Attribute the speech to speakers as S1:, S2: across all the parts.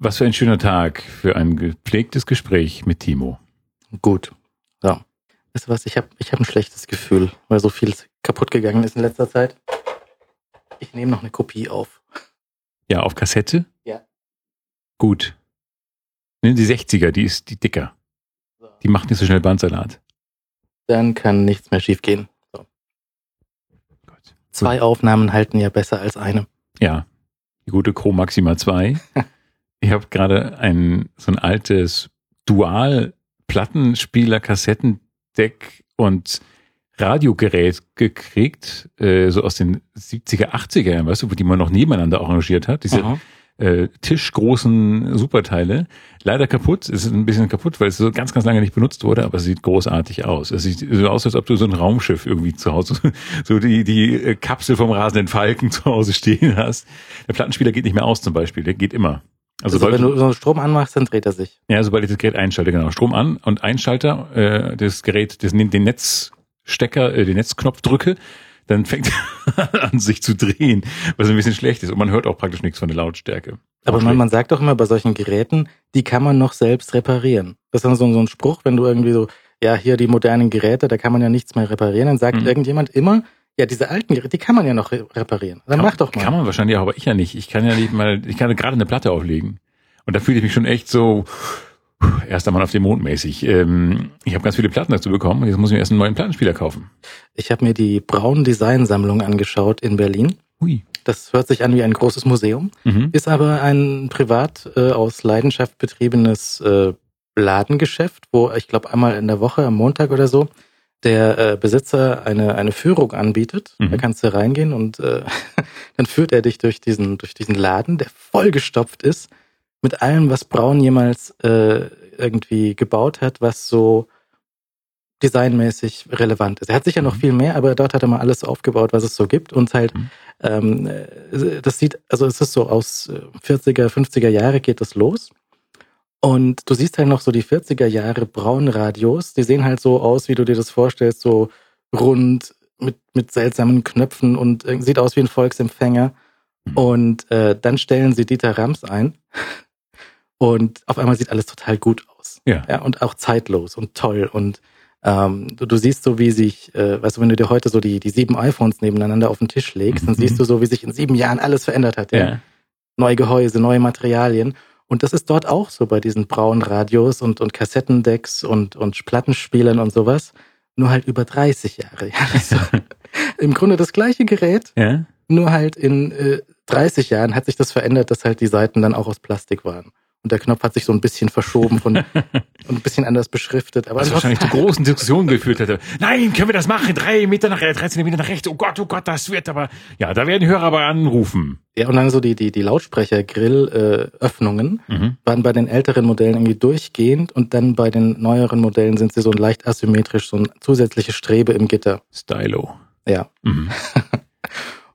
S1: Was für ein schöner Tag für ein gepflegtes Gespräch mit Timo.
S2: Gut. Ja. Weißt du was, ich habe ich hab ein schlechtes Gefühl, weil so viel kaputt gegangen ist in letzter Zeit. Ich nehme noch eine Kopie auf.
S1: Ja, auf Kassette?
S2: Ja.
S1: Gut. Die 60er, die ist die dicker. Die macht nicht so schnell Bandsalat.
S2: Dann kann nichts mehr schiefgehen. So.
S1: Gut.
S2: Zwei Aufnahmen halten ja besser als eine.
S1: Ja, die gute Chrome Maxima 2. ich habe gerade ein so ein altes Dual-Plattenspieler, Kassettendeck und Radiogerät gekriegt, äh, so aus den 70er, 80er Jahren, weißt du, wo die man noch nebeneinander arrangiert hat. Diese
S2: Aha.
S1: äh, tischgroßen Superteile. Leider kaputt, es ist ein bisschen kaputt, weil es so ganz, ganz lange nicht benutzt wurde, aber es sieht großartig aus. Es sieht so aus, als ob du so ein Raumschiff irgendwie zu Hause, so die, die äh, Kapsel vom rasenden Falken zu Hause stehen hast. Der Plattenspieler geht nicht mehr aus zum Beispiel, der geht immer.
S2: Also,
S1: sobald
S2: wenn du so Strom anmachst, dann dreht er sich.
S1: ja, sobald ich das Gerät einschalte, genau. Strom an und Einschalter, äh, das Gerät, das, den Netzstecker, äh, den Netzknopf drücke, dann fängt er an sich zu drehen, was ein bisschen schlecht ist. Und man hört auch praktisch nichts von der Lautstärke.
S2: Aber man, man sagt doch immer bei solchen Geräten, die kann man noch selbst reparieren. Das ist dann so, so ein Spruch, wenn du irgendwie so, ja, hier die modernen Geräte, da kann man ja nichts mehr reparieren. Dann sagt
S1: Mhm.
S2: irgendjemand immer, ja, diese alten Geräte, die kann man ja noch re reparieren. Dann
S1: kann,
S2: mach doch mal.
S1: Kann man wahrscheinlich auch, aber ich ja nicht. Ich kann ja nicht mal, ich kann gerade eine Platte auflegen. Und da fühle ich mich schon echt so, erster Mann auf dem Mond mäßig. Ähm, ich habe ganz viele Platten dazu bekommen und jetzt muss ich mir erst einen neuen Plattenspieler kaufen.
S2: Ich habe mir die Braun Design Sammlung angeschaut in Berlin.
S1: Hui.
S2: Das hört sich an wie ein großes Museum,
S1: Mhm.
S2: ist aber ein privat äh, aus Leidenschaft betriebenes äh, Ladengeschäft, wo ich glaube einmal in der Woche am Montag oder so der äh, Besitzer eine eine Führung anbietet.
S1: Mhm.
S2: Da kannst du reingehen und äh, dann führt er dich durch diesen durch diesen Laden, der vollgestopft ist mit allem, was Braun jemals äh, irgendwie gebaut hat, was so designmäßig relevant ist. Er hat sicher noch
S1: Mhm.
S2: viel mehr, aber dort hat er mal alles aufgebaut, was es so gibt und halt
S1: Mhm.
S2: ähm, äh, das sieht, also es ist so aus äh, 40er, 50er Jahre geht das los. Und du siehst halt noch so die 40er Jahre Braunradios, die sehen halt so aus, wie du dir das vorstellst, so rund mit, mit seltsamen Knöpfen und äh, sieht aus wie ein Volksempfänger.
S1: Mhm.
S2: Und äh, dann stellen sie Dieter Rams ein und auf einmal sieht alles total gut aus.
S1: Ja.
S2: Ja, und auch zeitlos und toll. Und ähm, du, du siehst so, wie sich, äh, weißt du, wenn du dir heute so die, die sieben iPhones nebeneinander auf den Tisch legst, dann
S1: Mhm.
S2: siehst du so, wie sich in sieben Jahren alles verändert hat.
S1: Ja.
S2: Neue Gehäuse, neue Materialien. Und das ist dort auch so bei diesen braunen Radios und, und Kassettendecks und, und Plattenspielern und sowas. Nur halt über 30 Jahre. Ja, das ist so, Im Grunde das gleiche Gerät,
S1: Ja.
S2: nur halt in äh, 30 Jahren hat sich das verändert, dass halt die Seiten dann auch aus Plastik waren. Und der Knopf hat sich so ein bisschen verschoben von, und ein bisschen anders beschriftet. Aber
S1: Was wahrscheinlich zu großen Diskussionen geführt hätte. Nein, können wir das machen? Drei Meter nach, äh, drei Zentimeter nach rechts. Oh Gott, oh Gott, das wird aber, ja, da werden Hörer aber anrufen.
S2: ja, und dann so die, die, die Lautsprecher-Grill-Öffnungen
S1: Mhm.
S2: waren bei den älteren Modellen irgendwie durchgehend und dann bei den neueren Modellen sind sie so leicht asymmetrisch, so ein zusätzliche Strebe im Gitter.
S1: Stylo.
S2: Ja.
S1: Mhm.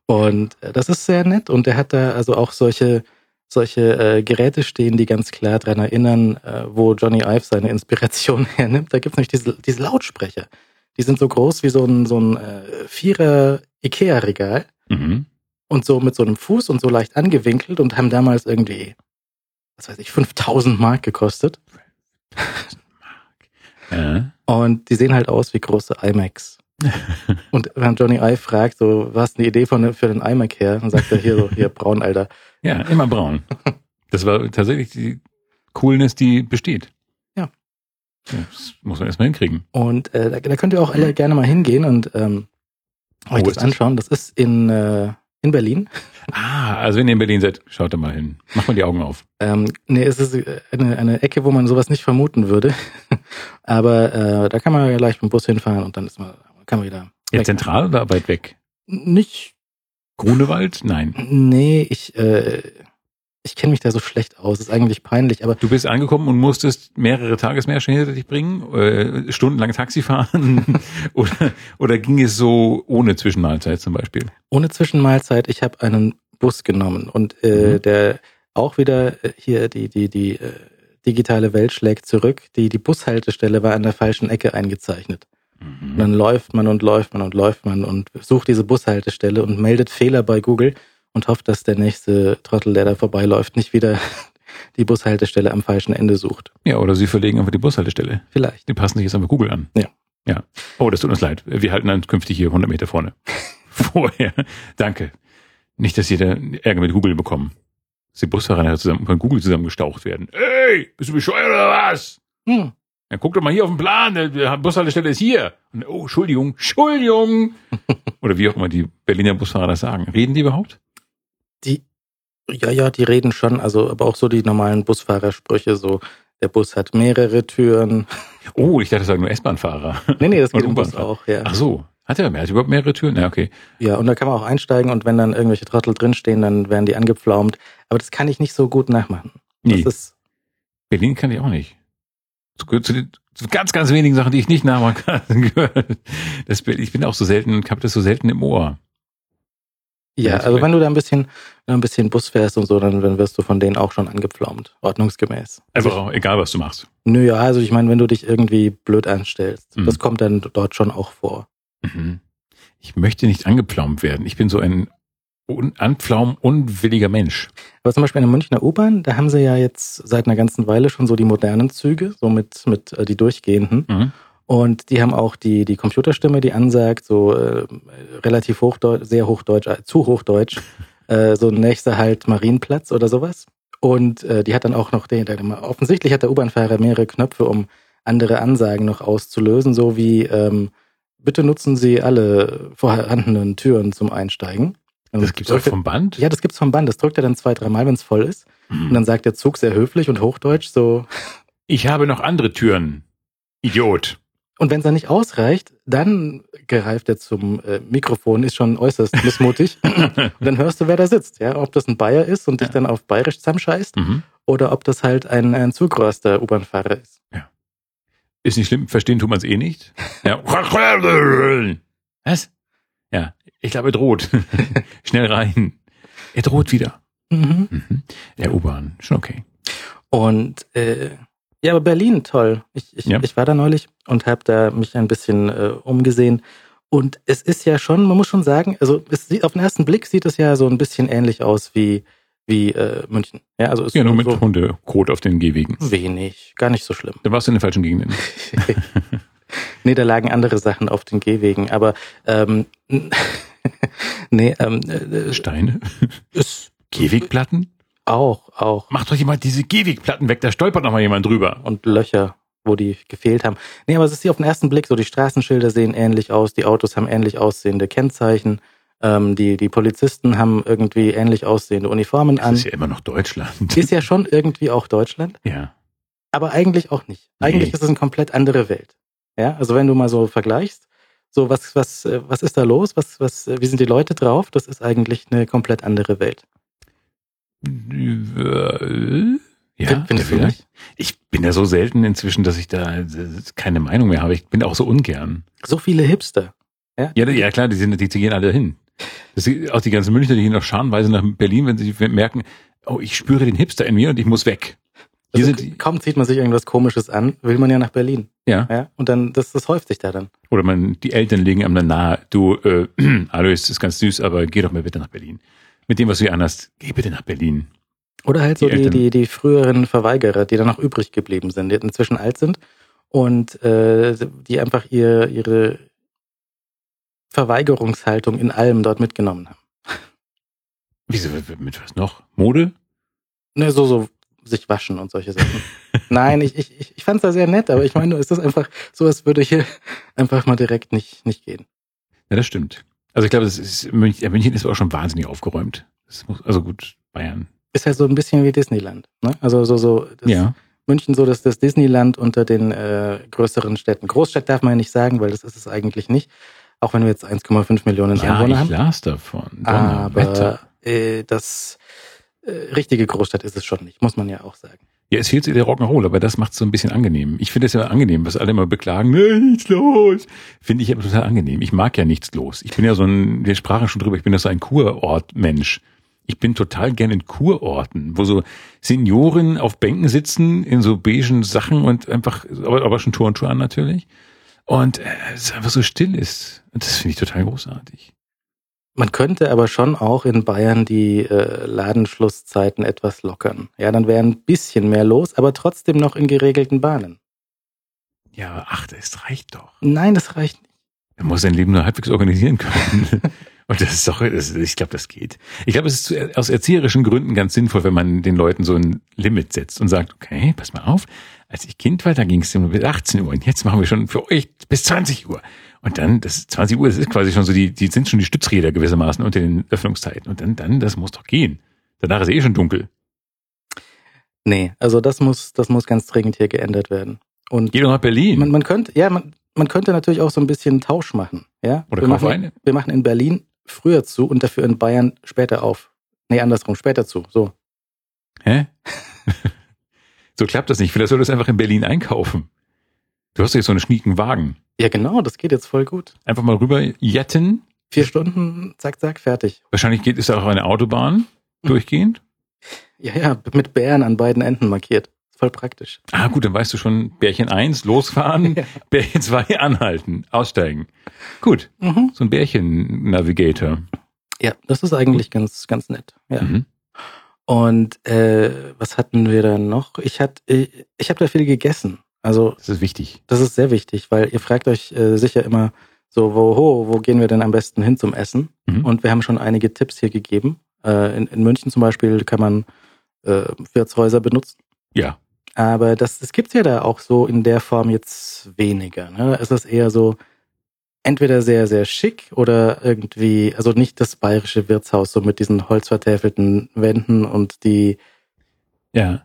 S2: Und äh, das ist sehr nett. Und er hat da also auch solche, solche äh, Geräte stehen, die ganz klar dran erinnern, äh, wo Johnny Ive seine Inspiration hernimmt. Da gibt's nämlich diese, diese Lautsprecher. Die sind so groß wie so ein, so ein äh, Vierer Ikea-Regal
S1: Mhm.
S2: und so mit so einem Fuß und so leicht angewinkelt und haben damals irgendwie, was weiß ich, 5000 Mark gekostet.
S1: Ja.
S2: Und die sehen halt aus wie große iMacs. und wenn Johnny Ive fragt, so, was ist die Idee von, für den iMac her? Dann sagt er hier so, hier braun, Alter.
S1: Ja, immer braun. Das war tatsächlich die Coolness, die besteht.
S2: Ja.
S1: Ja, Das muss man erstmal hinkriegen.
S2: Und äh, da, da könnt ihr auch alle gerne mal hingehen und ähm, euch das
S1: ist das?
S2: anschauen. Das ist in, äh, in Berlin.
S1: Ah, also wenn ihr in Berlin seid, schaut da mal hin. Macht mal die Augen auf.
S2: Ähm, nee, es ist äh, eine, eine Ecke, wo man sowas nicht vermuten würde. Aber äh, da kann man ja leicht mit dem Bus hinfahren und dann ist man, kann man wieder.
S1: Ja, zentral oder weit weg?
S2: Nicht,
S1: Grunewald? Nein.
S2: nee, ich, äh, ich kenne mich da so schlecht aus. ist eigentlich peinlich, aber
S1: Du bist angekommen und musstest mehrere Tagesmärsche hinter dich bringen, äh, stundenlang Taxi fahren oder, oder ging es so ohne Zwischenmahlzeit zum Beispiel?
S2: ohne Zwischenmahlzeit, ich habe einen Bus genommen und äh,
S1: Mhm.
S2: der auch wieder äh, hier die die die äh, digitale Welt schlägt zurück. Die die Bushaltestelle war an der falschen Ecke eingezeichnet. Und dann läuft man und läuft man und läuft man und sucht diese Bushaltestelle und meldet Fehler bei Google und hofft, dass der nächste Trottel, der da vorbeiläuft, nicht wieder die Bushaltestelle am falschen Ende sucht.
S1: Ja, oder sie verlegen einfach die Bushaltestelle.
S2: Vielleicht.
S1: Die passen sich jetzt einfach Google an.
S2: Ja.
S1: Ja. Oh, das tut uns leid. Wir halten dann künftig hier 100 Meter vorne. Vorher. Danke. Nicht, dass jeder Ärger mit Google bekommen. Dass die Busfahrer zusammen, von Google zusammengestaucht werden. Ey, bist du bescheuert oder was?
S2: Hm.
S1: Ja, guck doch mal hier auf den Plan, die Bushaltestelle ist hier. Und, oh, Entschuldigung, Entschuldigung. Oder wie auch immer die Berliner Busfahrer das sagen. Reden die überhaupt?
S2: Die, ja, ja, die reden schon, also, aber auch so die normalen Busfahrersprüche, so, der Bus hat mehrere Türen.
S1: Oh, ich dachte, das sagen nur S-Bahn-Fahrer.
S2: Nee, nee, das geht im Bus auch, ja.
S1: Ach so. Hat er mehr? Hat er überhaupt mehrere Türen? Ja, okay.
S2: Ja, und da kann man auch einsteigen und wenn dann irgendwelche Trottel drinstehen, dann werden die angepflaumt. Aber das kann ich nicht so gut nachmachen. Das
S1: Nee. Berlin kann ich auch nicht. Zu, zu, den, zu ganz, ganz wenigen Sachen, die ich nicht nachmachen kann. gehört das, ich bin auch so selten, habe das so selten im Ohr.
S2: ja, also wenn du da ein bisschen, ein bisschen Bus fährst und so, dann, dann wirst du von denen auch schon angepflaumt. Ordnungsgemäß. Also
S1: Einfach auch, egal was du machst.
S2: Nö, ja, also ich meine, wenn du dich irgendwie blöd anstellst,
S1: Mhm.
S2: das kommt dann dort schon auch vor.
S1: Mhm. Ich möchte nicht angepflaumt werden. Ich bin so ein un Anpflaum unwilliger Mensch.
S2: Aber zum Beispiel in der Münchner U-Bahn, da haben sie ja jetzt seit einer ganzen Weile schon so die modernen Züge, so mit, mit äh, die durchgehenden.
S1: Mhm.
S2: Und die haben auch die, die Computerstimme, die ansagt, so äh, relativ hochdeutsch, sehr hochdeutsch, äh, zu hochdeutsch, äh, so nächster halt Marienplatz oder sowas. Und äh, die hat dann auch noch den, der, offensichtlich hat der U-Bahn-Fahrer mehrere Knöpfe, um andere Ansagen noch auszulösen, so wie ähm, bitte nutzen Sie alle vorhandenen Türen zum Einsteigen. Und
S1: Das gibt's auch vom Band?
S2: Ja, das gibt's vom Band. Das drückt er dann zwei, dreimal, wenn es voll ist. Und
S1: Mhm.
S2: dann sagt der Zug sehr höflich und hochdeutsch so,
S1: Ich habe noch andere Türen. Idiot.
S2: Und wenn es dann nicht ausreicht, dann greift er zum äh, Mikrofon, ist schon äußerst missmutig. und dann hörst du, wer da sitzt. Ja, ob das ein Bayer ist und dich
S1: Ja.
S2: dann auf Bayerisch zusammenscheißt
S1: Mhm.
S2: oder ob das halt ein, ein Zugröster U-Bahn-Fahrer ist.
S1: Ist nicht schlimm, verstehen tut man es eh nicht. Ja. Was? Ich glaube, er droht. Schnell rein. Er droht wieder.
S2: Mhm.
S1: Mhm. Der U-Bahn, schon okay.
S2: Und äh, ja, aber Berlin, toll. Ich, ich,
S1: Ja.
S2: ich war da neulich und habe da mich ein bisschen äh, umgesehen. Und es ist ja schon, man muss schon sagen, also es sieht, auf den ersten Blick sieht es ja so ein bisschen ähnlich aus wie, wie äh, München. Ja, also es
S1: Ja, nur
S2: ist
S1: mit
S2: so
S1: Hundekot auf den Gehwegen.
S2: wenig, gar nicht so schlimm.
S1: Da warst du in den falschen Gegenden.
S2: nee, da lagen andere Sachen auf den Gehwegen, aber ähm, nee, ähm, äh,
S1: Steine.
S2: ist
S1: Gehwegplatten?
S2: auch, auch.
S1: Macht doch jemand diese Gehwegplatten weg, da stolpert noch mal jemand drüber.
S2: Und Löcher, wo die gefehlt haben. Nee, aber es ist hier auf den ersten Blick so, die Straßenschilder sehen ähnlich aus, die Autos haben ähnlich aussehende Kennzeichen, ähm, die, die Polizisten haben irgendwie ähnlich aussehende Uniformen
S1: Das
S2: an.
S1: ist ja immer noch Deutschland.
S2: Ist ja schon irgendwie auch Deutschland,
S1: Ja.
S2: aber eigentlich auch nicht. Eigentlich
S1: Nee.
S2: ist es eine komplett andere Welt. Ja, also wenn du mal so vergleichst, so was, was, äh, was ist da los? Was, was, äh, wie sind die Leute drauf? Das ist eigentlich eine komplett andere Welt.
S1: Ja,
S2: Find- findest du nicht?
S1: Ich bin ja so selten inzwischen, dass ich da äh, keine Meinung mehr habe. Ich bin auch so ungern.
S2: So viele Hipster.
S1: Ja, ja klar, die, sind, die, die gehen alle hin. Das auch die ganzen Münchner, die gehen auch scharenweise nach Berlin, wenn sie merken, oh, ich spüre den Hipster in mir und ich muss weg.
S2: Also,
S1: sind die,
S2: kaum zieht man sich irgendwas Komisches an, will man ja nach Berlin.
S1: ja.
S2: Ja, und dann, das, das häuft sich da dann.
S1: Oder man, die Eltern legen einem dann nahe, du, äh, Alois, ist ganz süß, aber geh doch mal bitte nach Berlin. Mit dem, was du hier anhast, geh bitte nach Berlin.
S2: Oder halt so
S1: Die
S2: die,
S1: Eltern.
S2: die, die früheren Verweigerer, die dann noch übrig geblieben sind, die inzwischen alt sind und äh, die einfach ihr, ihre Verweigerungshaltung in allem dort mitgenommen haben.
S1: Wieso, mit was noch? Mode?
S2: Ne, so, so sich waschen und solche Sachen. Nein, ich, ich, ich, ich fand es da sehr nett, aber ich meine, es ist einfach so, als würde hier einfach mal direkt nicht, nicht gehen.
S1: Ja, das stimmt. Also ich glaube, das ist, München, ja, München ist auch schon wahnsinnig aufgeräumt. Das muss, also gut, Bayern.
S2: Ist halt so ein bisschen wie Disneyland. Ne? Also so, so das
S1: ja.
S2: München so, dass das Disneyland unter den äh, größeren Städten. Großstadt darf man ja nicht sagen, weil das ist es eigentlich nicht. Auch wenn wir jetzt 1,5 Millionen
S1: Ja,
S2: Einwohner
S1: ich
S2: haben.
S1: las davon. Donnerwetter.
S2: Aber äh, das richtige Großstadt ist es schon nicht, muss man ja auch sagen.
S1: Ja, es fehlt der Rock'n'Roll, aber das macht es so ein bisschen angenehm. Ich finde es ja angenehm, was alle immer beklagen, nee, nichts los. Finde ich aber total angenehm. Ich mag ja nichts los. Ich bin ja so ein, wir sprachen schon drüber, ich bin ja so ein Kurort-Mensch. Ich bin total gern in Kurorten, wo so Senioren auf Bänken sitzen, in so beigen Sachen und einfach, aber, aber schon Tour und Tour an natürlich. Und äh, es einfach so still ist. Und das finde ich total großartig.
S2: Man könnte aber schon auch in Bayern die äh, Ladenschlusszeiten etwas lockern. Ja, dann wäre ein bisschen mehr los, aber trotzdem noch in geregelten Bahnen.
S1: Ja, ach, das reicht doch.
S2: Nein, das reicht nicht.
S1: Er muss sein Leben nur halbwegs organisieren können. Und das ist doch, das, ich glaube, das geht. Ich glaube, es ist aus erzieherischen Gründen ganz sinnvoll, wenn man den Leuten so ein Limit setzt und sagt, okay, pass mal auf, als ich Kind war, da ging es immer bis 18 Uhr und jetzt machen wir schon für euch bis 20 Uhr. Und dann, das 20 Uhr, das ist quasi schon so, die, die sind schon die Stützräder gewissermaßen unter den Öffnungszeiten. Und dann, dann, das muss doch gehen. Danach ist eh schon dunkel.
S2: Nee, also das muss, das muss ganz dringend hier geändert werden. Und
S1: Geh doch nach Berlin.
S2: man, man könnte, ja, man, man könnte natürlich auch so ein bisschen Tausch machen. Ja?
S1: Oder
S2: wir
S1: kauf
S2: machen,
S1: eine.
S2: wir machen in Berlin früher zu und dafür in Bayern später auf. Nee, andersrum, später zu. So.
S1: Hä? so klappt das nicht. Vielleicht soll das einfach in Berlin einkaufen. Du hast jetzt so einen schnieken Wagen.
S2: Ja, genau, das geht jetzt voll gut.
S1: Einfach mal rüber jetten.
S2: Vier Stunden, zack, zack, fertig.
S1: Wahrscheinlich geht es auch eine Autobahn durchgehend.
S2: Ja, ja, mit Bären an beiden Enden markiert. Voll praktisch.
S1: Ah, gut, dann weißt du schon, Bärchen 1, losfahren,
S2: Ja.
S1: Bärchen 2, anhalten, aussteigen. Gut,
S2: Mhm.
S1: so ein Bärchen-Navigator.
S2: Ja, das ist eigentlich ganz, ganz nett. Ja.
S1: Mhm.
S2: Und äh, was hatten wir da noch? Ich hatte, ich, ich habe da viel gegessen. Also
S1: Das ist wichtig.
S2: das ist sehr wichtig, weil ihr fragt euch äh, sicher immer so, wo, wo, wo gehen wir denn am besten hin zum Essen?
S1: Mhm.
S2: Und wir haben schon einige Tipps hier gegeben. Äh, in, in München zum Beispiel kann man äh, Wirtshäuser benutzen.
S1: Ja,
S2: Aber das, das gibt's ja da auch so in der Form jetzt weniger. Ne? Es ist eher so entweder sehr, sehr schick oder irgendwie, also nicht das bayerische Wirtshaus, so mit diesen holzvertäfelten Wänden und die,
S1: ja.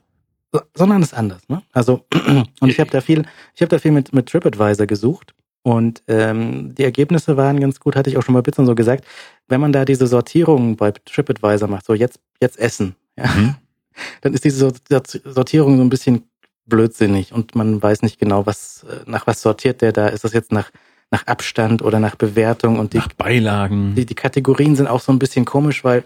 S2: So- sondern es ist anders. Ne? Also, und ich habe da viel, ich habe da viel mit, mit TripAdvisor gesucht und ähm, die Ergebnisse waren ganz gut, hatte ich auch schon mal Bits und so gesagt. Wenn man da diese Sortierung bei TripAdvisor macht, so jetzt, jetzt essen, ja,
S1: Mhm.
S2: dann ist diese Sort- Sortierung so ein bisschen blödsinnig und man weiß nicht genau, was äh, nach was sortiert der da. Ist das jetzt nach, nach Abstand oder nach Bewertung? Und die,
S1: Nach Beilagen.
S2: die, die Kategorien sind auch so ein bisschen komisch, weil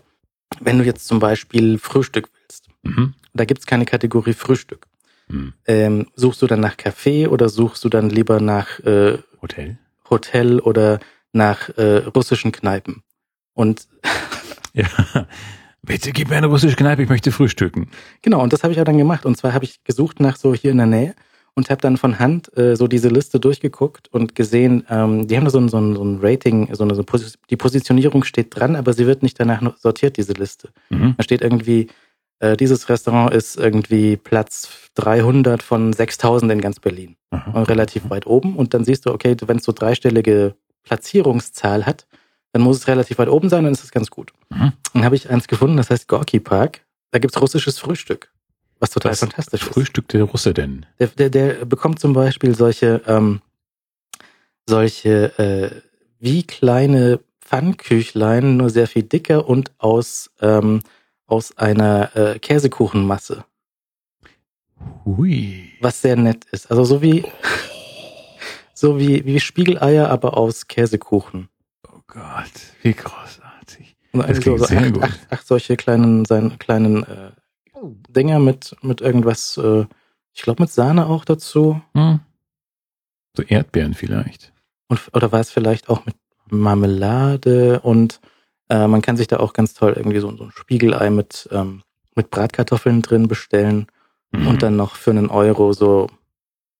S2: wenn du jetzt zum Beispiel Frühstück willst,
S1: Mhm.
S2: Da gibt's keine Kategorie Frühstück.
S1: Mhm.
S2: Ähm, suchst du dann nach Kaffee oder suchst du dann lieber nach äh,
S1: Hotel.
S2: Hotel oder nach äh, russischen Kneipen? Und
S1: Ja. Bitte gib mir eine russische Kneipe, ich möchte frühstücken.
S2: Genau, und das habe ich auch dann gemacht. Und zwar habe ich gesucht nach so hier in der Nähe und habe dann von Hand äh, so diese Liste durchgeguckt und gesehen, ähm, die haben da so ein, so ein, so ein Rating, so eine, so Posi- die Positionierung steht dran, aber sie wird nicht danach sortiert, diese Liste.
S1: Mhm.
S2: Da steht irgendwie, äh, dieses Restaurant ist irgendwie Platz 300 von 6000 in ganz Berlin. Und relativ weit oben. Und dann siehst du, okay, wenn es so dreistellige Platzierungszahl hat, dann muss es relativ weit oben sein, dann ist es ganz gut.
S1: Mhm.
S2: Dann habe ich eins gefunden, das heißt Gorki Park. Da gibt's russisches Frühstück, was total
S1: Was
S2: fantastisch ist.
S1: frühstückt der Russe denn?
S2: Der, der, der bekommt zum Beispiel solche, ähm, solche äh, wie kleine Pfannküchlein, nur sehr viel dicker und aus, ähm, aus einer äh, Käsekuchenmasse,
S1: Hui.
S2: was sehr nett ist. Also so wie, so wie, wie Spiegeleier, aber aus Käsekuchen.
S1: Oh Gott, wie großartig.
S2: Und
S1: Das klingt
S2: so acht. Acht, acht solche kleinen, seinen kleinen äh, Dinger mit, mit irgendwas, äh, ich glaube mit Sahne auch dazu.
S1: Hm. So Erdbeeren vielleicht.
S2: Und, oder war es vielleicht auch mit Marmelade und äh, man kann sich da auch ganz toll irgendwie so, so ein Spiegelei mit, ähm, mit Bratkartoffeln drin bestellen
S1: Mhm.
S2: und dann noch für einen Euro so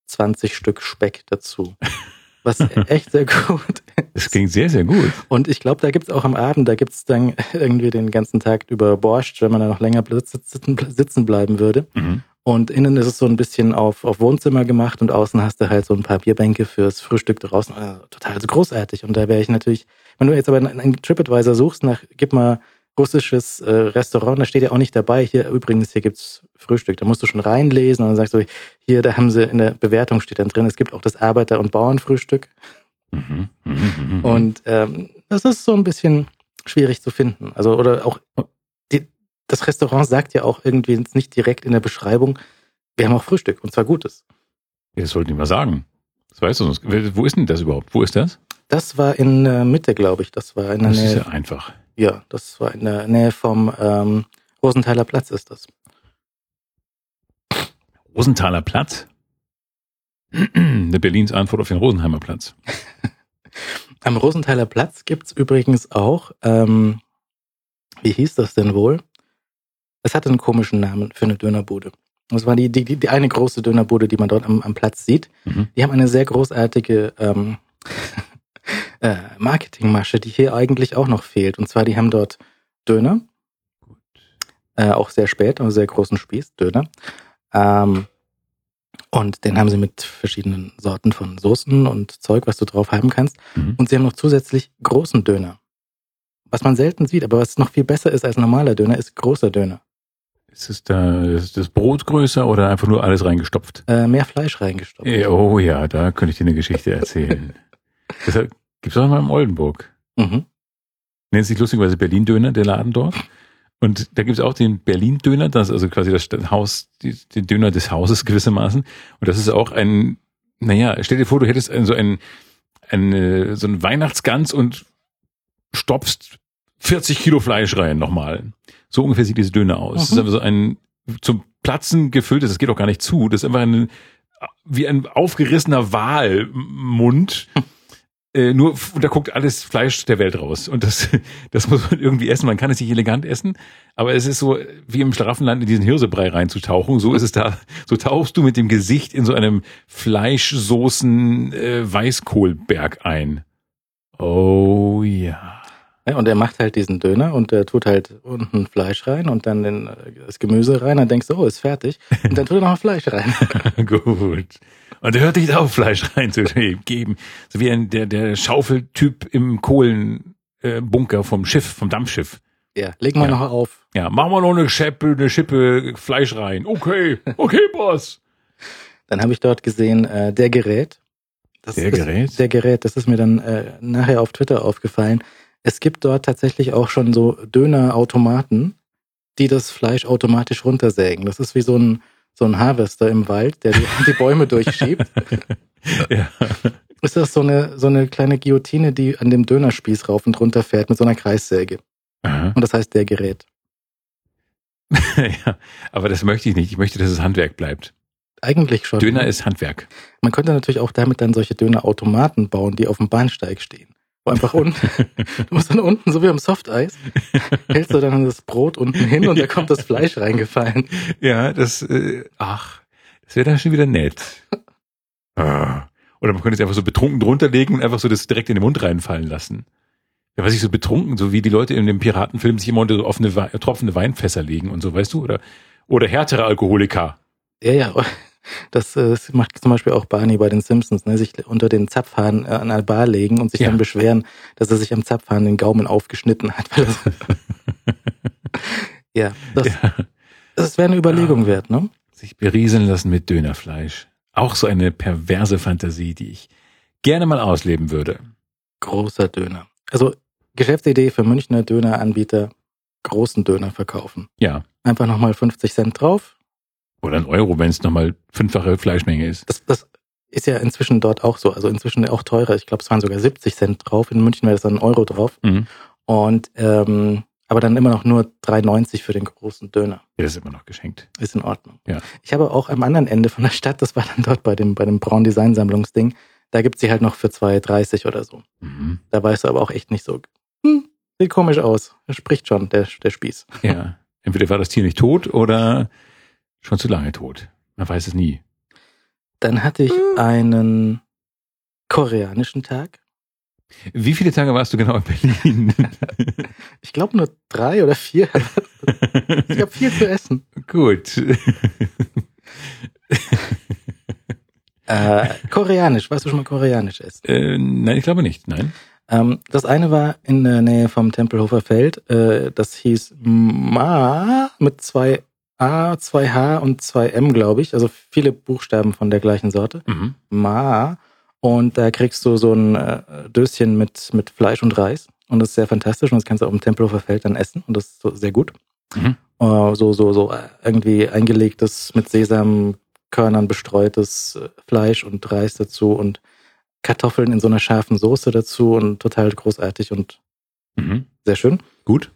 S2: 20 Stück Speck dazu. Was echt sehr gut
S1: Das klingt sehr, sehr gut.
S2: Und ich glaube, da gibt's auch am Abend, da gibt's dann irgendwie den ganzen Tag über Borscht, wenn man da noch länger sitzen, sitzen bleiben würde.
S1: Mhm.
S2: Und innen ist es so ein bisschen auf, auf Wohnzimmer gemacht und außen hast du halt so ein paar Bierbänke fürs Frühstück draußen. Also total so großartig. Und da wäre ich natürlich, wenn du jetzt aber einen TripAdvisor suchst nach, gib mal russisches äh, Restaurant, da steht ja auch nicht dabei, hier übrigens, hier gibt's Frühstück. Da musst du schon reinlesen und dann sagst du, hier, da haben sie in der Bewertung steht dann drin, es gibt auch das Arbeiter- und Bauernfrühstück.
S1: Mhm. Mhm.
S2: Und ähm, das ist so ein bisschen schwierig zu finden. Also, oder auch die, das Restaurant sagt ja auch irgendwie nicht direkt in der Beschreibung, wir haben auch Frühstück und zwar gutes.
S1: das sollten die mal sagen. Das weißt du sonst. Wo ist denn das überhaupt? Wo ist das?
S2: Das war in der Mitte, glaube ich. Das war in der
S1: Das ist
S2: Nähe.
S1: ja einfach.
S2: Ja, das war in der Nähe vom ähm, Rosenthaler Platz ist das.
S1: Rosenthaler Platz. Der Berlins Antwort auf den Rosenheimer Platz.
S2: Am Rosenthaler Platz gibt's übrigens auch, ähm, wie hieß das denn wohl? Es hatte einen komischen Namen für eine Dönerbude. Das war die, die, die eine große Dönerbude, die man dort am, am Platz sieht.
S1: Mhm.
S2: Die haben eine sehr großartige ähm, äh, Marketingmasche, die hier eigentlich auch noch fehlt. Und zwar, die haben dort Döner, äh, auch sehr spät, aber sehr großen Spieß, Döner. Ähm, und den haben sie mit verschiedenen Sorten von Soßen und Zeug, was du drauf haben kannst.
S1: Mhm.
S2: Und sie haben noch zusätzlich großen Döner. Was man selten sieht, aber was noch viel besser ist als normaler Döner, ist großer Döner.
S1: Ist es da, ist das Brot größer oder einfach nur alles reingestopft?
S2: Äh, mehr Fleisch reingestopft.
S1: Eh, Oh ja, da könnte ich dir eine Geschichte erzählen. das gibt es auch mal in Oldenburg.
S2: Mhm.
S1: Nennt sich lustigerweise Berlin-Döner, der Laden dort. Und da gibt es auch den Berlin-Döner, das ist also quasi das Haus, die, den Döner des Hauses gewissermaßen. Und das ist auch ein, naja, stell dir vor, du hättest ein, so ein, ein, so ein Weihnachtsgans und stopfst 40 Kilo Fleisch rein nochmal. So ungefähr sieht diese Döner aus. Das ist
S2: Mhm.
S1: einfach so ein zum Platzen gefülltes, das geht auch gar nicht zu. Das ist einfach ein, wie ein aufgerissener Walmund. Äh, nur, da guckt alles Fleisch der Welt raus. Und das, das muss man irgendwie essen. Man kann es nicht elegant essen, aber es ist so, wie im Schlaraffenland in diesen Hirsebrei reinzutauchen. So ist es da. So tauchst du mit dem Gesicht in so einem Fleischsoßen äh, Weißkohlberg ein. Oh ja.
S2: Und er macht halt diesen Döner und er tut halt unten Fleisch rein und dann den, äh, das Gemüse rein. Dann denkst du, oh, ist fertig. Und dann tut er noch Fleisch rein.
S1: Gut. Und er hört nicht auf, Fleisch reinzugeben. So wie ein, der, der Schaufeltyp im Kohlenbunker äh, vom Schiff, vom Dampfschiff.
S2: Ja, leg mal
S1: Ja.
S2: noch auf.
S1: Ja, machen wir noch eine Schippe, eine Schippe Fleisch rein. Okay, okay, Boss.
S2: Dann habe ich dort gesehen, äh, der Gerät. Das
S1: Der
S2: ist,
S1: Gerät?
S2: Der Gerät, das ist mir dann äh, nachher auf Twitter aufgefallen. Es gibt dort tatsächlich auch schon so Dönerautomaten, die das Fleisch automatisch runtersägen. Das ist wie so ein, so ein Harvester im Wald, der die, die Bäume durchschiebt.
S1: Ja.
S2: Ist das so eine, so eine kleine Guillotine, die an dem Dönerspieß rauf und runter fährt mit so einer Kreissäge.
S1: Aha.
S2: Und das heißt der Gerät.
S1: ja. Aber das möchte ich nicht. Ich möchte, dass es Handwerk bleibt.
S2: Eigentlich schon.
S1: Döner ist Handwerk.
S2: Man könnte natürlich auch damit dann solche Dönerautomaten bauen, die auf dem Bahnsteig stehen. Einfach unten, du musst dann unten, so wie am Softeis, hältst du dann das Brot unten hin und da kommt das Fleisch reingefallen.
S1: Ja, das, äh, ach, das wäre dann schon wieder nett. Ah. Oder man könnte es einfach so betrunken drunter legen und einfach so das direkt in den Mund reinfallen lassen. Ja, was ich so betrunken, so wie die Leute in dem Piratenfilm sich immer unter so offene, tropfende Weinfässer legen und so, weißt du? Oder, oder härtere Alkoholiker.
S2: Ja, ja, das, äh, das macht zum Beispiel auch Barney bei den Simpsons, ne? sich unter den Zapfhahn äh, an eine Bar legen und sich
S1: Ja.
S2: dann beschweren, dass er sich am Zapfhahn den Gaumen aufgeschnitten hat. Weil er ja, das,
S1: Ja.
S2: das wäre eine Überlegung wert, ne?
S1: Sich berieseln lassen mit Dönerfleisch. Auch so eine perverse Fantasie, die ich gerne mal ausleben würde.
S2: Großer Döner. Also Geschäftsidee für Münchner Döneranbieter, großen Döner verkaufen.
S1: Ja.
S2: Einfach nochmal 50 Cent drauf.
S1: Oder ein Euro, wenn es nochmal fünffache Fleischmenge ist.
S2: Das, das ist ja inzwischen dort auch so. Also inzwischen auch teurer. Ich glaube, es waren sogar 70 Cent drauf. In München wäre das dann ein Euro drauf.
S1: Mhm.
S2: Und ähm, aber dann immer noch nur 3,90 für den großen Döner.
S1: Ja, das ist immer noch geschenkt.
S2: Ist in Ordnung.
S1: Ja.
S2: Ich habe auch am anderen Ende von der Stadt, das war dann dort bei dem, bei dem Braun Design Sammlungsding, da gibt's sie halt noch für 2,30 oder so.
S1: Mhm.
S2: Da weißt du aber auch echt nicht so, hm, sieht komisch aus. Spricht schon, der, der Spieß.
S1: Ja. Entweder war das Tier nicht tot oder schon zu lange tot. Man weiß es nie.
S2: Dann hatte ich einen koreanischen Tag.
S1: Wie viele Tage warst du genau in Berlin?
S2: Ich glaube nur drei oder vier. Ich habe viel zu essen.
S1: Gut.
S2: Äh, koreanisch, weißt du schon mal koreanisch ist?
S1: äh, nein, ich glaube nicht. Nein.
S2: Ähm, das eine war in der Nähe vom Tempelhofer Feld. Äh, das hieß Ma mit zwei A, zwei H und zwei M, glaube ich. Also viele Buchstaben von der gleichen Sorte.
S1: Mhm.
S2: Ma. Und da kriegst du so ein äh, Döschen mit, mit Fleisch und Reis. Und das ist sehr fantastisch. Und das kannst du auch im Tempelhofer Feld dann essen. Und das ist so sehr gut.
S1: Mhm.
S2: Äh, so, so, so äh, irgendwie eingelegtes, mit Sesamkörnern bestreutes Fleisch und Reis dazu und Kartoffeln in so einer scharfen Soße dazu und total großartig und
S1: Mhm.
S2: sehr schön.
S1: Gut.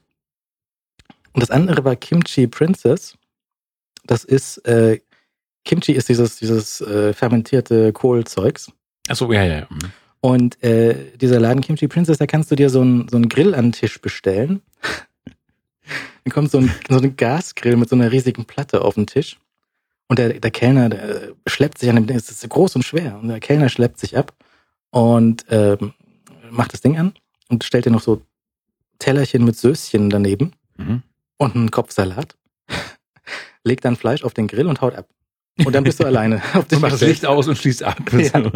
S2: Und das andere war Kimchi Princess. Das ist, äh, Kimchi ist dieses, dieses äh, fermentierte Kohlzeugs.
S1: Achso, ja, ja. Mhm.
S2: Und äh, dieser Laden Kimchi Princess, da kannst du dir so einen so einen Grill an den Tisch bestellen. Dann kommt so ein, so ein Gasgrill mit so einer riesigen Platte auf den Tisch. Und der, der Kellner der schleppt sich an dem Ding, es ist groß und schwer. Und der Kellner schleppt sich ab und ähm, macht das Ding an und stellt dir noch so Tellerchen mit Söschen daneben
S1: Mhm.
S2: und einen Kopf Salat. Legt dann Fleisch auf den Grill und haut ab. Und dann bist du alleine. Auf dem,
S1: Und das Licht aus und schließt ab.
S2: Ja.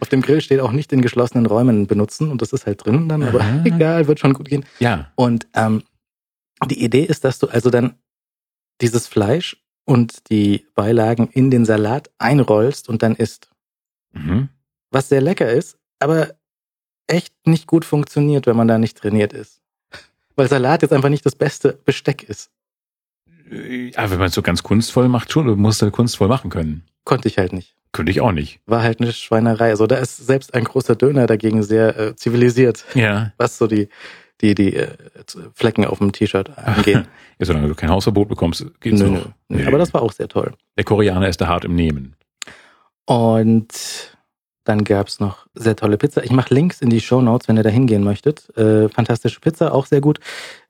S2: auf dem Grill steht auch nicht in geschlossenen Räumen benutzen und das ist halt drin dann, aber
S1: Aha.
S2: egal, wird schon gut gehen.
S1: ja.
S2: Und ähm, die Idee ist, dass du also dann dieses Fleisch und die Beilagen in den Salat einrollst und dann isst.
S1: Mhm.
S2: Was sehr lecker ist, aber echt nicht gut funktioniert, wenn man da nicht trainiert ist. Weil Salat jetzt einfach nicht das beste Besteck ist.
S1: Aber wenn man es so ganz kunstvoll macht, schon, du musst es kunstvoll machen können.
S2: Konnte ich halt nicht.
S1: Könnte ich auch nicht.
S2: War halt eine Schweinerei. Also da ist selbst ein großer Döner dagegen sehr äh, zivilisiert,
S1: Ja.
S2: was so die, die, die äh, Flecken auf dem T-Shirt angeht.
S1: ja. Solange du kein Hausverbot bekommst, geht's
S2: nö,
S1: noch.
S2: nö, nö. Aber das war auch sehr toll.
S1: Der Koreaner ist da hart im Nehmen.
S2: Und dann gab's noch sehr tolle Pizza. Ich mache Links in die Show Notes, wenn ihr da hingehen möchtet. Äh, fantastische Pizza, auch sehr gut.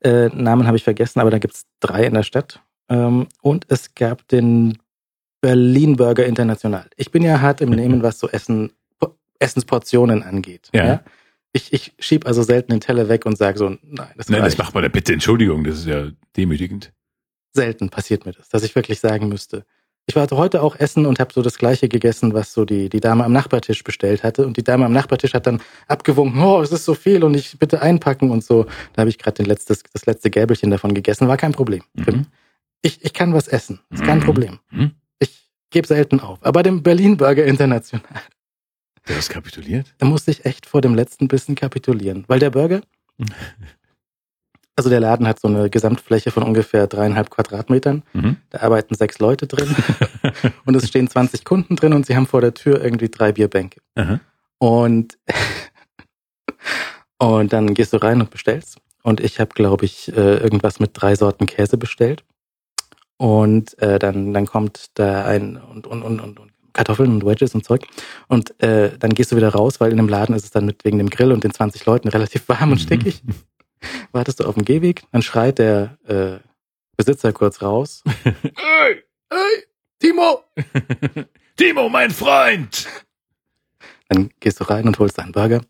S2: Äh, Namen habe ich vergessen, aber da gibt's drei in der Stadt. Ähm, und es gab den Berlin Burger International. Ich bin ja hart im Nehmen, was so Essen, Po- Essensportionen angeht.
S1: Ja.
S2: Ich, ich schieb also selten den Teller weg und sage so, nein, das,
S1: Nein, das
S2: reicht.
S1: macht man da bitte. Entschuldigung, das ist ja demütigend.
S2: selten passiert mir das, dass ich wirklich sagen müsste. Ich war heute auch essen und habe so das gleiche gegessen, was so die, die Dame am Nachbartisch bestellt hatte. Und die Dame am Nachbartisch hat dann abgewunken, oh, es ist so viel und ich bitte einpacken und so. Da habe ich gerade letztes, das letzte Gäbelchen davon gegessen. War kein Problem.
S1: Mhm.
S2: Ich, ich kann was essen. Ist kein
S1: Mhm.
S2: Problem.
S1: Mhm.
S2: Ich gebe selten auf. Aber dem Berlin Burger International,
S1: Der ist kapituliert?
S2: da musste ich echt vor dem letzten Bissen kapitulieren. Weil der Burger, also der Laden hat so eine Gesamtfläche von ungefähr dreieinhalb Quadratmetern.
S1: Mhm.
S2: Da arbeiten sechs Leute drin und es stehen 20 Kunden drin und sie haben vor der Tür irgendwie drei Bierbänke.
S1: Aha.
S2: Und, und dann gehst du rein und bestellst. Und ich habe, glaube ich, äh, irgendwas mit drei Sorten Käse bestellt. Und äh, dann, dann kommt da ein und, und, und, und, und Kartoffeln und Wedges und Zeug. Und äh, dann gehst du wieder raus, weil in dem Laden ist es dann mit wegen dem Grill und den 20 Leuten relativ warm und stickig. Wartest du auf dem Gehweg, dann schreit der äh, Besitzer kurz raus.
S1: Hey,
S2: Hey, Timo!
S1: Timo, mein Freund!
S2: Dann gehst du rein und holst einen Burger,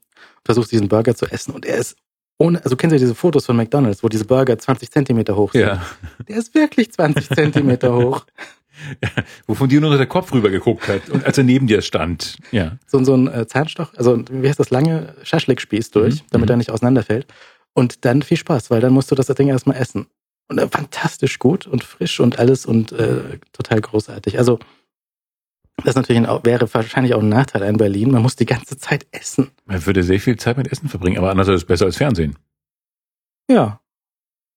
S2: versuchst diesen Burger zu essen und er ist ohne, also kennst du diese Fotos von McDonalds, wo diese Burger 20 Zentimeter hoch sind?
S1: Ja.
S2: Der ist wirklich 20 Zentimeter hoch.
S1: Wovon dir nur noch der Kopf rüber geguckt hat und als er neben dir stand. Ja.
S2: So, so ein äh, Zahnstoch, also wie heißt das, lange Schaschlikspieß durch,
S1: Mhm.
S2: damit
S1: Mhm.
S2: er nicht auseinanderfällt. Und dann viel Spaß, weil dann musst du das Ding erstmal essen. Und äh, fantastisch gut und frisch und alles und äh, total großartig. Also das natürlich ein, wäre wahrscheinlich auch ein Nachteil in Berlin. Man muss die ganze Zeit essen.
S1: Man würde sehr viel Zeit mit Essen verbringen, aber anders ist es besser als Fernsehen.
S2: Ja,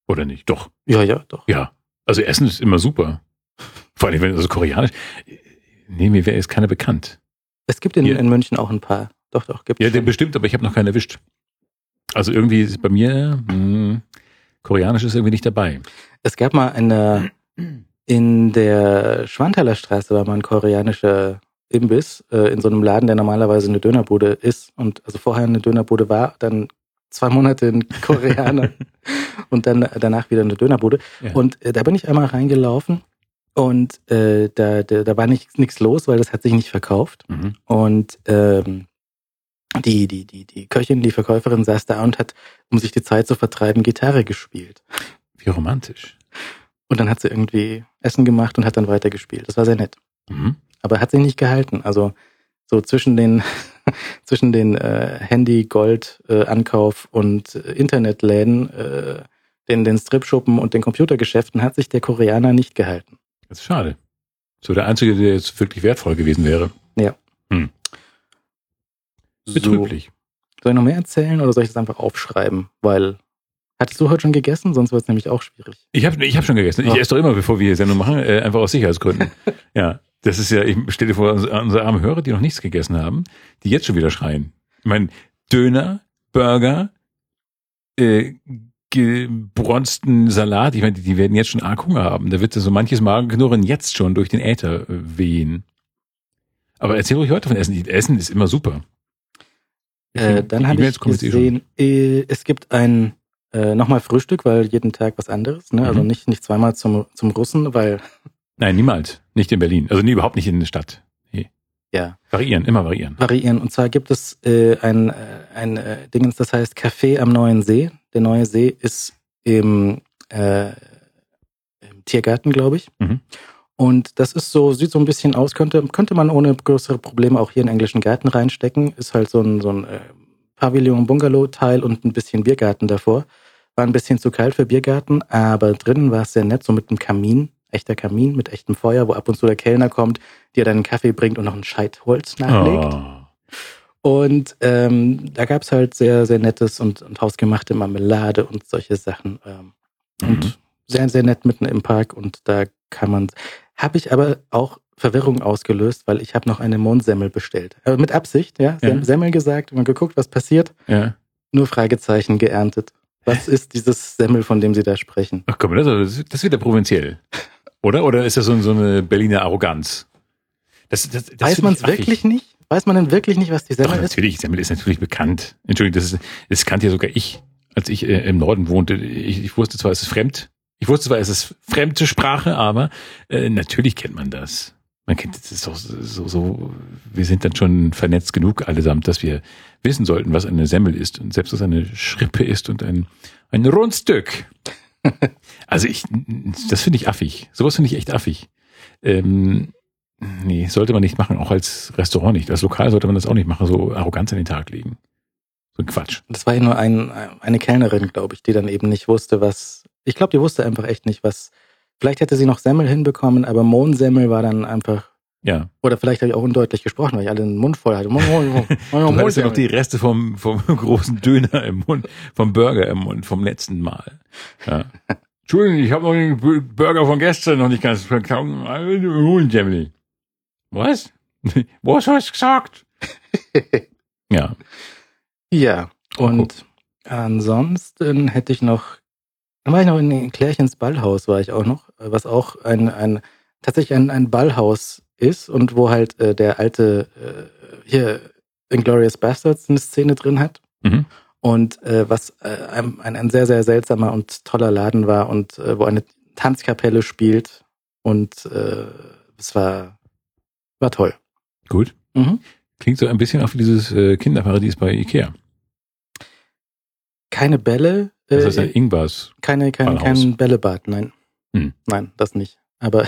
S1: Oder nicht? Doch.
S2: ja, ja, doch.
S1: Ja. Also Essen ist immer super. Vor allem, wenn also koreanisch. Nee, mir wäre jetzt keiner bekannt.
S2: Es gibt in,
S1: Hier.
S2: in München auch ein paar. Doch, doch, gibt
S1: Ja, den bestimmt, aber ich habe noch keinen erwischt. Also irgendwie ist bei mir hm, koreanisch ist irgendwie nicht dabei.
S2: Es gab mal eine, in der Schwanthaler Straße war mal ein koreanischer Imbiss äh, in so einem Laden, der normalerweise eine Dönerbude ist und also vorher eine Dönerbude war, dann zwei Monate ein Koreaner und dann danach wieder eine Dönerbude.
S1: Ja.
S2: Und äh, da bin ich einmal reingelaufen und äh, da, da, da war nichts los, weil das hat sich nicht verkauft.
S1: Mhm.
S2: Und ähm, die, die, die, die Köchin, die Verkäuferin saß da und hat, um sich die Zeit zu vertreiben, Gitarre gespielt.
S1: Wie romantisch.
S2: Und dann hat sie irgendwie Essen gemacht und hat dann weitergespielt. Das war sehr nett.
S1: Mhm.
S2: Aber hat sich nicht gehalten. Also so zwischen den zwischen den äh, Handy, Gold, äh, Ankauf und äh, Internetläden, äh, den, den Stripschuppen und den Computergeschäften hat sich der Koreaner nicht gehalten.
S1: Das ist schade. So der einzige, der jetzt wirklich wertvoll gewesen wäre. Betrüblich.
S2: So, soll ich noch mehr erzählen oder soll ich das einfach aufschreiben? Weil hattest du heute schon gegessen? Sonst wird es nämlich auch schwierig.
S1: Ich habe ich hab schon gegessen. Ich
S2: Ja.
S1: esse doch immer, bevor wir hier Sendung machen, äh, einfach aus Sicherheitsgründen. ja, das ist ja, ich stell dir vor, unsere unsere armen Hörer, die noch nichts gegessen haben, die jetzt schon wieder schreien. Ich meine, Döner, Burger, äh, gebronzten Salat, ich meine, die, die werden jetzt schon arg Hunger haben. Da wird so manches Magenknurren jetzt schon durch den Äther äh, wehen. Aber erzähl ruhig heute von Essen. Essen ist immer super.
S2: Äh, dann habe ich gesehen, äh, es gibt ein äh, nochmal Frühstück, weil jeden Tag was anderes. Ne? Also mhm. Also nicht, nicht zweimal zum, zum Russen, weil...
S1: Nein, niemals. Nicht in Berlin. Also nie, überhaupt nicht in der Stadt. Nee.
S2: Ja.
S1: Variieren, immer variieren.
S2: Variieren. Und zwar gibt es äh, ein, äh, ein äh, Dingens, das heißt Café am Neuen See. Der Neue See ist im, äh, im Tiergarten, glaube ich. Mhm. Und das ist so, sieht so ein bisschen aus, könnte, könnte man ohne größere Probleme auch hier in englischen Garten reinstecken. Ist halt so ein, so ein äh, Pavillon-Bungalow-Teil und ein bisschen Biergarten davor. War ein bisschen zu kalt für Biergarten, aber drinnen war es sehr nett, so mit einem Kamin, echter Kamin mit echtem Feuer, wo ab und zu der Kellner kommt, dir dann einen Kaffee bringt und noch ein Scheitholz nachlegt. Oh. Und ähm, da gab's halt sehr, sehr nettes und, und hausgemachte Marmelade und solche Sachen. Ähm, mhm. Und sehr, sehr nett mitten im Park und da kann man habe ich aber auch Verwirrung ausgelöst, weil ich habe noch eine Mondsemmel bestellt. Aber mit Absicht, ja. ja. Semmel gesagt, mal geguckt, was passiert. Ja. Nur Fragezeichen geerntet. Was ist dieses Semmel, von dem Sie da sprechen?
S1: Ach komm, das, das ist wieder provinziell. Oder? Oder ist das so, so eine Berliner Arroganz?
S2: Das, das, das Weiß man es wirklich nicht? Weiß man denn wirklich nicht, was die Semmel
S1: Doch,
S2: ist?
S1: Natürlich, Semmel ist natürlich bekannt. Entschuldigung, das, ist, das kannte ja sogar ich, als ich äh, im Norden wohnte. Ich, ich wusste zwar, es ist fremd, ich wusste zwar, es ist fremde Sprache, aber äh, natürlich kennt man das. Man kennt es doch so, so, wir sind dann schon vernetzt genug allesamt, dass wir wissen sollten, was eine Semmel ist und selbst was eine Schrippe ist und ein, ein Rundstück. also ich, das finde ich affig. Sowas finde ich echt affig. Ähm, nee, sollte man nicht machen, auch als Restaurant nicht. Als Lokal sollte man das auch nicht machen, so Arroganz an den Tag legen. So ein Quatsch.
S2: Das war ja nur ein, eine Kellnerin, glaube ich, die dann eben nicht wusste, was ich glaube, die wusste einfach echt nicht, was. Vielleicht hätte sie noch Semmel hinbekommen, aber Mohnsemmel war dann einfach.
S1: Ja.
S2: Oder vielleicht habe ich auch undeutlich gesprochen, weil ich alle den Mund voll hatte. Mohn, Mohn,
S1: Mohn, Mohn, du hattest ja noch die Reste vom, vom großen Döner im Mund, vom Burger im Mund, vom letzten Mal. Ja. Entschuldigung, ich habe noch den Burger von gestern noch nicht ganz verkauft. Mohnsemmel. Was? Was hast du gesagt? ja.
S2: Ja. Und ansonsten hätte ich noch dann war ich noch in Klärchens Ballhaus, war ich auch noch, was auch ein, ein tatsächlich ein, ein Ballhaus ist und wo halt äh, der alte äh, hier Inglorious Bastards eine Szene drin hat. Mhm. Und äh, was äh, ein, ein sehr, sehr seltsamer und toller Laden war und äh, wo eine Tanzkapelle spielt. Und äh, es war, war toll.
S1: Gut. Mhm. Klingt so ein bisschen auch wie dieses äh, Kinderparadies bei Ikea.
S2: Keine Bälle,
S1: das ist ein äh, Ingwars.
S2: Keine, kein, kein Bällebad, nein. Hm. Nein, das nicht. Aber.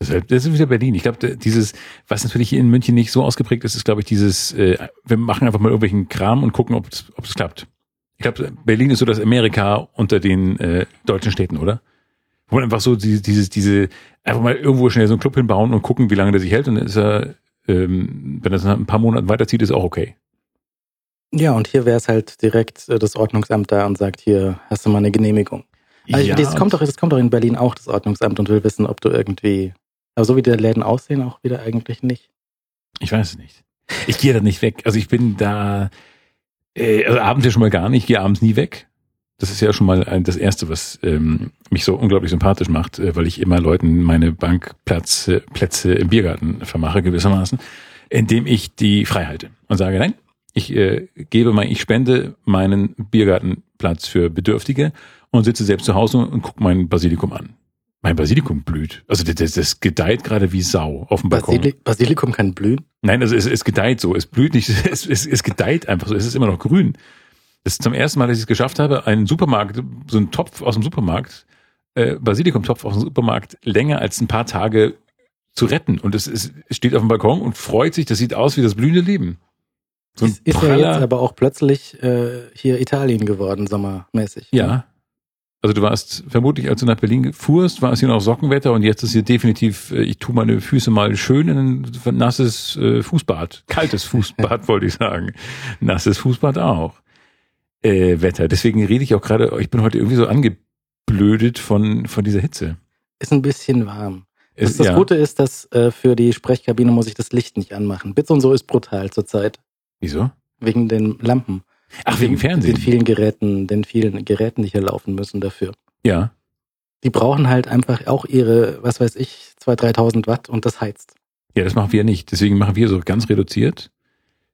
S1: Das ist wieder Berlin. Ich glaube, dieses, was natürlich hier in München nicht so ausgeprägt ist, ist, glaube ich, dieses, äh, wir machen einfach mal irgendwelchen Kram und gucken, ob es klappt. Ich glaube, Berlin ist so das Amerika unter den äh, deutschen Städten, oder? Wo man einfach so die, dieses, diese, einfach mal irgendwo schnell so einen Club hinbauen und gucken, wie lange der sich hält. Und dann ist er, ähm, wenn er nach ein paar Monaten weiterzieht, ist auch okay.
S2: Ja, und hier wäre es halt direkt äh, das Ordnungsamt da und sagt, hier hast du mal eine Genehmigung. Also ja, das kommt doch, das kommt doch in Berlin auch, das Ordnungsamt, und will wissen, ob du irgendwie, aber so wie die Läden aussehen, auch wieder eigentlich nicht.
S1: Ich weiß es nicht. Ich gehe da nicht weg. Also ich bin da, äh, also abends ja schon mal gar nicht, ich gehe abends nie weg. Das ist ja schon mal ein, das Erste, was ähm, mich so unglaublich sympathisch macht, äh, weil ich immer Leuten meine Bankplätze Plätze im Biergarten vermache gewissermaßen, indem ich die frei halte und sage, nein, ich äh, gebe mal, ich spende meinen Biergartenplatz für Bedürftige und sitze selbst zu Hause und gucke mein Basilikum an. Mein Basilikum blüht. Also das, das gedeiht gerade wie Sau auf dem Balkon. Basili
S2: Basilikum kann blühen?
S1: Nein, also es, es gedeiht so. Es blüht nicht, es, es, es gedeiht einfach so. Es ist immer noch grün. Das ist zum ersten Mal, dass ich es geschafft habe, einen Supermarkt, so einen Topf aus dem Supermarkt, äh, Basilikumtopf aus dem Supermarkt, länger als ein paar Tage zu retten. Und es, es steht auf dem Balkon und freut sich. Das sieht aus wie das blühende Leben.
S2: So ist, ist ja jetzt aber auch plötzlich äh, hier Italien geworden, sommermäßig.
S1: Ja. Also du warst vermutlich, als du nach Berlin fuhrst, war es hier noch Sockenwetter und jetzt ist hier definitiv, äh, ich tue meine Füße mal schön in ein nasses äh, Fußbad. Kaltes Fußbad, wollte ich sagen. Nasses Fußbad auch. Äh, Wetter. Deswegen rede ich auch gerade, ich bin heute irgendwie so angeblödet von, von dieser Hitze.
S2: Ist ein bisschen warm. Das, das ja. Gute ist, dass äh, für die Sprechkabine muss ich das Licht nicht anmachen. Bits und so ist brutal zurzeit.
S1: Wieso?
S2: Wegen den Lampen.
S1: Ach, wegen Fernsehen?
S2: Den vielen Geräten, den vielen Geräten, die hier laufen müssen dafür.
S1: Ja.
S2: Die brauchen halt einfach auch ihre, was weiß ich, 2.000, 3.000 Watt und das heizt.
S1: Ja, das machen wir nicht. Deswegen machen wir so ganz reduziert.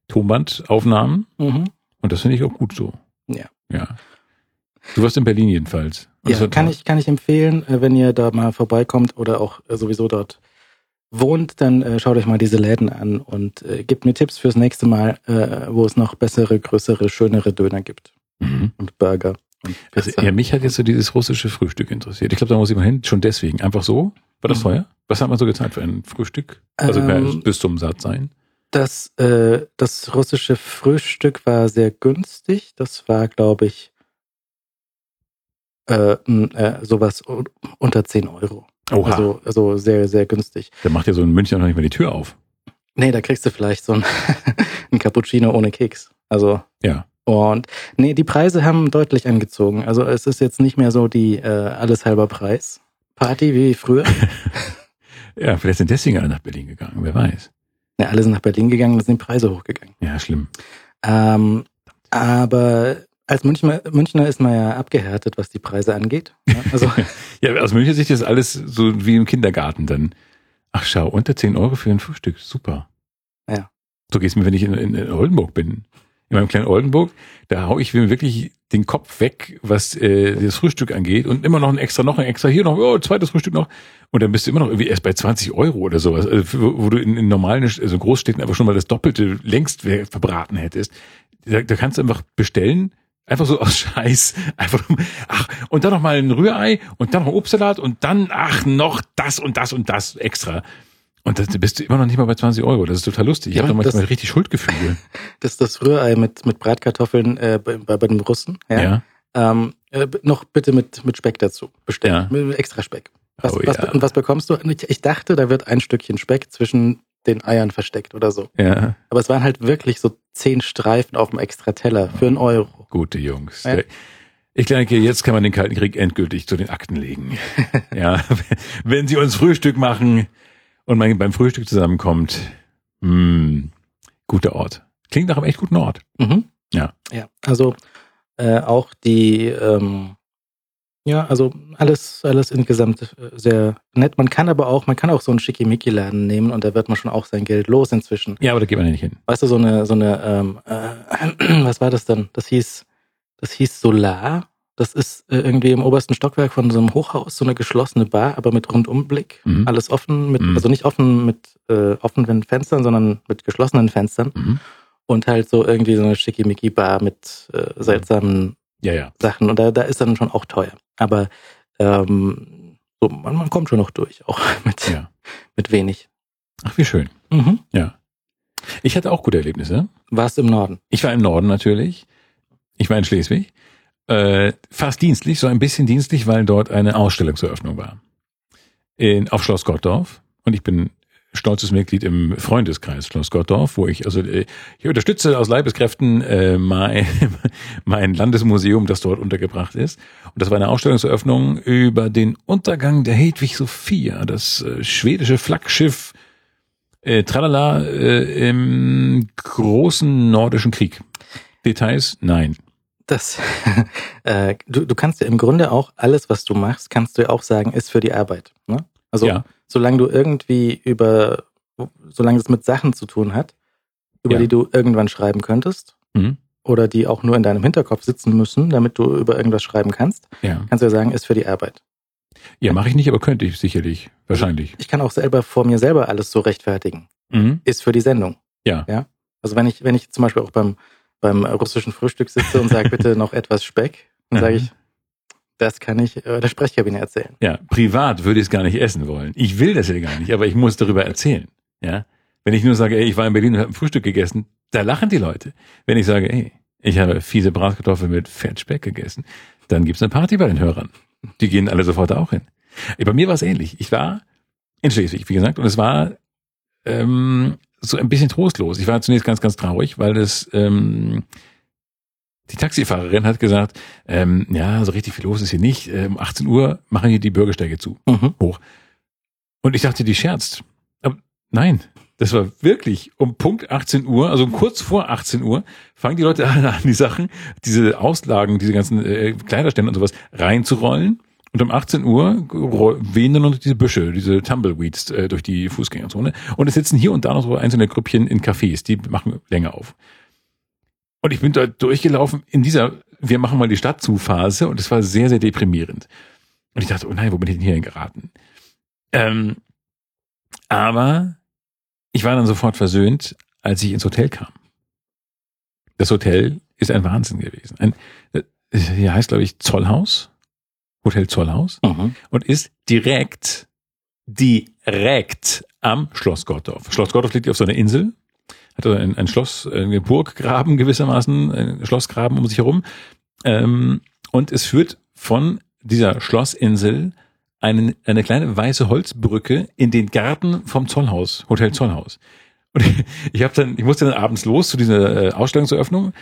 S1: Tonbandaufnahmen.
S2: Mhm.
S1: Und das finde ich auch gut so.
S2: Ja.
S1: Ja. Du warst in Berlin jedenfalls. Und
S2: Ja, kann ich, kann ich empfehlen, äh, wenn ihr da mal vorbeikommt oder auch äh, sowieso dort wohnt, dann äh, schaut euch mal diese Läden an und äh, gebt mir Tipps fürs nächste Mal, äh, wo es noch bessere, größere, schönere Döner gibt
S1: Mhm.
S2: und Burger. Und
S1: Also, ja, mich hat jetzt so dieses russische Frühstück interessiert. Ich glaube, da muss ich mal hin, schon deswegen. Einfach so. War das
S2: Mhm.
S1: teuer? Was hat man so gezahlt für ein Frühstück? Also
S2: Ähm,
S1: bis zum Satt sein.
S2: Das, äh, das russische Frühstück war sehr günstig. Das war, glaube ich, äh, äh, sowas unter 10 Euro.
S1: Oha,
S2: Also, also sehr, sehr günstig.
S1: da macht ja so ein Münchner noch nicht mal die Tür auf.
S2: Nee, da kriegst du vielleicht so ein, ein Cappuccino ohne Keks. Also,
S1: Ja.
S2: und nee, die Preise haben deutlich angezogen. Also es ist jetzt nicht mehr so die äh, alles halber Preis Party wie früher.
S1: Ja, vielleicht sind deswegen alle nach Berlin gegangen, wer weiß.
S2: ja, alle sind nach Berlin gegangen, da sind die Preise hochgegangen.
S1: Ja, schlimm.
S2: Ähm, aber als Münchner, Münchner ist man ja abgehärtet, was die Preise angeht. Ja, also
S1: Ja, aus Münchner Sicht ist alles so wie im Kindergarten dann. Ach schau, unter 10 Euro für ein Frühstück, super.
S2: Ja.
S1: So geht's mir, wenn ich in, in, in Oldenburg bin. In meinem kleinen Oldenburg, da hau ich mir wirklich den Kopf weg, was äh, das Frühstück angeht und immer noch ein extra, noch ein extra, hier noch, oh, zweites Frühstück noch. Und dann bist du immer noch irgendwie erst bei 20 Euro oder sowas, also für, wo du in, in normalen, also Großstädten einfach schon mal das Doppelte längst verbraten hättest. Da, da kannst du einfach bestellen, Einfach so aus Scheiß. Einfach, ach, und dann noch mal ein Rührei und dann noch Obstsalat und dann, ach, noch das und das und das extra. Und dann bist du immer noch nicht mal bei 20 Euro. Das ist total lustig. Ich
S2: Ja,
S1: habe da
S2: das-
S1: manchmal richtig Schuldgefühle.
S2: das das Rührei mit, mit Bratkartoffeln äh, bei, bei den Russen. Ja.
S1: Ja.
S2: Ähm, äh, noch bitte mit, mit Speck dazu bestellen.
S1: Ja.
S2: Mit extra Speck. Was,
S1: Oh
S2: was,
S1: ja.
S2: Und was bekommst du? Ich, ich dachte, da wird ein Stückchen Speck zwischen den Eiern versteckt oder so.
S1: Ja,
S2: Aber es waren halt wirklich so zehn Streifen auf dem extra Teller für einen Euro.
S1: gute Jungs.
S2: Ja.
S1: Ich denke, jetzt kann man den Kalten Krieg endgültig zu den Akten legen. ja, wenn sie uns Frühstück machen und man beim Frühstück zusammenkommt, mh, guter Ort. Klingt nach einem echt guten Ort.
S2: Mhm.
S1: Ja.
S2: Ja, also äh, auch die, ähm, ja, also alles, alles insgesamt äh, sehr nett. Man kann aber auch, man kann auch so einen Schickimicki-Laden nehmen und da wird man schon auch sein Geld los inzwischen.
S1: Ja, aber da geht man ja nicht hin.
S2: Weißt du, so eine, so eine, ähm, äh, was war das denn? Das hieß, das hieß Solar. Das ist äh, irgendwie im obersten Stockwerk von so einem Hochhaus, so eine geschlossene Bar, aber mit Rundumblick.
S1: Mhm.
S2: Alles offen, mit,
S1: Mhm.
S2: also nicht offen mit äh, offenen Fenstern, sondern mit geschlossenen Fenstern.
S1: Mhm.
S2: Und halt so irgendwie so eine Schickimicki-Bar mit äh, seltsamen
S1: Ja, ja.
S2: Sachen. Und da, da ist dann schon auch teuer. Aber ähm, so, man, man kommt schon noch durch, auch mit,
S1: Ja.
S2: mit wenig.
S1: Ach, wie schön.
S2: Mhm.
S1: Ja. Ich hatte auch gute Erlebnisse.
S2: Warst im Norden.
S1: Ich war im Norden natürlich. Ich war in Schleswig. Äh, fast dienstlich, so ein bisschen dienstlich, weil dort eine Ausstellungseröffnung war. In, auf Schloss Gottdorf. Und ich bin stolzes Mitglied im Freundeskreis Schloss Gottdorf, wo ich, also äh, ich unterstütze aus Leibeskräften äh, mein, mein Landesmuseum, das dort untergebracht ist. Und das war eine Ausstellungseröffnung über den Untergang der Hedwig Sophia, das äh, schwedische Flaggschiff äh, Tralala äh, im großen nordischen Krieg. Details? Nein.
S2: Das, äh, du, du kannst ja im Grunde auch alles, was du machst, kannst du ja auch sagen, ist für die Arbeit. Ne? Also
S1: ja.
S2: Solange du irgendwie über, solange es mit Sachen zu tun hat, über
S1: Ja.
S2: die du irgendwann schreiben könntest
S1: Mhm.
S2: oder die auch nur in deinem Hinterkopf sitzen müssen, damit du über irgendwas schreiben kannst,
S1: Ja.
S2: kannst du ja sagen, ist für die Arbeit.
S1: Ja, mache ich nicht, aber könnte ich sicherlich. Wahrscheinlich.
S2: Ich kann auch selber vor mir selber alles so rechtfertigen.
S1: Mhm.
S2: Ist für die Sendung.
S1: Ja.
S2: Ja. Also wenn ich, wenn ich zum Beispiel auch beim, beim russischen Frühstück sitze und sage, bitte noch etwas Speck, dann sage ich, das kann ich äh, der Sprechkabine erzählen.
S1: Ja, privat würde ich es gar nicht essen wollen. Ich will das ja gar nicht, aber ich muss darüber erzählen. Ja, wenn ich nur sage, ey, ich war in Berlin und habe ein Frühstück gegessen, da lachen die Leute. Wenn ich sage, ey, ich habe fiese Bratkartoffeln mit Fettspeck gegessen, dann gibt's eine Party bei den Hörern. Die gehen alle sofort auch hin. Bei mir war es ähnlich. Ich war in Schleswig, wie gesagt, und es war ähm, so ein bisschen trostlos. Ich war zunächst ganz, ganz traurig, weil es ähm, die Taxifahrerin hat gesagt, ähm, ja, so richtig viel los ist hier nicht. Ähm, 18 Uhr machen hier die Bürgersteige zu.
S2: Mhm.
S1: Und ich dachte, die scherzt. Aber nein, das war wirklich um Punkt 18 Uhr, also kurz vor 18 Uhr, fangen die Leute an, an die Sachen, diese Auslagen, diese ganzen äh, Kleiderstände und sowas reinzurollen. Und um 18 Uhr wehen dann noch diese Büsche, diese Tumbleweeds äh, durch die Fußgängerzone. Und es sitzen hier und da noch so einzelne Grüppchen in Cafés, die machen länger auf. Und ich bin da durchgelaufen in dieser, wir machen mal die Stadt zu Phase und es war sehr, sehr deprimierend. Und ich dachte, oh nein, wo bin ich denn hier geraten? Ähm, aber ich war dann sofort versöhnt, als ich ins Hotel kam. Das Hotel ist ein Wahnsinn gewesen. Ein, äh, hier heißt, glaube ich, Zollhaus. Hotel Zollhaus. Mhm. Und ist direkt, direkt am Schloss Gottorf. Schloss Gottorf liegt auf so einer Insel. Hat ein, ein Schloss, ein Burggraben gewissermaßen, ein Schlossgraben um sich herum. Ähm, und es führt von dieser Schlossinsel eine, eine kleine weiße Holzbrücke in den Garten vom Zollhaus, Hotel Zollhaus. Und ich, habe dann, ich musste dann abends los zu dieser äh, Ausstellungseröffnung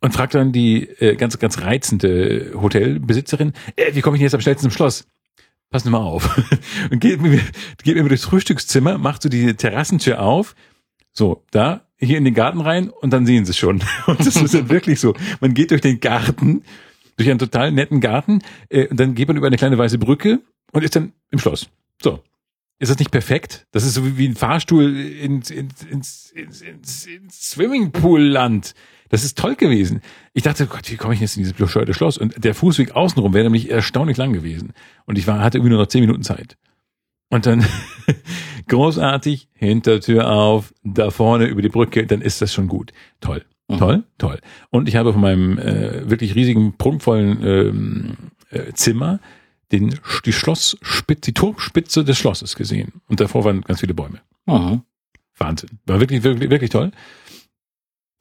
S1: und fragte dann die äh, ganz, ganz reizende Hotelbesitzerin, äh, wie komme ich denn jetzt am schnellsten zum Schloss? Pass mal auf. und geht mir, geht mir durchs Frühstückszimmer, macht so die Terrassentür auf. So, da, hier in den Garten rein und dann sehen sie es schon. Und das ist dann wirklich so. Man geht durch den Garten, durch einen total netten Garten, äh, und dann geht man über eine kleine weiße Brücke und ist dann im Schloss. So. Ist das nicht perfekt? Das ist so wie ein Fahrstuhl ins, ins, ins, ins, ins, ins Swimmingpool-Land. Das ist toll gewesen. Ich dachte, Gott, wie komme ich jetzt in dieses bescheuerte Schloss? Und der Fußweg außenrum wäre nämlich erstaunlich lang gewesen. Und ich war, hatte irgendwie nur noch zehn Minuten Zeit. Und dann großartig, Hintertür auf, da vorne über die Brücke, dann ist das schon gut. Toll, mhm. toll, toll. Und ich habe von meinem äh, wirklich riesigen, prunkvollen ähm, äh, Zimmer den, die Schlossspitze, die Turmspitze des Schlosses gesehen. Und davor waren ganz viele Bäume. Mhm. Wahnsinn. War wirklich, wirklich, wirklich toll.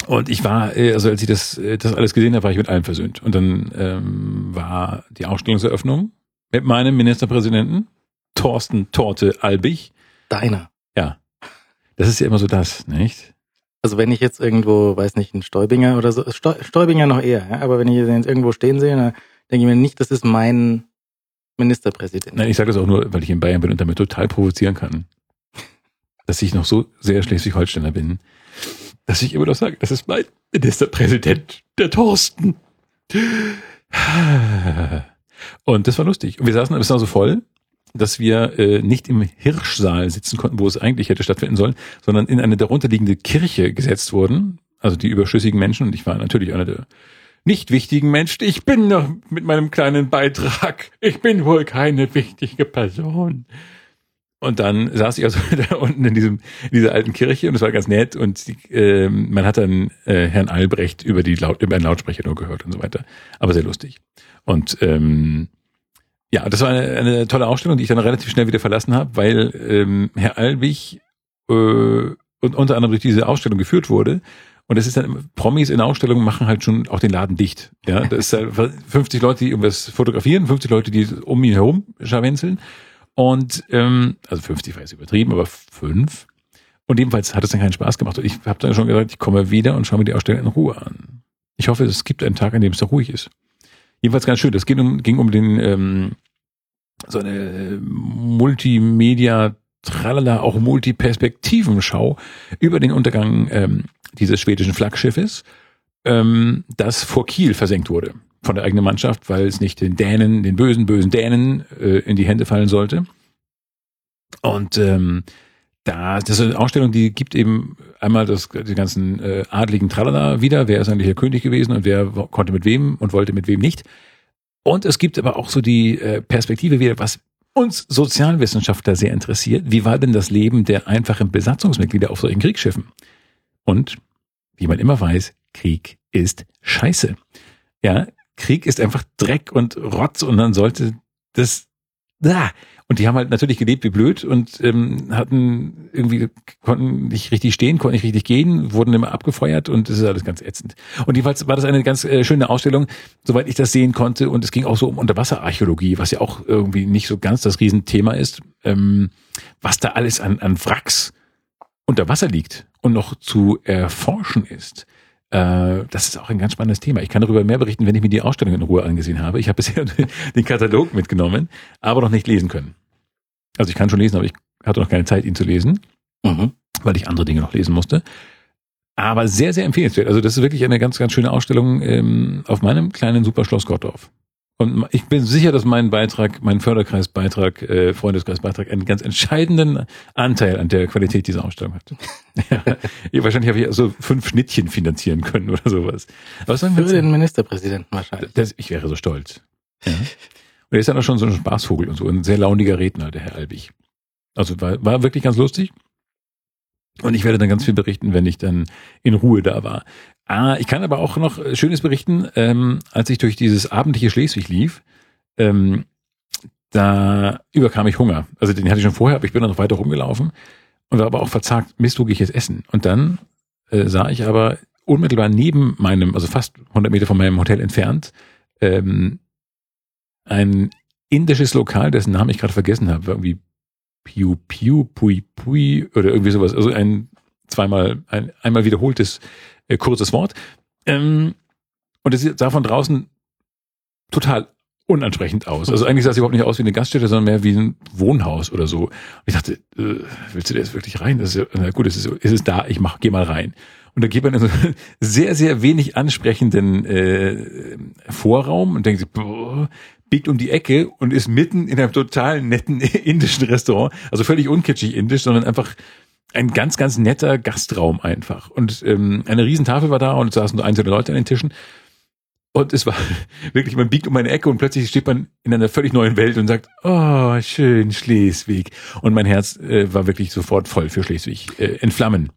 S1: Und ich war, äh, also als ich das, äh, das alles gesehen habe, war ich mit allem versöhnt. Und dann ähm, war die Ausstellungseröffnung mit meinem Ministerpräsidenten, Thorsten Torte Albig.
S2: Deiner.
S1: Ja. Das ist ja immer so das, nicht?
S2: Also wenn ich jetzt irgendwo, weiß nicht, ein Stäubinger oder so, Stäubinger noch eher, ja? aber wenn ich den jetzt irgendwo stehen sehe, dann denke ich mir nicht, das ist mein Ministerpräsident.
S1: Nein, ich sage das auch nur, weil ich in Bayern bin und damit total provozieren kann. Dass ich noch so sehr Schleswig-Holsteiner bin, dass ich immer noch sage, das ist mein Ministerpräsident, der Thorsten. Und das war lustig. Und wir saßen, es war so voll, dass wir äh, nicht im Hirschsaal sitzen konnten, wo es eigentlich hätte stattfinden sollen, sondern in eine darunterliegende Kirche gesetzt wurden. Also die überschüssigen Menschen. Und ich war natürlich einer der nicht wichtigen Menschen. Ich bin noch mit meinem kleinen Beitrag. Ich bin wohl keine wichtige Person. Und dann saß ich also da unten in diesem in dieser alten Kirche und es war ganz nett und die, äh, man hat dann äh, Herrn Albrecht über die laut über einen Lautsprecher nur gehört und so weiter, aber sehr lustig. Und ähm, ja, das war eine, eine tolle Ausstellung, die ich dann relativ schnell wieder verlassen habe, weil ähm, Herr Albig äh, und unter anderem durch diese Ausstellung geführt wurde und das ist dann, Promis in Ausstellungen machen halt schon auch den Laden dicht. Ja, das ist halt 50 Leute, die irgendwas fotografieren, 50 Leute, die um ihn herum scharwenzeln. Und, ähm, also 50 war jetzt übertrieben, aber fünf. Und jedenfalls hat es dann keinen Spaß gemacht. Und ich habe dann schon gesagt, ich komme wieder und schaue mir die Ausstellung in Ruhe an. Ich hoffe, es gibt einen Tag, an dem es da ruhig ist. Jedenfalls ganz schön. Das ging um, ging um den, ähm, so eine äh, Multimedia, tralala, auch Multiperspektivenschau über den Untergang ähm, dieses schwedischen Flaggschiffes, ähm, das vor Kiel versenkt wurde von der eigenen Mannschaft, weil es nicht den Dänen, den bösen, bösen Dänen äh, in die Hände fallen sollte. Und ähm, da, das ist eine Ausstellung, die gibt eben einmal das, die ganzen äh, adligen Tralala wieder, wer ist eigentlich der König gewesen und wer konnte mit wem und wollte mit wem nicht. Und es gibt aber auch so die äh, Perspektive wieder, was uns Sozialwissenschaftler sehr interessiert. Wie war denn das Leben der einfachen Besatzungsmitglieder auf solchen Kriegsschiffen? Und wie man immer weiß, Krieg ist Scheiße. Ja, Krieg ist einfach Dreck und Rotz und dann sollte das da. Und die haben halt natürlich gelebt wie blöd und ähm, hatten irgendwie, konnten nicht richtig stehen, konnten nicht richtig gehen, wurden immer abgefeuert und das ist alles ganz ätzend. Und jedenfalls war das eine ganz äh, schöne Ausstellung, soweit ich das sehen konnte. Und es ging auch so um Unterwasserarchäologie, was ja auch irgendwie nicht so ganz das Riesenthema ist, ähm, was da alles an, an Wracks unter Wasser liegt und noch zu erforschen ist. Äh, das ist auch ein ganz spannendes Thema. Ich kann darüber mehr berichten, wenn ich mir die Ausstellung in Ruhe angesehen habe. Ich habe bisher den Katalog mitgenommen, aber noch nicht lesen können. Also ich kann schon lesen, aber ich hatte noch keine Zeit, ihn zu lesen, mhm. weil ich andere Dinge noch lesen musste. Aber sehr, sehr empfehlenswert. Also das ist wirklich eine ganz, ganz schöne Ausstellung ähm, auf meinem kleinen Superschloss Gottorf. Und ich bin sicher, dass mein Beitrag, mein Förderkreisbeitrag, äh, Freundeskreisbeitrag einen ganz entscheidenden Anteil an der Qualität dieser Ausstellung hat. ja, wahrscheinlich habe ich so fünf Schnittchen finanzieren können oder sowas.
S2: Was sagen wir Für den Ministerpräsidenten wahrscheinlich.
S1: Das, ich wäre so stolz. Ja. Und er ist dann auch schon so ein Spaßvogel und so, ein sehr launiger Redner, der Herr Albig. Also war, war wirklich ganz lustig. Und ich werde dann ganz viel berichten, wenn ich dann in Ruhe da war. Ah, ich kann aber auch noch Schönes berichten, ähm, als ich durch dieses abendliche Schleswig lief, ähm, da überkam ich Hunger. Also den hatte ich schon vorher, aber ich bin dann noch weiter rumgelaufen und war aber auch verzagt, Mist, wo gehe ich jetzt essen? Und dann äh, sah ich aber unmittelbar neben meinem, also fast 100 Meter von meinem Hotel entfernt, ähm, ein indisches Lokal, dessen Namen ich gerade vergessen habe, irgendwie Piu Piu, Pui Pui oder irgendwie sowas. Also ein zweimal, ein einmal wiederholtes äh, kurzes Wort. Ähm, und es sah von draußen total unansprechend aus. Also eigentlich sah es überhaupt nicht aus wie eine Gaststätte, sondern mehr wie ein Wohnhaus oder so. Und ich dachte, äh, willst du da jetzt wirklich rein? Das ist ja, na gut, es ist, es ist da, ich mach, geh mal rein. Und da geht man in so einen sehr, sehr wenig ansprechenden äh, Vorraum und denkt sich, boah, biegt um die Ecke und ist mitten in einem total netten indischen Restaurant. Also völlig unkitschig indisch, sondern einfach ein ganz, ganz netter Gastraum einfach. Und ähm, eine Riesentafel war da und es saßen so einzelne Leute an den Tischen. Und es war wirklich, man biegt um eine Ecke und plötzlich steht man in einer völlig neuen Welt und sagt, oh, schön, Schleswig. Und mein Herz äh, war wirklich sofort voll für Schleswig, äh, in Flammen.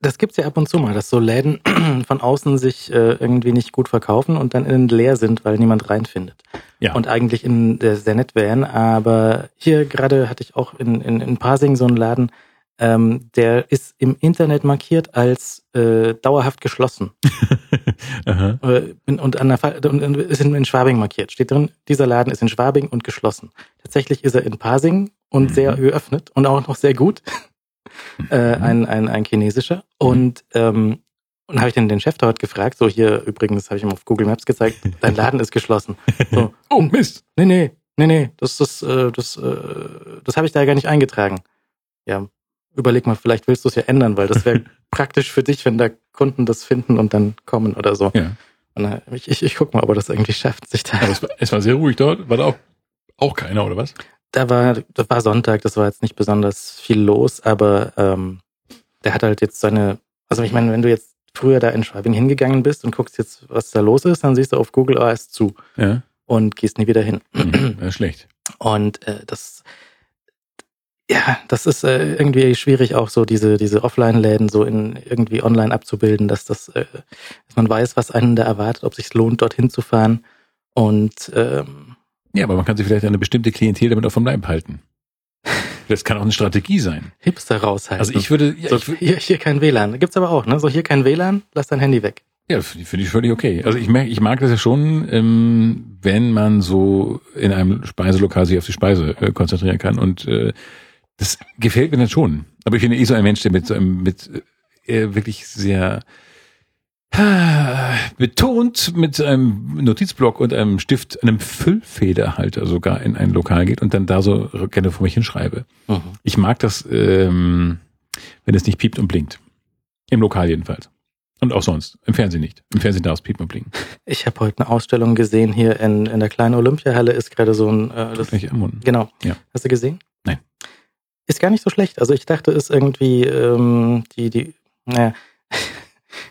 S2: Das gibt's ja ab und zu mal, dass so Läden von außen sich äh, irgendwie nicht gut verkaufen und dann innen leer sind, weil niemand reinfindet. Ja. Und eigentlich in der sehr nett wären. Aber hier gerade hatte ich auch in, in, in Pasing so einen Laden, ähm, der ist im Internet markiert als äh, dauerhaft geschlossen. Äh, und, an der, und ist in, in, Schwabing markiert. Steht drin, dieser Laden ist in Schwabing und geschlossen. Tatsächlich ist er in Pasing und mhm. sehr geöffnet und auch noch sehr gut. Äh, ein, ein, ein chinesischer. Und ähm, und habe ich dann den Chef dort gefragt, so hier übrigens habe ich ihm auf Google Maps gezeigt, dein Laden ist geschlossen. So,
S1: oh Mist.
S2: Nee, nee, nee, nee, das das äh, das äh, das habe ich da gar nicht eingetragen. Ja, überleg mal, vielleicht willst du es ja ändern, weil das wäre praktisch für dich, wenn da Kunden das finden und dann kommen oder so. Ja. Und ich, ich, ich guck mal, ob er das irgendwie schafft, sich da.
S1: Es war, es war sehr ruhig dort. War da auch, auch keiner, oder was?
S2: Da war, das war Sonntag, das war jetzt nicht besonders viel los, aber ähm, der hat halt jetzt seine, also ich meine, wenn du jetzt früher da in Schwabing hingegangen bist und guckst jetzt, was da los ist, dann siehst du auf Google, ist zu. Ja. Und gehst nie wieder hin.
S1: Mhm, ja, schlecht.
S2: Und äh, das, ja, das ist äh, irgendwie schwierig, auch so diese, diese Offline-Läden so in irgendwie online abzubilden, dass das, äh, dass man weiß, was einen da erwartet, ob sich lohnt, dorthin zu fahren. Und ähm,
S1: ja, aber man kann sich vielleicht eine bestimmte Klientel damit auch vom Leib halten. Das kann auch eine Strategie sein.
S2: Hipster raushalten.
S1: Also ich würde, ja,
S2: so,
S1: ich
S2: hier, hier kein WLAN. Gibt's aber auch, ne? So hier kein WLAN, lass dein Handy weg.
S1: Ja, finde ich völlig okay. Also ich merke, ich mag das ja schon, ähm, wenn man so in einem Speiselokal sich auf die Speise äh, konzentrieren kann und äh, das gefällt mir dann schon. Aber ich bin eh so ein Mensch, der mit so einem, mit äh, wirklich sehr betont mit einem Notizblock und einem Stift, einem Füllfederhalter sogar in ein Lokal geht und dann da so gerne vor mich hinschreibe. Mhm. Ich mag das, ähm, wenn es nicht piept und blinkt. Im Lokal jedenfalls. Und auch sonst. Im Fernsehen nicht. Im Fernsehen darf es piepen und blinken.
S2: Ich habe heute eine Ausstellung gesehen hier in, in der kleinen Olympiahalle ist gerade so ein
S1: äh, das,
S2: Genau. Ja. Hast du gesehen?
S1: Nein.
S2: Ist gar nicht so schlecht. Also ich dachte, ist irgendwie ähm, die, die, naja,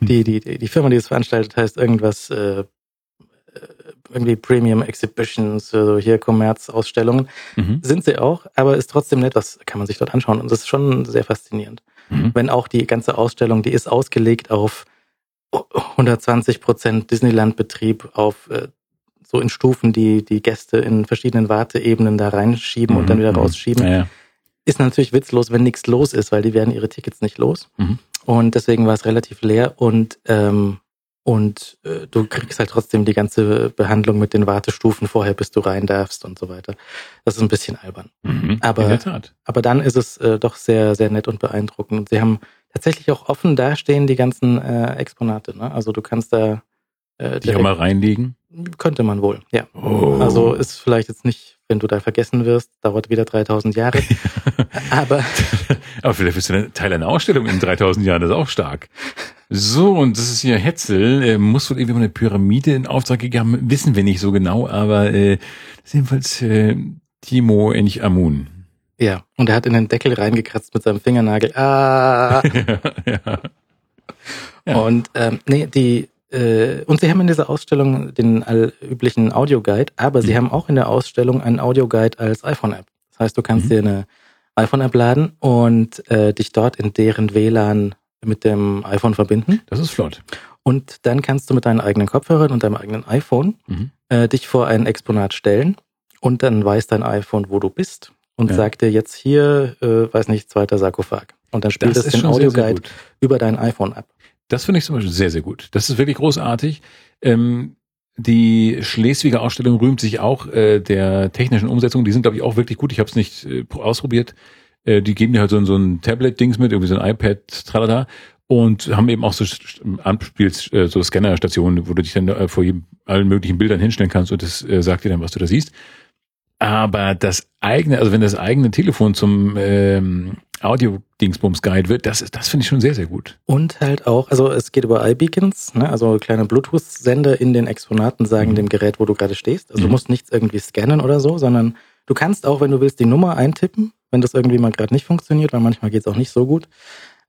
S2: die, die, die Firma, die es veranstaltet, heißt irgendwas, äh, äh irgendwie Premium Exhibitions, also hier Kommerzausstellungen. Mhm. Sind sie auch, aber ist trotzdem nett, was kann man sich dort anschauen. Und das ist schon sehr faszinierend. Mhm. Wenn auch die ganze Ausstellung, die ist ausgelegt auf 120 Prozent Disneyland-Betrieb, auf äh, so in Stufen, die die Gäste in verschiedenen Warteebenen da reinschieben mhm. und dann wieder mhm. rausschieben. Ja, ja. Ist natürlich witzlos, wenn nichts los ist, weil die werden ihre Tickets nicht los. Und deswegen war es relativ leer und ähm, und äh, du kriegst halt trotzdem die ganze Behandlung mit den Wartestufen vorher, bis du rein darfst und so weiter. Das ist ein bisschen albern. Mhm, aber, aber dann ist es äh, doch sehr, sehr nett und beeindruckend. Und sie haben tatsächlich auch offen dastehen die ganzen äh, Exponate. Ne? Also du kannst da
S1: äh, die auch mal reinlegen?
S2: Könnte man wohl, ja. Oh. Also ist vielleicht jetzt nicht, wenn du da vergessen wirst, dauert wieder 3000 Jahre. aber
S1: aber vielleicht bist du Teil einer Ausstellung in 3000 Jahren, das ist auch stark. So, und das ist hier Hetzel. Er muss wohl irgendwie eine Pyramide in Auftrag gegeben haben, wissen wir nicht so genau, aber äh, das ist jedenfalls äh, Timo Enich Amun.
S2: Ja, und er hat in den Deckel reingekratzt mit seinem Fingernagel. Ah!
S1: ja, ja. Ja.
S2: Und ähm, nee, die äh, und sie haben in dieser Ausstellung den allüblichen Audioguide, aber sie
S1: Mhm.
S2: haben auch in der Ausstellung einen Audioguide als iPhone-App. Das heißt, du kannst
S1: Mhm.
S2: dir eine iPhone-App laden und äh, dich dort in deren WLAN mit dem iPhone verbinden.
S1: Das ist flott.
S2: Und dann kannst du mit deinen eigenen Kopfhörern und deinem eigenen iPhone
S1: Mhm.
S2: äh, dich vor ein Exponat stellen und dann weiß dein iPhone, wo du bist und
S1: Ja.
S2: sagt dir jetzt hier, äh, weiß nicht, zweiter Sarkophag. Und dann spielt es den Audioguide über dein iPhone ab.
S1: Das finde ich zum Beispiel sehr, sehr gut. Das ist wirklich großartig. Ähm, die Schleswiger Ausstellung rühmt sich auch äh, der technischen Umsetzung. Die sind, glaube ich, auch wirklich gut. Ich habe es nicht äh, ausprobiert. Äh, die geben dir halt so, ein- so ein Tablet-Dings mit, irgendwie so ein iPad, tralala. Und haben eben auch so Anspiels, äh, so Scannerstationen, wo du dich dann äh, vor jedem, allen möglichen Bildern hinstellen kannst und das äh, sagt dir dann, was du da siehst. Aber das eigene, also wenn das eigene Telefon zum ähm, Audio-Dingsbums-Guide wird, das, das finde ich schon sehr, sehr gut.
S2: Und halt auch, also es geht über iBeacons, ne? also kleine Bluetooth-Sender in den Exponaten sagen
S1: Mhm.
S2: dem Gerät, wo du gerade stehst. Also
S1: Mhm.
S2: du musst nichts irgendwie scannen oder so, sondern du kannst auch, wenn du willst, die Nummer eintippen, wenn das irgendwie mal gerade nicht funktioniert, weil manchmal geht es auch nicht so gut,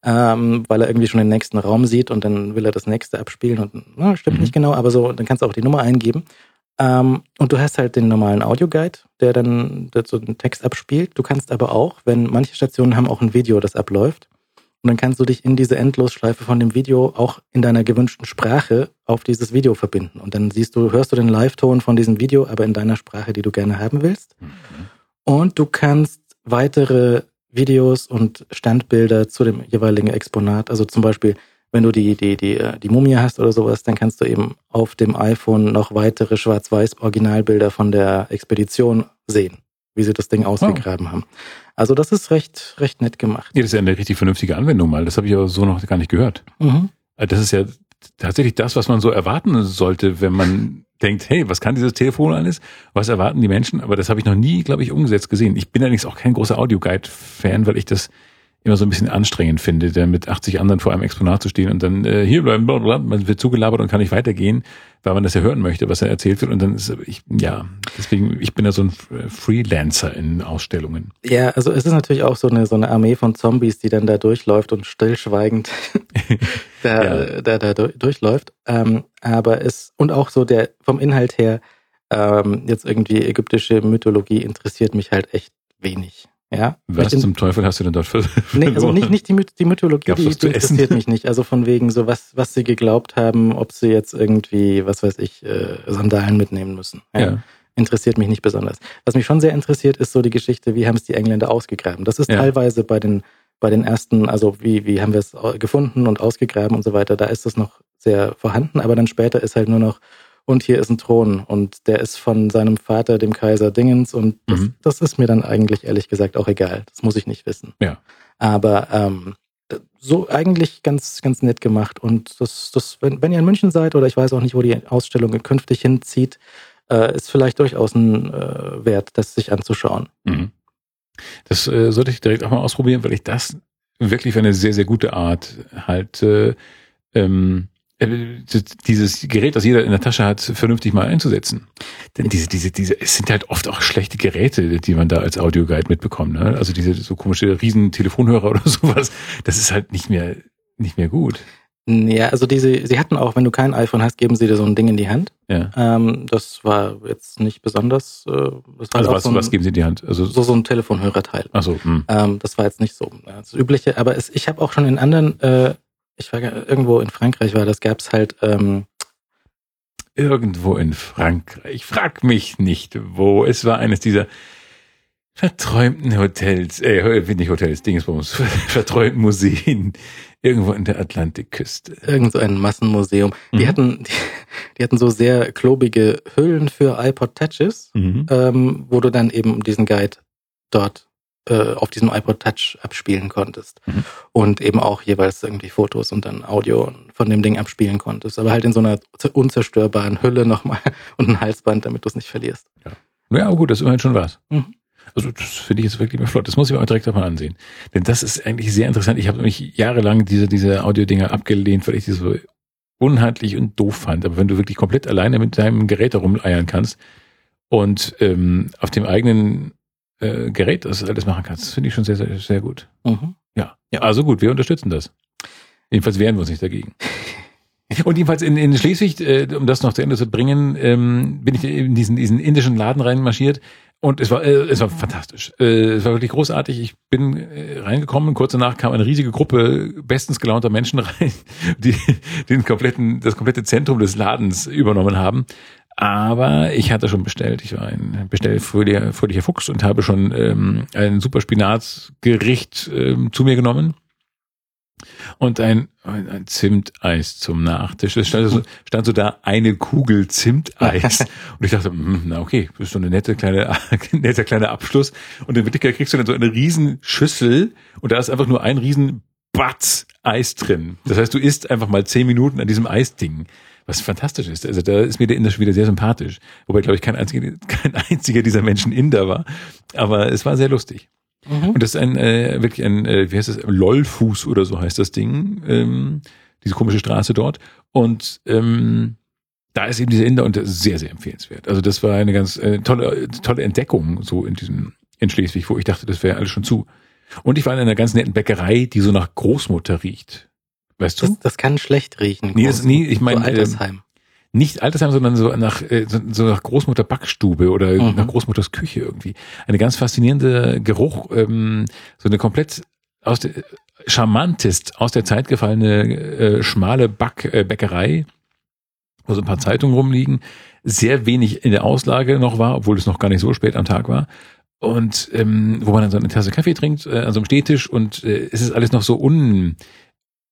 S2: ähm, weil er irgendwie schon den nächsten Raum sieht und dann will er das nächste abspielen und na, stimmt
S1: Mhm.
S2: nicht genau, aber so, dann kannst du auch die Nummer eingeben. Ähm, und du hast halt den normalen Audioguide, der dann so den Text abspielt. Du kannst aber auch, wenn manche Stationen haben auch ein Video, das abläuft, und dann kannst du dich in diese Endlosschleife von dem Video auch in deiner gewünschten Sprache auf dieses Video verbinden. Und dann siehst du, hörst du den Live-Ton von diesem Video, aber in deiner Sprache, die du gerne haben willst. Und du kannst weitere Videos und Standbilder zu dem jeweiligen Exponat, also zum Beispiel, wenn du die, die, die, äh, die Mumie hast oder sowas, dann kannst du eben auf dem iPhone noch weitere Schwarz-Weiß-Originalbilder von der Expedition sehen, wie sie das Ding ausgegraben haben. Also das ist recht, recht nett gemacht.
S1: Ja, das ist ja eine richtig vernünftige Anwendung mal. Das habe ich aber so noch gar nicht gehört.
S2: Mhm.
S1: Also Das ist ja tatsächlich das, was man so erwarten sollte, wenn man denkt, hey, was kann dieses Telefon alles? Was erwarten die Menschen? Aber das habe ich noch nie, glaube ich, umgesetzt gesehen. Ich bin allerdings auch kein großer Audioguide-Fan, weil ich das immer so ein bisschen anstrengend finde, da mit 80 anderen vor einem Exponat zu stehen und dann äh, hier bleiben, blablabla. man wird zugelabert und kann nicht weitergehen, weil man das ja hören möchte, was er erzählt wird. Und dann ist ich, ja, deswegen, ich bin da so ein Freelancer in Ausstellungen.
S2: Ja, also es ist natürlich auch so eine, so eine Armee von Zombies, die dann da durchläuft und stillschweigend da,
S1: Ja.
S2: da, da du- durchläuft. Ähm, aber es, und auch so der, vom Inhalt her, ähm, jetzt irgendwie ägyptische Mythologie interessiert mich halt echt wenig. Ja.
S1: Was
S2: in-
S1: zum Teufel hast du denn dort für
S2: Nee, also nicht, nicht die, die Mythologie,
S1: Gab's
S2: die, die interessiert mich nicht. Also von wegen so, was, was sie geglaubt haben, ob sie jetzt irgendwie, was weiß ich, äh, Sandalen mitnehmen müssen.
S1: Ja.
S2: Interessiert mich nicht besonders. Was mich schon sehr interessiert, ist so die Geschichte, wie haben es die Engländer ausgegraben. Das ist
S1: Ja.
S2: teilweise bei den, bei den ersten, also wie, wie haben wir es gefunden und ausgegraben und so weiter, da ist das noch sehr vorhanden, aber dann später ist halt nur noch, und hier ist ein Thron und der ist von seinem Vater, dem Kaiser Dingens und das,
S1: Mhm.
S2: das ist mir dann eigentlich ehrlich gesagt auch egal. Das muss ich nicht wissen.
S1: Ja.
S2: Aber ähm, so eigentlich ganz, ganz nett gemacht. Und das, das, wenn, wenn ihr in München seid oder ich weiß auch nicht, wo die Ausstellung künftig hinzieht, äh, ist vielleicht durchaus ein äh, Wert, das sich anzuschauen.
S1: Mhm. Das äh, sollte ich direkt auch mal ausprobieren, weil ich das wirklich für eine sehr, sehr gute Art halte, ähm, äh, dieses Gerät, das jeder in der Tasche hat, vernünftig mal einzusetzen. Denn diese, diese, diese, es sind halt oft auch schlechte Geräte, die man da als Audioguide mitbekommt. Ne? Also diese so komische riesen Telefonhörer oder sowas, das ist halt nicht mehr, nicht mehr gut.
S2: Ja, also diese, sie hatten auch, wenn du kein iPhone hast, geben sie dir so ein Ding in die Hand.
S1: Ja.
S2: Ähm, das war jetzt nicht besonders. Äh, das war
S1: Also was,
S2: so, ein,
S1: was geben sie in die Hand? Also,
S2: so, so ein Telefonhörerteil.
S1: ach so, hm.
S2: Ähm, das war jetzt nicht so äh, das Übliche, aber es, ich habe auch schon in anderen, äh, ich war ge- irgendwo in Frankreich, war das gab's halt ähm,
S1: irgendwo in Frankreich. Frag mich nicht, wo. Es war eines dieser verträumten Hotels, äh, nicht Hotels, Dingsbums, verträumten Museen irgendwo in der Atlantikküste.
S2: irgend so ein Massenmuseum. Die
S1: Mhm.
S2: hatten, die, die hatten so sehr klobige Hüllen für iPod Touches,
S1: Mhm.
S2: ähm, wo du dann eben diesen Guide dort äh, auf diesem iPod Touch abspielen konntest.
S1: Mhm.
S2: Und eben auch jeweils irgendwie Fotos und dann Audio von dem Ding abspielen konntest. Aber halt in so einer unzerstörbaren Hülle nochmal und ein Halsband, damit du es nicht verlierst.
S1: Ja, aber gut, das ist immerhin schon was.
S2: Mhm.
S1: Also das finde ich jetzt wirklich mal flott. Das muss ich mir auch direkt mal ansehen. Denn das ist eigentlich sehr interessant. Ich habe nämlich jahrelang diese, diese Audio-Dinger abgelehnt, weil ich die so unhandlich und doof fand. Aber wenn du wirklich komplett alleine mit deinem Gerät herumeiern kannst und ähm, auf dem eigenen äh, Gerät das alles machen kannst, das finde ich schon sehr, sehr, sehr gut. Mhm. Ja. ja, also gut, wir unterstützen das. Jedenfalls wehren wir uns nicht dagegen. Und jedenfalls in, in Schleswig, äh, um das noch zu Ende zu bringen, ähm, bin ich in diesen, diesen indischen Laden reinmarschiert und es war, äh, es war fantastisch. Äh, es war wirklich großartig. Ich bin äh, reingekommen, kurz danach kam eine riesige Gruppe bestens gelaunter Menschen rein, die den kompletten, das komplette Zentrum des Ladens übernommen haben. Aber ich hatte schon bestellt. Ich war ein bestellfröhlicher fröhlicher Fuchs und habe schon ähm, ein super Spinatsgericht ähm, zu mir genommen und ein, ein Zimteis zum Nachtisch. Es stand so, stand so da eine Kugel Zimteis. und ich dachte, hm, na okay, das ist so eine nette kleine, netter kleiner Abschluss. Und in Wirklichkeit kriegst du dann so eine riesen Schüssel und da ist einfach nur ein riesen Batz Eis drin. Das heißt, du isst einfach mal zehn Minuten an diesem Eisding. Was fantastisch ist. Also da ist mir der Inder schon wieder sehr sympathisch. Wobei, glaube ich, kein einziger, kein einziger dieser Menschen Inder war. Aber es war sehr lustig. Mhm. Und das ist ein äh, wirklich ein, äh, wie heißt das, Lollfuß oder so heißt das Ding, ähm, diese komische Straße dort. Und ähm, da ist eben dieser Inder und sehr, sehr empfehlenswert. Also das war eine ganz äh, tolle, tolle Entdeckung so in diesem in Schleswig, wo ich dachte, das wäre alles schon zu. Und ich war in einer ganz netten Bäckerei, die so nach Großmutter riecht. Weißt du?
S2: Das, das kann schlecht riechen.
S1: Nee, das, nee ich meine.
S2: So Altersheim. Ähm,
S1: nicht Altersheim, sondern so nach, äh, so nach Großmutter Backstube oder mhm. nach Großmutters Küche irgendwie. Eine ganz faszinierende Geruch, ähm, so eine komplett aus der, charmantest aus der Zeit gefallene äh, schmale Back, äh, wo so ein paar Zeitungen rumliegen, sehr wenig in der Auslage noch war, obwohl es noch gar nicht so spät am Tag war. Und ähm, wo man dann so eine Tasse Kaffee trinkt äh, an so einem Stehtisch und äh, es ist alles noch so un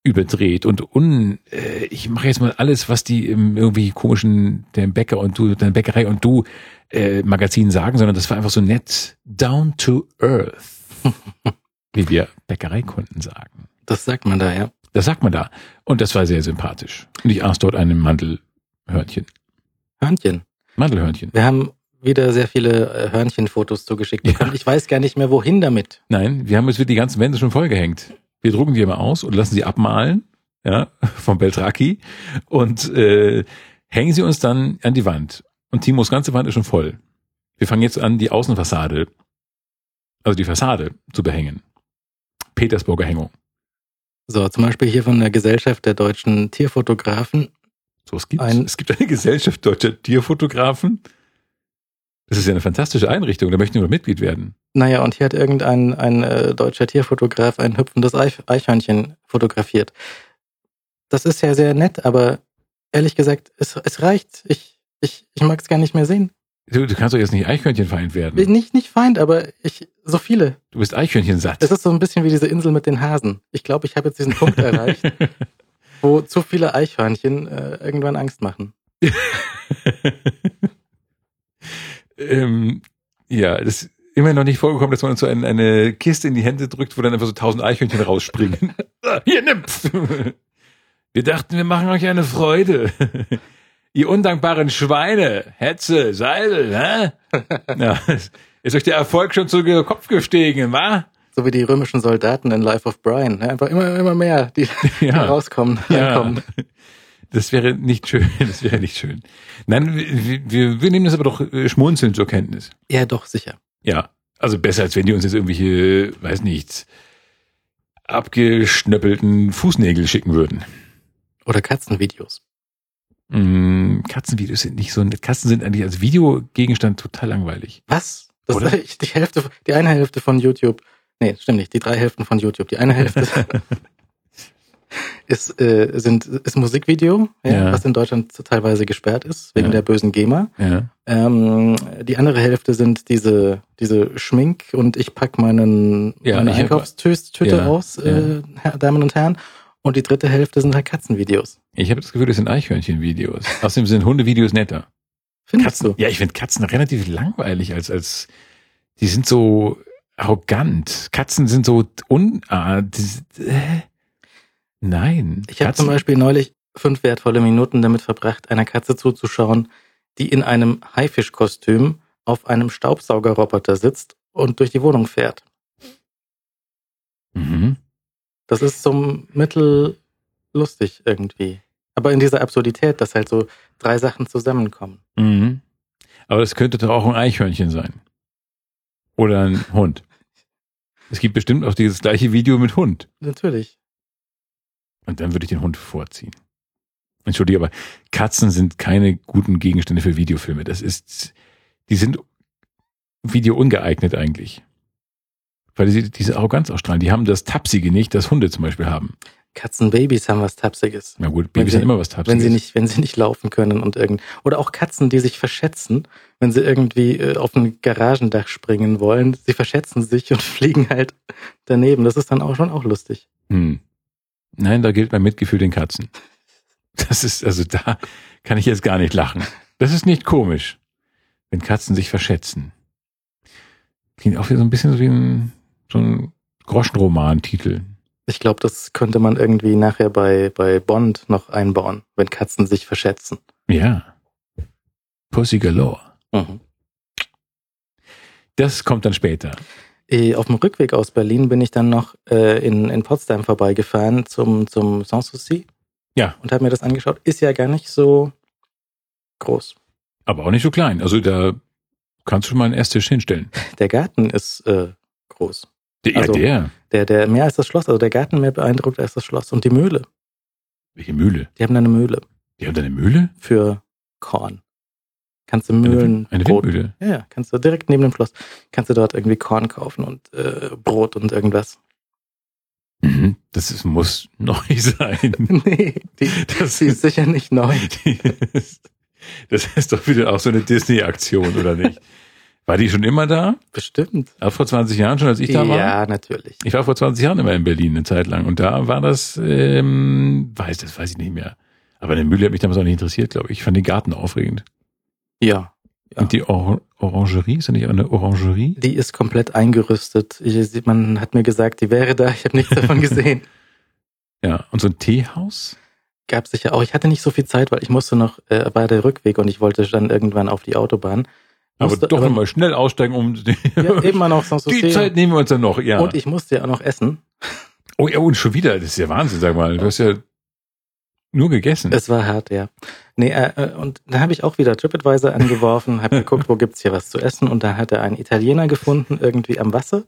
S1: überdreht und un, äh, ich mache jetzt mal alles, was die im irgendwie komischen, der Bäcker und du, deine Bäckerei und du äh, Magazin sagen, sondern das war einfach so nett down to earth, wie wir Bäckereikunden sagen.
S2: Das sagt man da, ja.
S1: Das sagt man da. Und das war sehr sympathisch. Und ich aß dort einem Mandelhörnchen.
S2: Hörnchen?
S1: Mandelhörnchen.
S2: Wir haben wieder sehr viele äh, Hörnchenfotos zugeschickt bekommen. Ja. Ich weiß gar nicht mehr, wohin damit.
S1: Nein, wir haben uns die ganzen Wände schon vollgehängt wir drucken die immer aus und lassen sie abmalen, ja, vom Beltraki und äh, hängen sie uns dann an die Wand. Und Timos ganze Wand ist schon voll. Wir fangen jetzt an, die Außenfassade, also die Fassade zu behängen. Petersburger Hängung.
S2: So, zum Beispiel hier von der Gesellschaft der deutschen Tierfotografen.
S1: So, es gibt, ein, es gibt eine Gesellschaft deutscher Tierfotografen. Das ist ja eine fantastische Einrichtung, da möchten wir Mitglied werden.
S2: Naja, und hier hat irgendein ein äh, deutscher Tierfotograf ein hüpfendes Eichhörnchen fotografiert. Das ist ja sehr nett, aber ehrlich gesagt, es, es reicht. Ich, ich, ich mag es gar nicht mehr sehen.
S1: Du, du kannst doch jetzt nicht Eichhörnchenfeind werden.
S2: Nicht, nicht Feind, aber ich, so viele.
S1: Du bist Eichhörnchen satt.
S2: Es ist so ein bisschen wie diese Insel mit den Hasen. Ich glaube, ich habe jetzt diesen Punkt erreicht, wo zu viele Eichhörnchen äh, irgendwann Angst machen.
S1: ähm, ja, das ist immer noch nicht vorgekommen, dass man uns so eine, eine Kiste in die Hände drückt, wo dann einfach so tausend Eichhörnchen rausspringen. Hier, nimm! Wir dachten, wir machen euch eine Freude. Ihr undankbaren Schweine, Hetze, Seidel, hä? Ja, ist euch der Erfolg schon zu Kopf gestiegen, wa?
S2: So wie die römischen Soldaten in Life of Brian. Einfach immer, immer mehr, die, die ja. rauskommen, reinkommen.
S1: Das wäre nicht schön, das wäre nicht schön. Nein, wir, wir nehmen das aber doch äh, schmunzeln zur Kenntnis.
S2: Ja, doch, sicher.
S1: Ja, also besser, als wenn die uns jetzt irgendwelche, weiß nicht, abgeschnöppelten Fußnägel schicken würden.
S2: Oder Katzenvideos.
S1: Mm, Katzenvideos sind nicht so, Katzen sind eigentlich als Videogegenstand total langweilig.
S2: Was? Das Oder? ist die Hälfte, die eine Hälfte von YouTube. Nee, stimmt nicht, die drei Hälften von YouTube. Die eine Hälfte ist, äh, sind, ist Musikvideo, ja, ja. was in Deutschland teilweise gesperrt ist, wegen ja. der bösen GEMA. Ähm, die andere Hälfte sind diese, diese Schmink und ich pack meinen, meine Einkaufstüte aus, äh, Damen und Herren. Und die dritte Hälfte sind halt Katzenvideos.
S1: Ich habe das Gefühl, das sind Eichhörnchenvideos. Außerdem sind Hundevideos netter.
S2: Findest Katzen,
S1: du? Ja, ich finde Katzen relativ langweilig als, als, die sind so arrogant. Katzen sind so un, ah, äh, Nein.
S2: Ich habe zum Beispiel neulich fünf wertvolle Minuten damit verbracht, einer Katze zuzuschauen, die in einem Haifischkostüm auf einem Staubsaugerroboter sitzt und durch die Wohnung fährt.
S1: Mhm.
S2: Das ist so mittellustig irgendwie. Aber in dieser Absurdität, dass halt so drei Sachen zusammenkommen.
S1: Mhm. Aber das könnte doch auch ein Eichhörnchen sein. Oder ein Hund. Es gibt bestimmt auch dieses gleiche Video mit Hund.
S2: Natürlich.
S1: Und dann würde ich den Hund vorziehen. Entschuldige, aber Katzen sind keine guten Gegenstände für Videofilme. Das ist, die sind Video ungeeignet eigentlich. Weil sie diese Arroganz ausstrahlen. Die haben das Tapsige nicht, das Hunde zum Beispiel haben.
S2: Katzenbabys haben was Tapsiges.
S1: Na gut, Babys
S2: sie-
S1: haben immer was Tapsiges.
S2: Wenn sie nicht, wenn sie nicht laufen können und irgend, oder auch Katzen, die sich verschätzen, wenn sie irgendwie äh, auf ein Garagendach springen wollen. Sie verschätzen sich und fliegen halt daneben. Das ist dann auch schon auch lustig.
S1: Hm. Nein, da gilt mein Mitgefühl den Katzen. Das ist, also da kann ich jetzt gar nicht lachen. Das ist nicht komisch, wenn Katzen sich verschätzen. Klingt auch wieder so ein bisschen so wie ein, so ein Groschenroman-Titel.
S2: Ich glaube, das könnte man irgendwie nachher bei, bei Bond noch einbauen, wenn Katzen sich verschätzen.
S1: Ja. Pussy Galore.
S2: Mhm.
S1: Das kommt dann später.
S2: Eh, Auf dem Rückweg aus Berlin bin ich dann noch äh, in, in Potsdam vorbeigefahren zum, zum Sanssouci.
S1: Ja.
S2: Und habe mir das angeschaut. Ist ja gar nicht so groß.
S1: Aber auch nicht so klein. Also da kannst du schon mal einen Esstisch hinstellen.
S2: Der Garten ist äh, groß.
S1: Der,
S2: Also-
S1: ja, der.
S2: Der, der mehr als das Schloss, also der Garten mehr beeindruckt als das Schloss. Und die Mühle.
S1: Welche Mühle?
S2: Die haben da eine Mühle
S1: Die haben da eine Mühle?
S2: für Korn. Kannst du Mühlen.
S1: eine
S2: Brot-
S1: Windmühle.
S2: Ja, ja, kannst du direkt neben dem Schloss, kannst du dort irgendwie Korn kaufen und äh, Brot und irgendwas.
S1: Mhm. Das ist, muss neu sein.
S2: nee, die,
S1: Das
S2: die ist sicher nicht neu.
S1: Das ist doch wieder auch so eine Disney-Aktion, oder nicht? War die schon immer da?
S2: Bestimmt.
S1: Auch vor 20 Jahren schon, als ich da war?
S2: Ja, natürlich.
S1: Ich war vor 20 Jahren immer in Berlin eine Zeit lang und da war das, ähm, weiß, das weiß ich nicht mehr. Aber eine Mühle hat mich damals auch nicht interessiert, glaube ich. Ich fand den Garten aufregend.
S2: Ja. Ja.
S1: Und die Or Orangerie, ist ja nicht eine Orangerie?
S2: Die ist komplett eingerüstet. Ich, man hat mir gesagt, die wäre da. Ich habe nichts davon gesehen.
S1: Ja. Und so ein Teehaus?
S2: Gab sicher auch. Ich hatte nicht so viel Zeit, weil ich musste noch, äh, war der Rückweg und ich wollte dann irgendwann auf die Autobahn.
S1: Aber
S2: Musste
S1: doch nochmal schnell aussteigen, um die,
S2: Ja, immer noch sonst
S1: die Zeit nehmen wir uns dann noch, ja.
S2: Und ich musste ja auch noch essen.
S1: oh ja, und schon wieder, das ist ja Wahnsinn, sag mal. Du hast ja nur gegessen.
S2: Es war hart, ja. Nee, äh, äh, und da habe ich auch wieder TripAdvisor angeworfen, habe geguckt, wo gibt's hier was zu essen und da hat er einen Italiener gefunden, irgendwie am Wasser.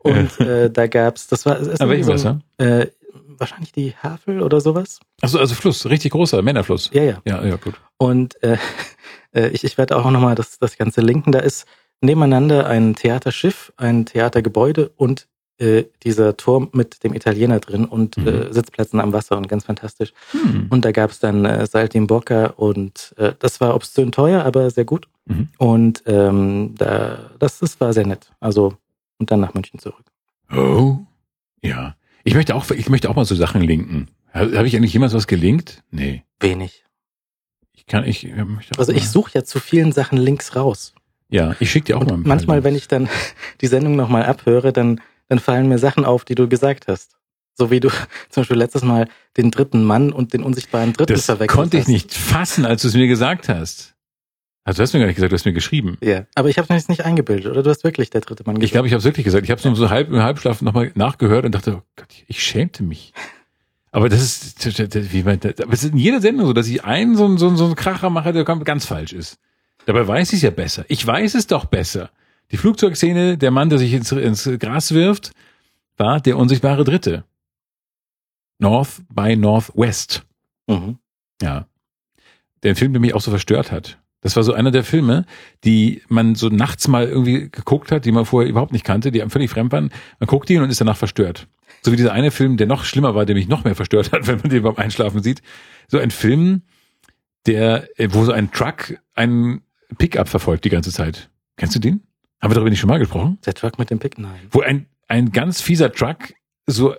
S2: Und äh, da gab's, das war, es ist irgendwie so ein, äh, wahrscheinlich die Havel oder sowas.
S1: Achso, also Fluss, richtig großer Männerfluss.
S2: Ja, ja.
S1: Ja, ja, gut.
S2: Und äh, äh, ich, ich werde auch nochmal das, das Ganze linken. Da ist nebeneinander ein Theaterschiff, ein Theatergebäude und äh, dieser Turm mit dem Italiener drin und
S1: Mhm.
S2: äh, Sitzplätzen am Wasser und ganz fantastisch.
S1: Hm.
S2: Und da gab es dann äh, Saltimbocca und äh, das war obszön teuer, aber sehr gut.
S1: Mhm.
S2: Und ähm, da, das, das war sehr nett. Also und dann nach München zurück.
S1: Oh, ja. Ich möchte auch, ich möchte auch mal so Sachen linken. Habe hab ich eigentlich jemals was gelinkt? Nee.
S2: Wenig.
S1: Ich kann, ich äh, möchte auch
S2: Also ich
S1: mal-
S2: suche ja zu vielen Sachen links raus.
S1: Ja, ich schicke dir auch mal ein
S2: Und
S1: paar
S2: manchmal,
S1: Links.
S2: wenn ich dann die Sendung nochmal abhöre, dann, dann fallen mir Sachen auf, die du gesagt hast. So wie du zum Beispiel letztes Mal den dritten Mann und den unsichtbaren Dritten
S1: Das
S2: verwechselt
S1: konnte ich
S2: hast.
S1: nicht fassen, als du es mir gesagt hast. Also du hast mir gar nicht gesagt, du hast mir geschrieben.
S2: Ja, aber ich habe es nicht eingebildet, oder? Du hast wirklich der dritte Mann
S1: Ich glaube, ich habe es wirklich gesagt. Ich habe es nur so halb im Halbschlaf nochmal nachgehört und dachte, oh Gott, ich schämte mich. Aber das ist, wie man, aber es ist in jeder Sendung so, dass ich einen so, einen- so, einen- so einen Kracher mache, der ganz falsch ist. Dabei weiß ich es ja besser. Ich weiß es doch besser. Die Flugzeugszene, der Mann, der sich ins, ins Gras wirft, war der unsichtbare Dritte. North by Northwest.
S2: Mhm.
S1: Ja. Der Film, der mich auch so verstört hat. Das war so einer der Filme, die man so nachts mal irgendwie geguckt hat, die man vorher überhaupt nicht kannte, die einem völlig fremd waren. Man guckt ihn und ist danach verstört. So wie dieser eine Film, der noch schlimmer war, der mich noch mehr verstört hat, wenn man den beim Einschlafen sieht. So ein Film, der, wo so ein Truck einen Pickup verfolgt die ganze Zeit. Kennst du den? Haben wir darüber nicht schon mal gesprochen?
S2: Der Truck mit dem Pick, nein.
S1: Wo ein, ein ganz fieser Truck so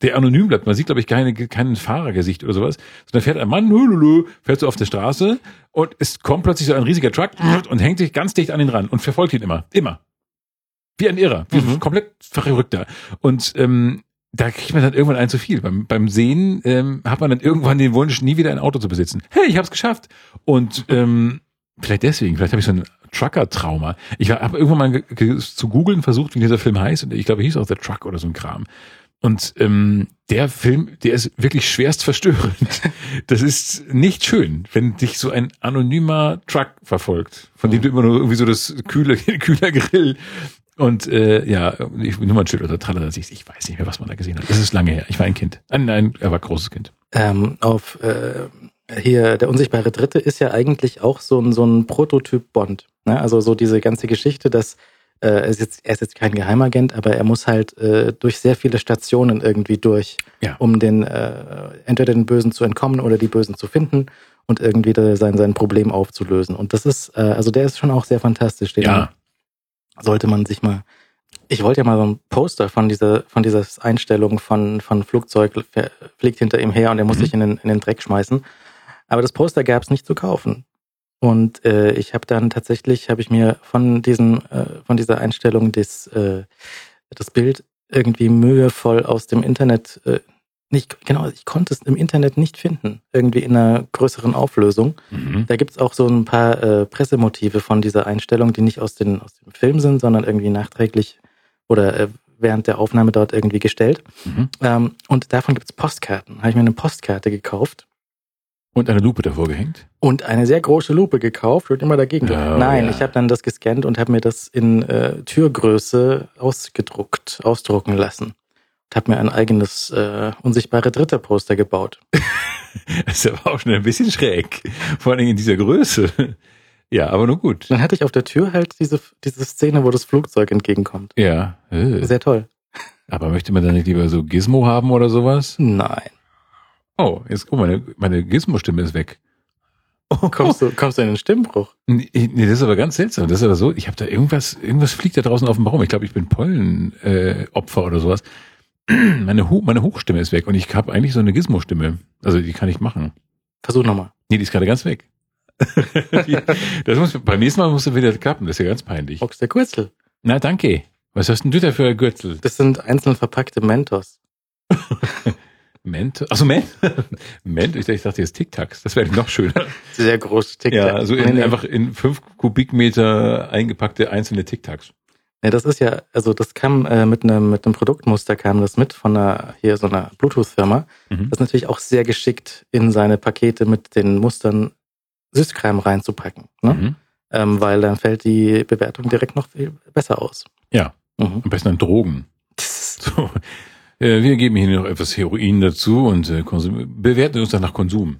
S1: der anonym bleibt. Man sieht, glaube ich, keine, kein Fahrergesicht oder sowas. Sondern fährt ein Mann, hululu, fährt so auf der Straße und es kommt plötzlich so ein riesiger Truck und hängt sich ganz dicht an ihn ran und verfolgt ihn immer. Immer. Wie ein Irrer. Wie
S2: Mhm.
S1: komplett verrückter. Und ähm, da kriegt man dann irgendwann ein zu viel. Beim, beim Sehen ähm, hat man dann irgendwann den Wunsch, nie wieder ein Auto zu besitzen. Hey, ich hab's geschafft. Und ähm, Vielleicht deswegen, vielleicht habe ich so ein Trucker-Trauma. Ich habe irgendwann mal zu googeln versucht, wie dieser Film heißt, und ich glaube, hieß auch The Truck oder so ein Kram. Und ähm, der Film, der ist wirklich schwerst verstörend. Das ist nicht schön, wenn dich so ein anonymer Truck verfolgt, von dem du immer nur irgendwie so das kühle, kühler Grill und äh, ja, ich nur mal ein Schild oder Tralala, ich, ich weiß nicht mehr, was man da gesehen hat. Das ist lange her. Ich war ein Kind. Ein, ein er war großes Kind.
S2: Ähm, auf äh, hier, der unsichtbare Dritte ist ja eigentlich auch so ein, so ein Prototyp Bond. Ne? Also so diese ganze Geschichte, dass äh, er, ist jetzt, er ist jetzt kein Geheimagent, aber er muss halt äh, durch sehr viele Stationen irgendwie durch,
S1: Ja.
S2: um den äh, entweder den Bösen zu entkommen oder die Bösen zu finden und irgendwie sein, sein Problem aufzulösen. Und das ist, äh, also der ist schon auch sehr fantastisch. Den
S1: Ja,
S2: sollte man sich mal. Ich wollte ja mal so ein Poster von dieser, von dieser Einstellung von, von Flugzeug fliegt hinter ihm her und er muss
S1: Mhm.
S2: sich in den, in den Dreck schmeißen. Aber das Poster gab es nicht zu kaufen. Und äh, ich habe dann tatsächlich, habe ich mir von diesem, äh, von dieser Einstellung das, äh, das Bild irgendwie mühevoll aus dem Internet, äh, nicht, genau, ich konnte es im Internet nicht finden, irgendwie in einer größeren Auflösung.
S1: mhm.
S2: Da gibt's auch so ein paar äh, Pressemotive von dieser Einstellung, die nicht aus, den, aus dem Film sind, sondern irgendwie nachträglich oder äh, während der Aufnahme dort irgendwie gestellt.
S1: Mhm.
S2: Ähm, und davon gibt's Postkarten. Habe ich mir eine Postkarte gekauft
S1: und eine Lupe davor gehängt.
S2: und eine sehr große Lupe gekauft und immer dagegen.
S1: Oh,
S2: Nein,
S1: ja.
S2: ich habe dann das gescannt und habe mir das in äh, Türgröße ausgedruckt, ausdrucken lassen. Und habe mir ein eigenes äh, unsichtbare Dritter Poster gebaut.
S1: Das ist aber auch schon ein bisschen schräg. Vor allen Dingen in dieser Größe. Ja, aber nur gut.
S2: Dann hatte ich auf der Tür halt diese, diese Szene, wo das Flugzeug entgegenkommt.
S1: Ja. Äh.
S2: Sehr toll.
S1: Aber möchte man dann nicht lieber so Gizmo haben oder sowas?
S2: Nein.
S1: Oh, jetzt, oh, meine, meine Gizmo-Stimme ist weg.
S2: Kommst du, kommst du in den Stimmbruch?
S1: Nee, nee, das ist aber ganz seltsam. Das ist aber so, ich habe da irgendwas, irgendwas fliegt da draußen auf dem Baum. Ich glaube, ich bin Pollenopfer äh, Opfer oder sowas. Meine, Hu meine Hochstimme ist weg und ich habe eigentlich so eine Gizmo-Stimme. Also die kann ich machen.
S2: Versuch nochmal.
S1: Nee, die ist gerade ganz weg. Die- das muss, beim nächsten Mal muss er wieder klappen. Das ist ja ganz peinlich.
S2: Box der Gürtel.
S1: Na, danke. Was hast denn du da für ein Gürtel?
S2: Das sind einzeln verpackte Mentos.
S1: Ment? Achso, Ment? Ment? Ich, dachte jetzt Tic-Tacs. Das wäre noch schöner.
S2: Sehr große Tic
S1: Ja, also in,
S2: nee,
S1: einfach in fünf Kubikmeter eingepackte einzelne Tic-Tacs.
S2: nee, das ist ja, also das kam äh, mit einem mit einem Produktmuster kam das mit von einer hier so einer Bluetooth-Firma.
S1: Mhm.
S2: Das ist natürlich auch sehr geschickt in seine Pakete mit den Mustern Süßkram reinzupacken, ne?
S1: Mhm.
S2: ähm, weil dann fällt die Bewertung direkt noch viel besser aus.
S1: Ja.
S2: Mhm.
S1: Am besten an Drogen. So. Äh, wir geben hier noch etwas Heroin dazu und äh, bewerten uns dann nach Konsum.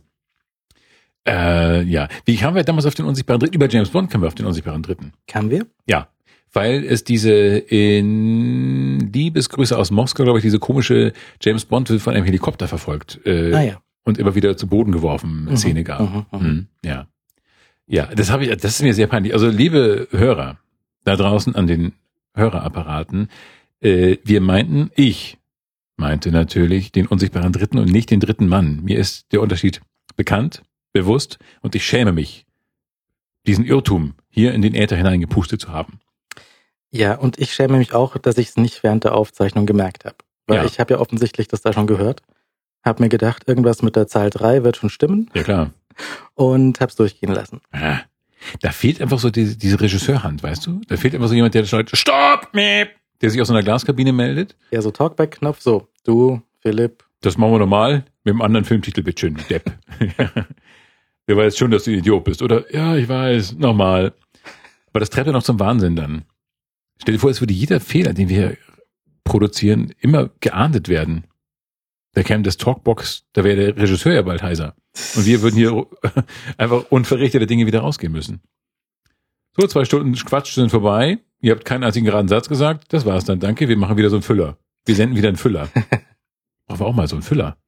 S1: Äh, ja. Wie kamen wir damals auf den unsichtbaren Dritten? Über James Bond kamen wir auf den unsichtbaren Dritten.
S2: Kamen wir?
S1: Ja. Weil es diese in Liebesgrüße aus Moskau, glaube ich, diese komische James Bond wird von einem Helikopter verfolgt äh,
S2: Naja.
S1: und immer wieder zu Boden geworfen
S2: Mhm,
S1: Szene gab.
S2: mhm, mhm.
S1: Mhm, ja. Ja, das habe ich, das ist mir sehr peinlich. Also, liebe Hörer, da draußen an den Hörerapparaten, äh, wir meinten, ich meinte natürlich den unsichtbaren Dritten und nicht den dritten Mann. Mir ist der Unterschied bekannt, bewusst und ich schäme mich, diesen Irrtum hier in den Äther hineingepustet zu haben.
S2: Ja, und ich schäme mich auch, dass ich es nicht während der Aufzeichnung gemerkt habe. Weil
S1: Ja.
S2: ich habe ja offensichtlich das da schon gehört. Hab mir gedacht, irgendwas mit der Zahl 3 wird schon stimmen
S1: Ja, klar.
S2: und hab's durchgehen lassen.
S1: Ah, Da fehlt einfach so diese, diese Regisseurhand, weißt du? Da fehlt einfach so jemand, der schreit, Stopp! Miep! Der sich aus einer Glaskabine meldet.
S2: Ja, so Talkback-Knopf, so, du, Philipp,
S1: Das machen wir normal mit dem anderen Filmtitel, bitte schön, du Depp. Der weiß schon, dass du ein Idiot bist, oder? Ja, ich weiß, nochmal. Aber das treibt ja noch zum Wahnsinn dann. Stell dir vor, es würde jeder Fehler, den wir produzieren, immer geahndet werden. Da käme das Talkbox, da wäre der Regisseur ja bald heiser. Und wir würden hier einfach unverrichtete Dinge wieder rausgehen müssen. So, zwei Stunden Quatsch sind vorbei. Ihr habt keinen einzigen geraden Satz gesagt. Das war's dann. Danke. Wir machen wieder so einen Füller. Wir senden wieder einen Füller. Brauchen wir auch mal so einen Füller.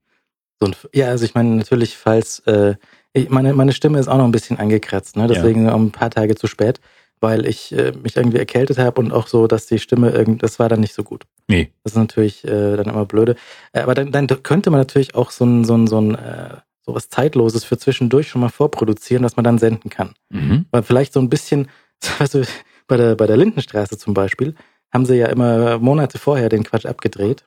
S2: So ein, ja, also ich meine natürlich, falls äh, ich, meine meine Stimme ist auch noch ein bisschen angekratzt, ne? Deswegen auch ein paar Tage zu spät, weil ich äh, mich irgendwie erkältet habe und auch so, dass die Stimme irgend, das war dann nicht so gut.
S1: Nee.
S2: Das ist natürlich äh, dann immer blöde. Äh, aber dann, dann könnte man natürlich auch so ein so ein so ein äh, so was zeitloses für zwischendurch schon mal vorproduzieren, was man dann senden kann.
S1: Mhm.
S2: Weil vielleicht so ein bisschen, weißt du, bei der bei der Lindenstraße zum Beispiel haben sie ja immer Monate vorher den Quatsch abgedreht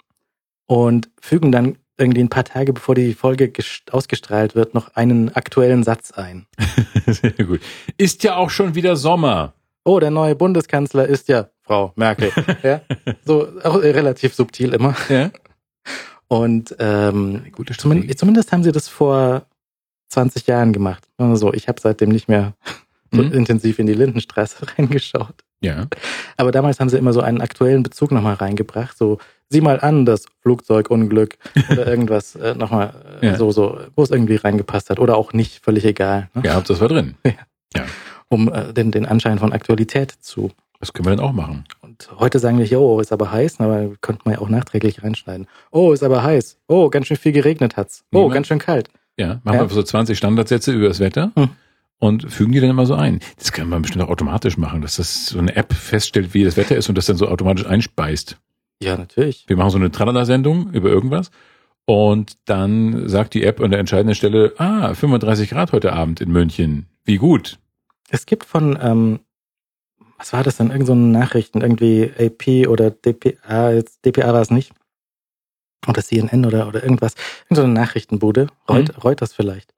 S2: und fügen dann irgendwie ein paar Tage bevor die Folge ausgestrahlt wird, noch einen aktuellen Satz ein.
S1: Sehr gut. Ist ja auch schon wieder Sommer.
S2: Oh, der neue Bundeskanzler ist ja Frau Merkel. ja? So auch relativ subtil immer.
S1: Ja.
S2: Und ähm,
S1: Gute
S2: zumindest, zumindest haben sie das vor 20 Jahren gemacht. Also ich habe seitdem nicht mehr
S1: Mhm.
S2: intensiv in die Lindenstraße reingeschaut.
S1: Ja.
S2: Aber damals haben sie immer so einen aktuellen Bezug nochmal reingebracht. So, sieh mal an, das Flugzeugunglück oder irgendwas äh, nochmal äh,
S1: Ja.
S2: so, so, wo es irgendwie reingepasst hat. Oder auch nicht, völlig egal. Ne?
S1: Ja, das war drin.
S2: Um äh, den, den Anschein von Aktualität zu.
S1: Das können wir dann auch machen.
S2: Und heute sagen wir, jo, ist aber heiß, aber könnte man ja auch nachträglich reinschneiden. Oh, ist aber heiß. Oh, ganz schön viel geregnet hat's. Oh,
S1: Niemand-
S2: ganz schön kalt.
S1: Ja, machen
S2: Ja.
S1: wir so 20 Standardsätze über das Wetter
S2: Hm.
S1: Und fügen die dann immer so ein. Das kann man bestimmt auch automatisch machen, dass das so eine App feststellt, wie das Wetter ist und das dann so automatisch einspeist.
S2: Ja, natürlich.
S1: Wir machen so eine Tralala-Sendung über irgendwas und dann sagt die App an der entscheidenden Stelle, ah, 35 Grad heute Abend in München. Wie gut.
S2: Es gibt von, ähm, was war das denn? Irgend so eine Nachrichten, irgendwie AP oder DPA, jetzt DPA war es nicht. Oder CNN oder, oder irgendwas. Irgend so eine Nachrichtenbude, Reut, Reuters vielleicht.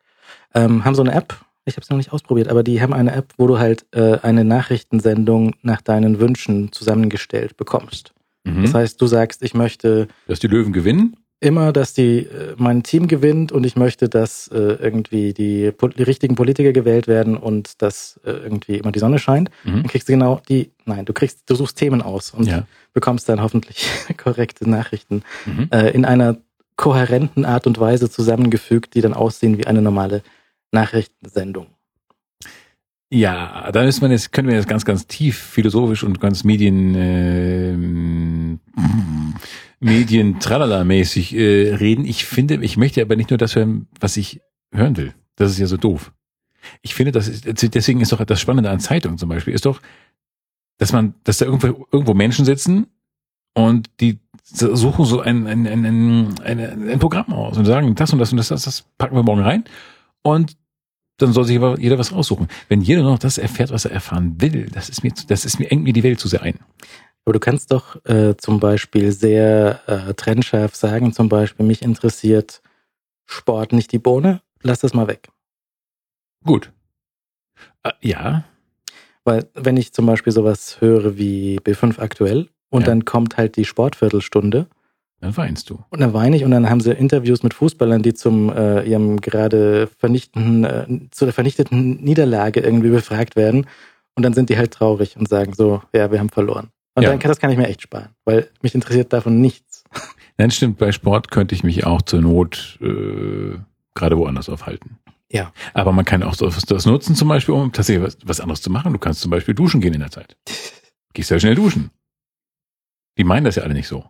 S2: Ähm, haben so eine App, ich habe es noch nicht ausprobiert, aber die haben eine App, wo du halt äh, eine Nachrichtensendung nach deinen Wünschen zusammengestellt bekommst.
S1: Mhm.
S2: Das heißt, du sagst, ich möchte
S1: dass die Löwen gewinnen.
S2: immer, dass die äh, mein Team gewinnt und ich möchte, dass äh, irgendwie die, die richtigen Politiker gewählt werden und dass äh, irgendwie immer die Sonne scheint.
S1: Mhm.
S2: Dann kriegst du genau die, nein, du kriegst, du suchst Themen aus und
S1: Ja.
S2: bekommst dann hoffentlich korrekte Nachrichten
S1: Mhm.
S2: äh, in einer kohärenten Art und Weise zusammengefügt, die dann aussehen wie eine normale Nachrichtensendung.
S1: Ja, da ist man jetzt, können wir jetzt ganz, ganz tief philosophisch und ganz Medien, ähm, Medien tralala-mäßig äh, reden. Ich finde, ich möchte aber nicht nur das hören, was ich hören will. Das ist ja so doof. Ich finde, das ist, deswegen ist doch das Spannende an Zeitungen zum Beispiel, ist doch, dass man, dass da irgendwo, irgendwo Menschen sitzen und die suchen so ein, ein, ein, ein, ein, ein Programm aus und sagen, das und das und das, das, das packen wir morgen rein. Und dann soll sich aber jeder was raussuchen. Wenn jeder noch das erfährt, was er erfahren will, das ist mir, das ist mir engt mir die Welt zu sehr ein.
S2: Aber du kannst doch äh, zum Beispiel sehr äh, trennscharf sagen, zum Beispiel, mich interessiert Sport nicht die Bohne, lass das mal weg.
S1: Gut. Äh, ja,
S2: Weil wenn ich zum Beispiel sowas höre wie B5 aktuell und
S1: Ja.
S2: dann kommt halt die Sportviertelstunde
S1: dann weinst du.
S2: und dann weine ich und dann haben sie Interviews mit Fußballern, die zum äh, ihrem gerade vernichtenden, äh, zu der vernichteten Niederlage irgendwie befragt werden und dann sind die halt traurig und sagen so, ja, wir haben verloren. Und
S1: Ja.
S2: dann kann das kann ich mir echt sparen, weil mich interessiert davon nichts.
S1: Nein, stimmt, bei Sport könnte ich mich auch zur Not äh, gerade woanders aufhalten.
S2: Ja.
S1: Aber man kann auch so das nutzen, zum Beispiel, um tatsächlich was, was anderes zu machen. Du kannst zum Beispiel duschen gehen in der Zeit. Gehst ja schnell duschen. Die meinen das ja alle nicht so.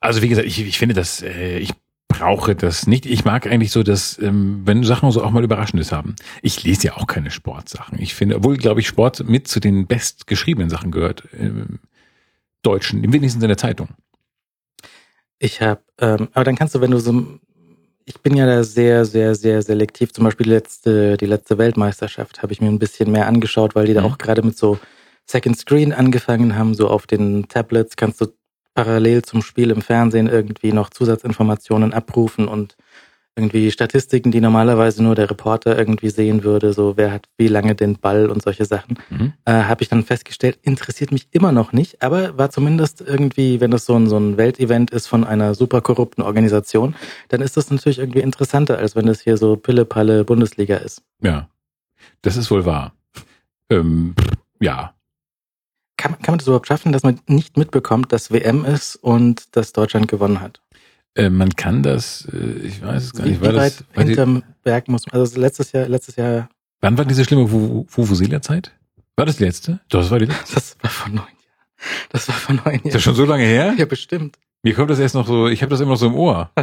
S1: Also wie gesagt, ich, ich finde das, äh, ich brauche das nicht. Ich mag eigentlich so, dass, ähm, wenn Sachen so auch mal Überraschendes haben. Ich lese ja auch keine Sportsachen. Ich finde, obwohl, glaube ich, Sport mit zu den bestgeschriebenen Sachen gehört. Im Deutschen, im wenigsten in der Zeitung.
S2: Ich habe, ähm, aber dann kannst du, wenn du so, ich bin ja da sehr, sehr, sehr selektiv. Zum Beispiel die letzte, die letzte Weltmeisterschaft habe ich mir ein bisschen mehr angeschaut, weil die da
S1: Mhm.
S2: auch gerade mit so Second Screen angefangen haben. So auf den Tablets kannst du parallel zum Spiel im Fernsehen irgendwie noch Zusatzinformationen abrufen und irgendwie Statistiken, die normalerweise nur der Reporter irgendwie sehen würde, so wer hat wie lange den Ball und solche Sachen
S1: Mhm.
S2: äh, habe ich dann festgestellt, interessiert mich immer noch nicht, aber war zumindest irgendwie, wenn das so ein, so ein Weltevent ist von einer super korrupten Organisation, dann ist das natürlich irgendwie interessanter, als wenn das hier so Pille-Palle Bundesliga ist.
S1: Ja, das ist wohl wahr. Ähm, ja,
S2: Kann, man- kann man das überhaupt schaffen, dass man nicht mitbekommt, dass WM ist und dass Deutschland gewonnen hat?
S1: äh, man kann das, äh, ich weiß es gar nicht.
S2: wie
S1: War
S2: weit
S1: das,
S2: hinterm Berg muss man, also letztes Jahr, letztes Jahr,
S1: wann war diese schlimme Fufusila-Zeit? War das die letzte? Das war die letzte.
S2: das war vor neun Jahren. Das war vor neun
S1: Ist das
S2: Jahren.
S1: schon so lange her?
S2: Ja, bestimmt.
S1: Mir kommt das erst noch so, ich habe das immer noch so im Ohr.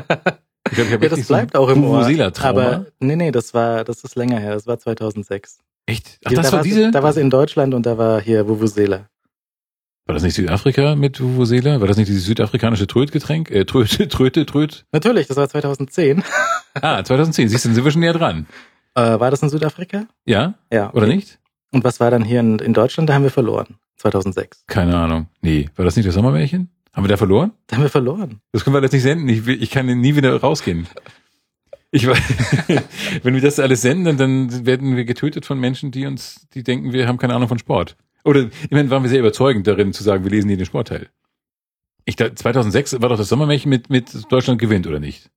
S1: Ich glaub, ich
S2: Ja, das bleibt auch im Ohr. Aber nee, nee, das war, das ist länger her. Das war 2006.
S1: Echt? Ach, das
S2: da
S1: war diese?
S2: Da war sie in Deutschland und da war hier Vuvuzela.
S1: War das nicht Südafrika mit Vuvuzela? War das nicht dieses südafrikanische Trötgetränk? Äh, Tröte, Tröte, Tröt?
S2: Natürlich, das war 2010.
S1: Ah, 2010. Siehst du, sind wir schon näher dran.
S2: Äh, war das in Südafrika?
S1: Ja?
S2: Ja.
S1: Oder nicht?
S2: Und was war dann hier in, in Deutschland? Da haben wir verloren. 2006.
S1: Keine Ahnung. Nee. War das nicht das Sommermärchen? Haben wir da verloren?
S2: Da haben wir verloren.
S1: Das können wir alles nicht senden. Ich, ich kann nie wieder rausgehen. Ich weiß, wenn wir das alles senden, dann werden wir getötet von Menschen, die uns, die denken, wir haben keine Ahnung von Sport. Oder immerhin waren wir sehr überzeugend darin zu sagen, wir lesen hier den Sportteil. Ich, da, 2006 war doch das Sommermärchen mit, mit Deutschland gewinnt, oder nicht?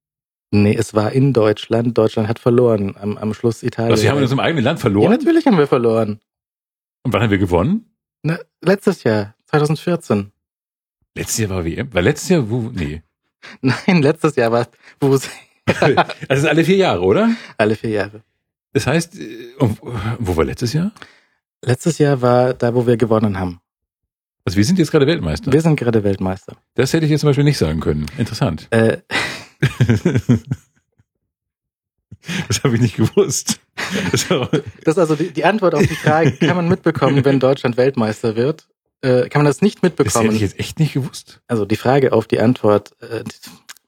S2: Nee, es war in Deutschland. Deutschland hat verloren. Am, am Schluss Italien.
S1: Also wir haben in unserem eigenen Land
S2: ja,
S1: verloren.
S2: natürlich haben wir verloren.
S1: Und wann haben wir gewonnen?
S2: Na, letztes Jahr, 2014.
S1: Letztes Jahr war WM. War letztes Jahr, wo, nee.
S2: Nein, letztes Jahr war wo
S1: Also das ist alle vier Jahre, oder?
S2: alle vier Jahre.
S1: Das heißt, äh, wo war letztes Jahr?
S2: Letztes Jahr war da, wo wir gewonnen haben.
S1: Also wir sind jetzt gerade Weltmeister.
S2: Wir sind gerade Weltmeister.
S1: Das hätte ich jetzt zum Beispiel nicht sagen können. Interessant.
S2: Äh,
S1: Das habe ich nicht gewusst.
S2: Das ist also die, die Antwort auf die Frage, kann man mitbekommen, wenn Deutschland Weltmeister wird? Äh, kann man das nicht
S1: das hätte
S2: mitbekommen?
S1: ich jetzt echt nicht gewusst.
S2: Also die Frage auf die Antwort, äh,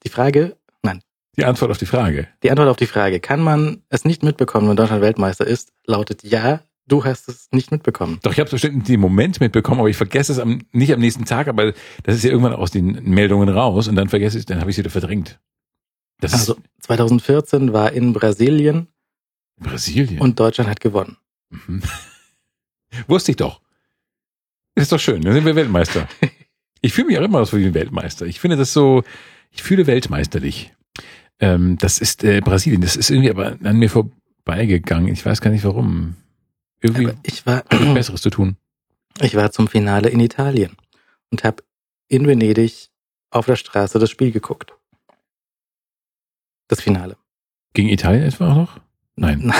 S2: die Frage, nein,
S1: Die Antwort auf die Frage.
S2: die Antwort auf die Frage, kann man es nicht mitbekommen, wenn Deutschland Weltmeister ist, lautet ja, du hast es nicht mitbekommen.
S1: Doch, ich habe es bestimmt den Moment mitbekommen, aber ich vergesse es am, nicht am nächsten Tag, aber das ist ja irgendwann aus den Meldungen raus und dann vergesse ich es, dann habe ich es wieder verdrängt. Das
S2: Also
S1: ist
S2: 2014 war in Brasilien
S1: Brasilien.
S2: und Deutschland hat gewonnen.
S1: Mhm. Wusste ich doch. Ist doch schön, dann sind wir Weltmeister. Ich fühle mich auch immer so wie ein Weltmeister. Ich finde das so, ich fühle weltmeisterlich. Ähm, das ist äh, Brasilien. Das ist irgendwie aber an mir vorbeigegangen. Ich weiß gar nicht warum. Irgendwie
S2: Aber ich war,
S1: Besseres zu tun.
S2: ich war zum Finale in Italien und habe in Venedig auf der Straße das Spiel geguckt. Das Finale.
S1: Gegen Italien etwa auch noch? Nein.
S2: Nein.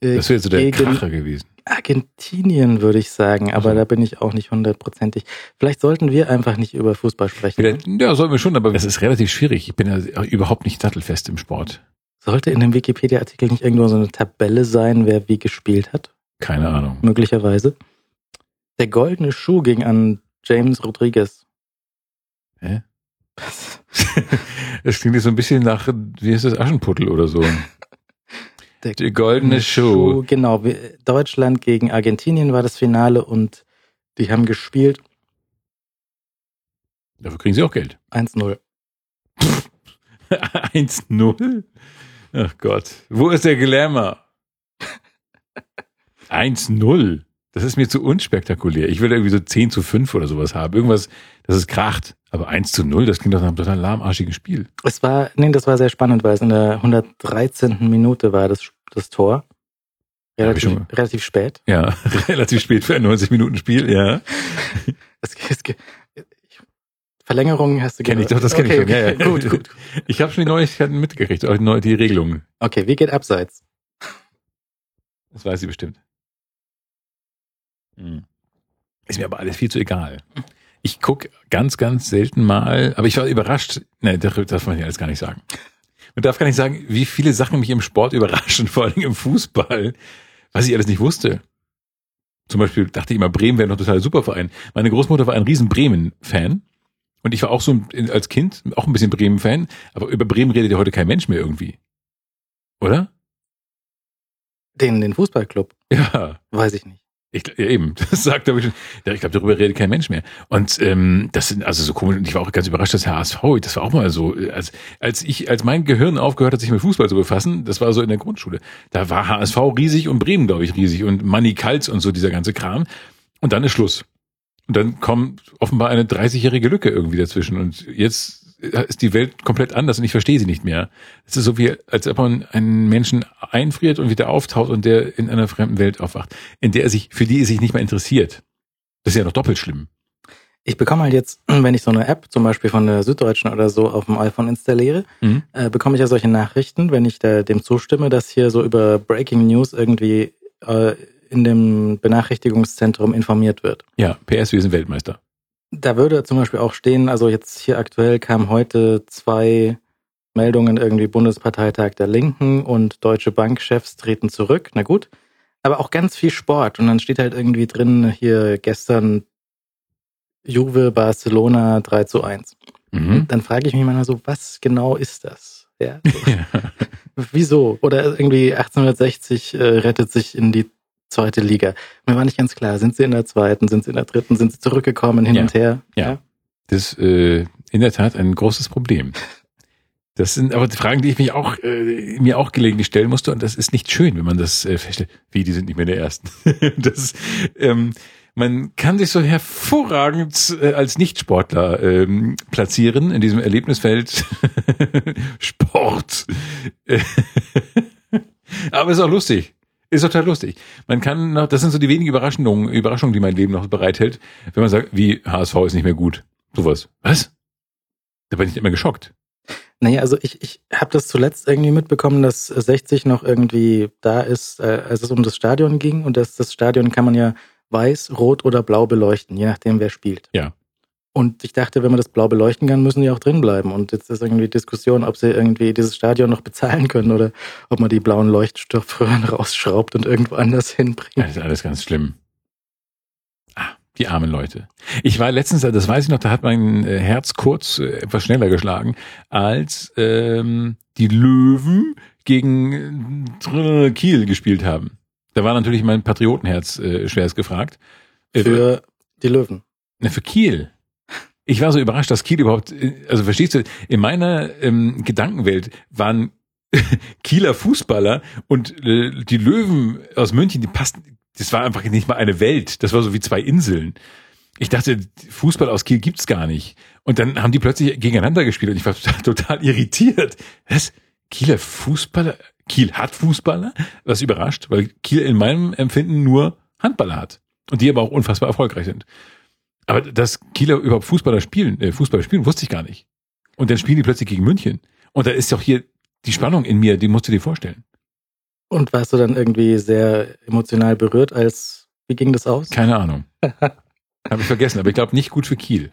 S2: Äh,
S1: Das wäre so der Kracher gewesen.
S2: Argentinien würde ich sagen, aber
S1: Also.
S2: da bin ich auch nicht hundertprozentig. Vielleicht sollten wir einfach nicht über Fußball sprechen.
S1: Vielleicht- Ja, sollten wir schon, aber es ist relativ schwierig. Ich bin ja überhaupt nicht sattelfest im Sport.
S2: Sollte in dem Wikipedia-Artikel nicht irgendwo so eine Tabelle sein, wer wie gespielt hat?
S1: Keine Ahnung.
S2: Möglicherweise. Der goldene Schuh ging an James Rodriguez.
S1: Hä? Das klingt jetzt so ein bisschen nach, wie ist das, Aschenputtel oder so.
S2: Der
S1: Die goldene Show.
S2: Genau, wir- Deutschland gegen Argentinien war das Finale und die haben gespielt
S1: Dafür kriegen sie auch Geld.
S2: 1-0.
S1: 1-0? Ach Gott. Wo ist der Glamour? 1-0. Das ist mir zu unspektakulär. Ich will irgendwie so 10 zu 5 oder sowas haben. Irgendwas, das ist kracht. Aber 1 zu 0, das klingt doch nach einem total lahmarschigen Spiel.
S2: Es war, nee, das war sehr spannend, weil es in der 113. Minute war das, das Tor. Relativ, relativ spät.
S1: Ja, relativ spät für ein 90-Minuten-Spiel, ja.
S2: Es, es, ich, Verlängerung hast du
S1: Kenn ich doch, das kenn ich
S2: okay,
S1: schon. Ja,
S2: okay.
S1: ja.
S2: Gut, gut.
S1: Ich habe schon die Neuigkeiten mitgekriegt, auch die, Regelungen.
S2: Okay, wie geht abseits?
S1: Das weiß sie bestimmt. Hm. Ist mir aber alles viel zu egal. Ich guck ganz, ganz selten mal, aber ich war überrascht. Nein, das darf man ja alles gar nicht sagen. Man darf gar nicht sagen, wie viele Sachen mich im Sport überraschen, vor allem im Fußball, was ich alles nicht wusste. Zum Beispiel dachte ich immer, Bremen wäre noch total super Verein. Meine Großmutter war ein riesen Bremen-Fan. Und ich war auch so als Kind auch ein bisschen Bremen-Fan, aber über Bremen redet ja heute kein Mensch mehr irgendwie. Oder?
S2: Den, den Fußballclub?
S1: Ja.
S2: Weiß ich nicht.
S1: Ich, ja, eben, das sagt glaube ich schon. Ja, ich glaube, darüber redet kein Mensch mehr. Und ähm, das sind also so komisch. Und ich war auch ganz überrascht, dass HSV, das war auch mal so, äh, als, als ich, als mein Gehirn aufgehört hat, sich mit Fußball zu befassen, das war so in der Grundschule. Da war HSV riesig und Bremen, glaube ich, riesig und Manny Kals und so dieser ganze Kram. Und dann ist Schluss. Und dann kommt offenbar eine 30-jährige Lücke irgendwie dazwischen. Und jetzt ist die Welt komplett anders und ich verstehe sie nicht mehr. Es ist so wie, als ob man einen Menschen einfriert und wieder auftaucht und der in einer fremden Welt aufwacht, in der er sich, für die er sich nicht mehr interessiert. Das ist ja noch doppelt schlimm.
S2: Ich bekomme halt jetzt, wenn ich so eine App zum Beispiel von der Süddeutschen oder so auf dem iPhone installiere,
S1: Mhm.
S2: äh, bekomme ich ja solche Nachrichten, wenn ich da dem zustimme, dass hier so über Breaking News irgendwie äh, in dem Benachrichtigungszentrum informiert wird.
S1: Ja, PS, wir sind Weltmeister.
S2: Da würde zum Beispiel auch stehen, also jetzt hier aktuell kamen heute zwei Meldungen irgendwie Bundesparteitag der Linken und Deutsche Bankchefs treten zurück. Na gut. Aber auch ganz viel Sport. Und dann steht halt irgendwie drin, hier gestern Juve Barcelona 3 zu 1.
S1: Mhm.
S2: Dann frage ich mich manchmal so, was genau ist das? Ja, so.
S1: Ja.
S2: Wieso? Oder irgendwie 1860 äh, rettet sich in die zweite Liga. Mir war nicht ganz klar, sind sie in der zweiten, sind sie in der dritten, sind sie zurückgekommen hin
S1: Ja.
S2: und her?
S1: Ja. Das ist äh, in der Tat ein großes Problem. Das sind aber die Fragen, die ich mich auch, äh, mir auch gelegentlich stellen musste. Und das ist nicht schön, wenn man das äh, feststellt. Wie, die sind nicht mehr der Ersten. das, ähm, man kann sich so hervorragend äh, als Nichtsportler ähm, platzieren in diesem Erlebnisfeld Sport. aber ist auch lustig. Ist total lustig. Man kann noch, das sind so die wenigen Überraschungen, Überraschungen, die mein Leben noch bereithält, wenn man sagt, wie HSV ist nicht mehr gut. Sowas. Was? Da bin ich immer geschockt.
S2: Naja, also ich, ich habe das zuletzt irgendwie mitbekommen, dass 60 noch irgendwie da ist, äh, als es um das Stadion ging. Und das, das Stadion kann man ja weiß, rot oder blau beleuchten, je nachdem, wer spielt.
S1: Ja.
S2: Und ich dachte, wenn man das blau beleuchten kann, müssen die auch drin bleiben. Und jetzt ist irgendwie Diskussion, ob sie irgendwie dieses Stadion noch bezahlen können oder ob man die blauen Leuchtstoffröhren rausschraubt und irgendwo anders hinbringt.
S1: Das ist alles ganz schlimm. Ah, die armen Leute. Ich war letztens, das weiß ich noch, da hat mein äh, Herz kurz äh, etwas schneller geschlagen, als ähm, die Löwen gegen äh, Kiel gespielt haben. Da war natürlich mein Patriotenherz äh, schwerst gefragt.
S2: Für die Löwen.
S1: Na, für Kiel. Ich war so überrascht, dass Kiel überhaupt, äh, also verstehst du, in meiner ähm, Gedankenwelt waren Kieler Fußballer und äh, die Löwen aus München, die passten, das war einfach nicht mal eine Welt. Das war so wie zwei Inseln. Ich dachte, Fußball aus Kiel gibt's gar nicht. Und dann haben die plötzlich gegeneinander gespielt und ich war total irritiert. Was? Kieler Fußballer? Kiel hat Fußballer? Was überrascht, weil Kiel in meinem Empfinden nur Handballer hat. Und die aber auch unfassbar erfolgreich sind. Aber dass Kieler überhaupt Fußballer spielen, äh, Fußball spielen, wusste ich gar nicht. Und dann spielen die plötzlich gegen München. Und da ist doch hier die Spannung in mir, die musst du dir vorstellen.
S2: Und warst du dann irgendwie sehr emotional berührt, als wie ging das aus?
S1: Keine Ahnung. habe ich vergessen, aber ich glaube nicht gut für Kiel.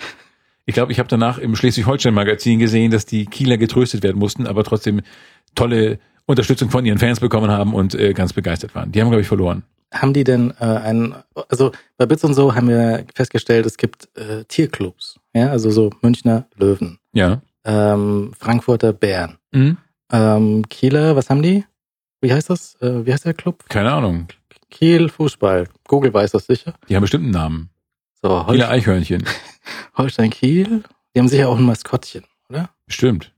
S1: Ich glaube, ich habe danach im Schleswig-Holstein-Magazin gesehen, dass die Kieler getröstet werden mussten, aber trotzdem tolle Unterstützung von ihren Fans bekommen haben und äh, ganz begeistert waren. Die haben, glaube ich, verloren.
S2: Haben die denn äh, einen, also bei Bits und so haben wir festgestellt, es gibt äh, Tierclubs, ja, also so Münchner Löwen,
S1: Ja.
S2: ähm, Frankfurter Bären,
S1: Mhm.
S2: ähm, Kieler, was haben die? Wie heißt das? Äh, wie heißt der Club?
S1: Keine Ahnung.
S2: Kiel Fußball. Google weiß das sicher.
S1: Die haben bestimmt einen Namen.
S2: So,
S1: Kieler
S2: Holstein,
S1: Eichhörnchen.
S2: Holstein Kiel. Die haben sicher auch ein Maskottchen, oder?
S1: Bestimmt.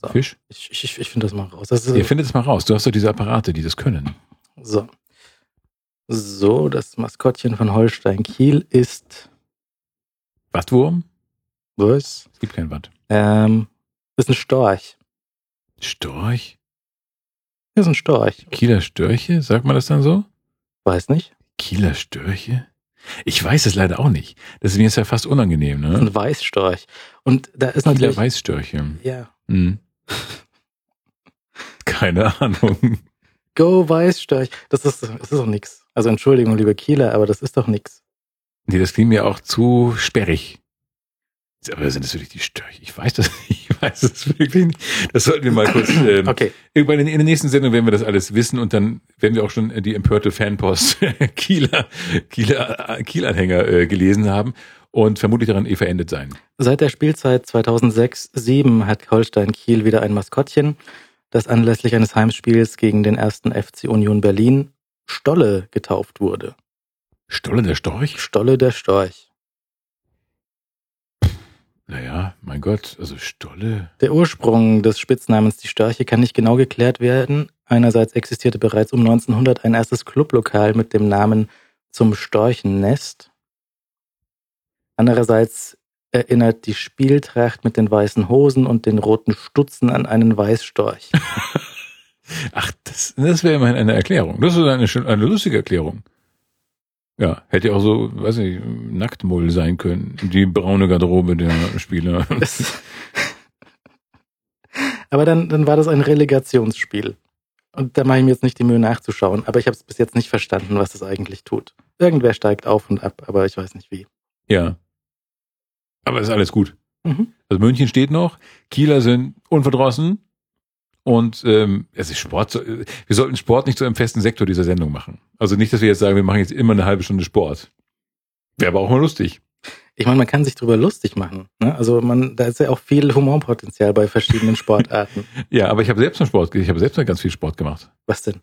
S2: So.
S1: Fisch?
S2: Ich, ich, ich finde das mal raus. Das
S1: Ihr findet es mal raus. Du hast doch diese Apparate, die das können.
S2: So. So, das Maskottchen von Holstein Kiel ist
S1: Wattwurm?
S2: was?
S1: Es gibt kein Watt.
S2: Ähm, ist ein Storch.
S1: Storch?
S2: Ist ein Storch.
S1: Kieler Störche? Sagt man das dann so?
S2: Weiß nicht.
S1: Kieler Störche? Ich weiß es leider auch nicht. Das ist mir jetzt ja fast unangenehm,
S2: Das ist
S1: ne?
S2: ein Weißstorch. Und da ist
S1: Kieler
S2: natürlich.
S1: Weißstörche.
S2: Ja.
S1: Hm. Keine Ahnung.
S2: Go Weißstorch. Das ist, das ist doch nix. Also Entschuldigung, liebe Kieler, aber das ist doch nix.
S1: Nee, das klingt mir auch zu sperrig. Aber sind das wirklich die Störche? Ich weiß das nicht. Ich weiß es wirklich nicht. Das sollten wir mal kurz. Ähm,
S2: Okay.
S1: Irgendwann in, in der nächsten Sendung werden wir das alles wissen und dann werden wir auch schon die empörte Fanpost Kieler, Kieler, Kiel-Anhänger äh, gelesen haben und vermutlich daran eh verendet sein.
S2: Seit der Spielzeit 2006-07 hat Holstein Kiel wieder ein Maskottchen, das anlässlich eines Heimspiels gegen den ersten FC Union Berlin Stolle getauft wurde.
S1: Stolle der Storch?
S2: Stolle der Storch.
S1: Naja, mein Gott, also Stolle.
S2: Der Ursprung des Spitznamens die Störche kann nicht genau geklärt werden. Einerseits existierte bereits um 1900 ein erstes Clublokal mit dem Namen Zum Storchennest. Andererseits erinnert die Spieltracht mit den weißen Hosen und den roten Stutzen an einen Weißstorch.
S1: Ach, das, das wäre immerhin eine Erklärung. Das ist eine, schön- eine lustige Erklärung. Ja, hätte ja auch so, weiß ich, Nacktmull sein können. Die braune Garderobe der Spieler.
S2: Aber dann, dann war das ein Relegationsspiel. Und da mache ich mir jetzt nicht die Mühe nachzuschauen. Aber ich habe es bis jetzt nicht verstanden, was das eigentlich tut. Irgendwer steigt auf und ab, aber ich weiß nicht wie.
S1: Ja. Aber ist alles gut.
S2: Mhm.
S1: Also München steht noch, Kieler sind unverdrossen und ähm, es ist Sport. Wir sollten Sport nicht zu einem festen Sektor dieser Sendung machen. Also nicht, dass wir jetzt sagen, wir machen jetzt immer eine halbe Stunde Sport. Wäre aber auch mal lustig.
S2: Ich meine, man kann sich drüber lustig machen. Ne? Also man, da ist ja auch viel Humorpotenzial bei verschiedenen Sportarten.
S1: Ja, aber ich habe selbst noch Sport, ich habe selbst noch ganz viel Sport gemacht.
S2: Was denn?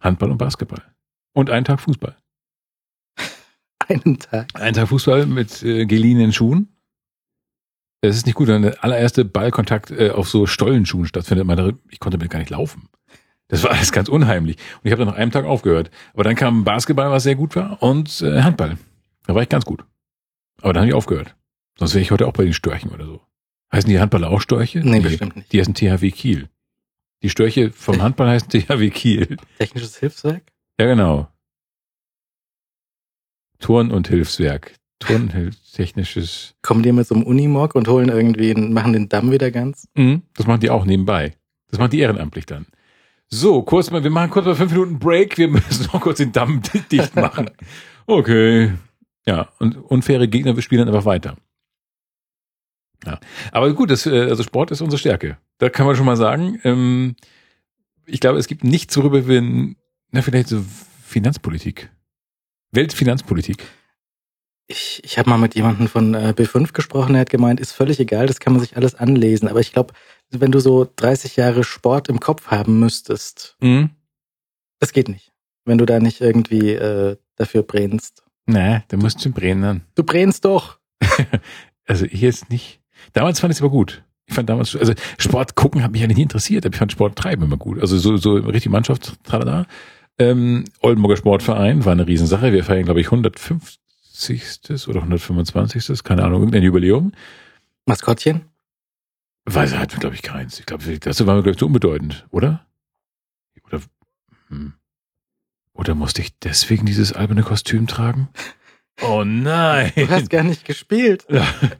S1: Handball und Basketball. Und einen Tag Fußball.
S2: Einen Tag.
S1: Einen Tag Fußball mit äh, geliehenen Schuhen. Es ist nicht gut, wenn der allererste Ballkontakt äh, auf so Stollenschuhen stattfindet. Meine, ich konnte mir gar nicht laufen. Das war alles ganz unheimlich. Und ich habe dann nach einem Tag aufgehört. Aber dann kam Basketball, was sehr gut war, und äh, Handball. Da war ich ganz gut. Aber dann habe ich aufgehört. Sonst wäre ich heute auch bei den Störchen oder so. Heißen die Handballer auch Störche?
S2: Nee, bestimmt nicht.
S1: Die heißen THW Kiel. Die Störche vom Handball heißen THW Kiel.
S2: Technisches Hilfswerk?
S1: Ja, genau. Turn- und Hilfswerk. Turn, technisches.
S2: Kommen die mit so einem Unimog und holen irgendwie, machen den Damm wieder ganz?
S1: Mhm, das machen die auch nebenbei. Das machen die ehrenamtlich dann. So, kurz mal, wir machen kurz mal fünf Minuten Break. Wir müssen noch kurz den Damm dicht machen. Okay. Ja, und unfaire Gegner, wir spielen dann einfach weiter. Ja. Aber gut, das, äh, also Sport ist unsere Stärke. Da kann man schon mal sagen. Ähm, ich glaube, es gibt nichts, worüber wir, na, vielleicht so Finanzpolitik. Weltfinanzpolitik.
S2: Ich, ich habe mal mit jemandem von äh, B5 gesprochen, der hat gemeint, ist völlig egal, das kann man sich alles anlesen. Aber ich glaube, wenn du so 30 Jahre Sport im Kopf haben müsstest,
S1: Mhm.
S2: das geht nicht. Wenn du da nicht irgendwie äh, dafür brennst.
S1: Na, da musst du brennen.
S2: Du brennst doch.
S1: Also ich jetzt nicht. Damals fand ich es aber gut. Ich fand damals, also Sport gucken hat mich ja nicht interessiert, aber ich fand Sport treiben immer gut. Also so, so richtig Mannschaft, tralala. Ähm, Oldenburger Sportverein war eine Riesensache. Wir feiern, glaube ich, 150. oder 125. keine Ahnung, irgendein Jubiläum.
S2: Maskottchen?
S1: Weiß er, hatten wir, glaube ich, keins. Ich glaube, das war mir, glaube ich, zu unbedeutend, oder? Oder, hm. oder musste ich deswegen dieses alberne Kostüm tragen? Oh nein!
S2: Du hast gar nicht gespielt.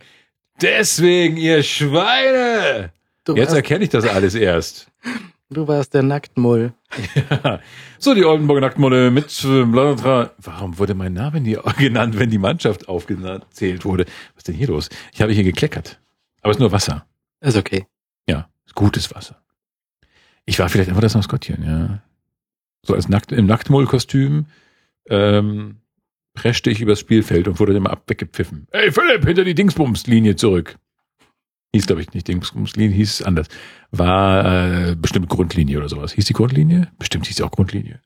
S1: Deswegen, ihr Schweine!
S2: Du,
S1: Jetzt erkenne ich das alles erst.
S2: du warst der Nacktmull.
S1: so, die Oldenburger Nacktmulle mit Blablabla. Warum wurde mein Name nie genannt, wenn die Mannschaft aufgezählt wurde? Was ist denn hier los? Ich habe hier gekleckert. Aber es ist nur Wasser.
S2: Ist okay.
S1: Ja, ist gutes Wasser. Ich war vielleicht einfach das Maskottchen, ja. So als Nackt, im Nacktmull-Kostüm ähm, preschte ich übers Spielfeld und wurde immer ab weggepfiffen. Ey, Philipp, hinter die Dingsbums-Linie zurück. Hieß, glaube ich, nicht Dingsbums-Linie, hieß es anders. War äh, bestimmt Grundlinie oder sowas. Hieß die Grundlinie? Bestimmt hieß sie auch Grundlinie.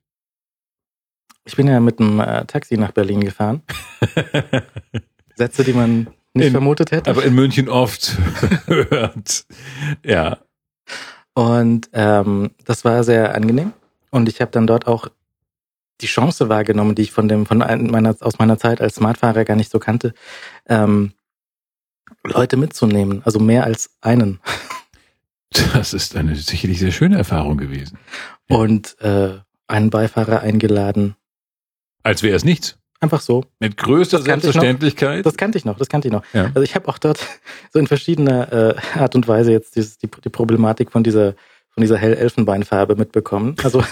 S2: Ich bin ja mit dem äh, Taxi nach Berlin gefahren. Sätze, die man nicht
S1: In-
S2: vermutet hätte.
S1: Aber in München oft hört. Ja.
S2: Und ähm, das war sehr angenehm. Und ich habe dann dort auch die Chance wahrgenommen, die ich von dem, von ein- meiner, aus meiner Zeit als Smartfahrer gar nicht so kannte, ähm, Leute mitzunehmen. Also mehr als einen.
S1: Das ist eine sicherlich sehr schöne Erfahrung gewesen. Ja.
S2: Und äh, einen Beifahrer eingeladen.
S1: Als wäre es nichts.
S2: Einfach so.
S1: Mit größter
S2: Das ich noch.
S1: Selbstverständlichkeit.
S2: Das kannte ich noch, das kannte ich noch.
S1: Ja.
S2: Also ich habe auch dort so in verschiedener äh, Art und Weise jetzt dieses, die, die Problematik von dieser, von dieser hell-Elfenbeinfarbe mitbekommen. Also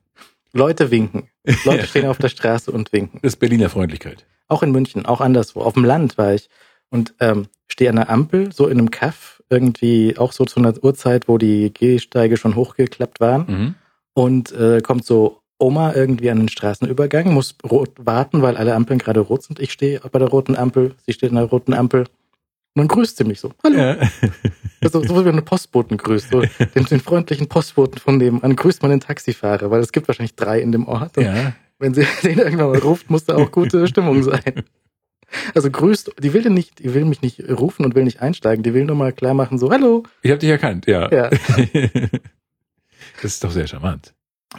S2: Leute winken. Leute stehen auf der Straße und winken.
S1: Das ist Berliner Freundlichkeit.
S2: Auch in München, auch anderswo. Auf dem Land war ich und ähm, stehe an der Ampel, so in einem Kaff, irgendwie auch so zu einer Uhrzeit, wo die Gehsteige schon hochgeklappt waren.
S1: Mhm.
S2: Und äh, kommt so Oma irgendwie an den Straßenübergang, muss rot warten, weil alle Ampeln gerade rot sind. Ich stehe bei der roten Ampel, sie steht an der roten Ampel. Und dann grüßt sie mich so. Hallo.
S1: Ja.
S2: So, so wie man einen Postboten grüßt. So, den, den freundlichen Postboten von nebenan grüßt man den Taxifahrer, weil es gibt wahrscheinlich drei in dem Ort. Und
S1: ja.
S2: wenn sie den irgendwann mal ruft, muss da auch gute Stimmung sein. Also grüßt, die will nicht, die will mich nicht rufen und will nicht einsteigen, die will nur mal klar machen, so, hallo.
S1: Ich habe dich erkannt, ja.
S2: Ja.
S1: Das ist doch sehr charmant.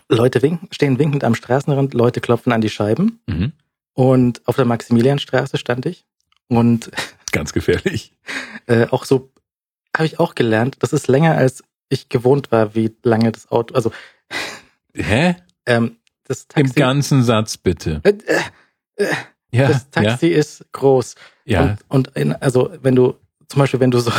S2: Leute winken, stehen winkend am Straßenrand, Leute klopfen an die Scheiben.
S1: Mhm.
S2: Und auf der Maximilianstraße stand ich. Und
S1: Ganz gefährlich.
S2: äh, auch so habe ich auch gelernt, das ist länger als ich gewohnt war, wie lange das Auto, also
S1: Hä?
S2: ähm, das
S1: Im
S2: Taxi,
S1: ganzen Satz bitte.
S2: äh, äh,
S1: Ja,
S2: das
S1: ja,
S2: Taxi ist groß.
S1: ja.
S2: Und, und in, also wenn du, zum Beispiel, wenn du so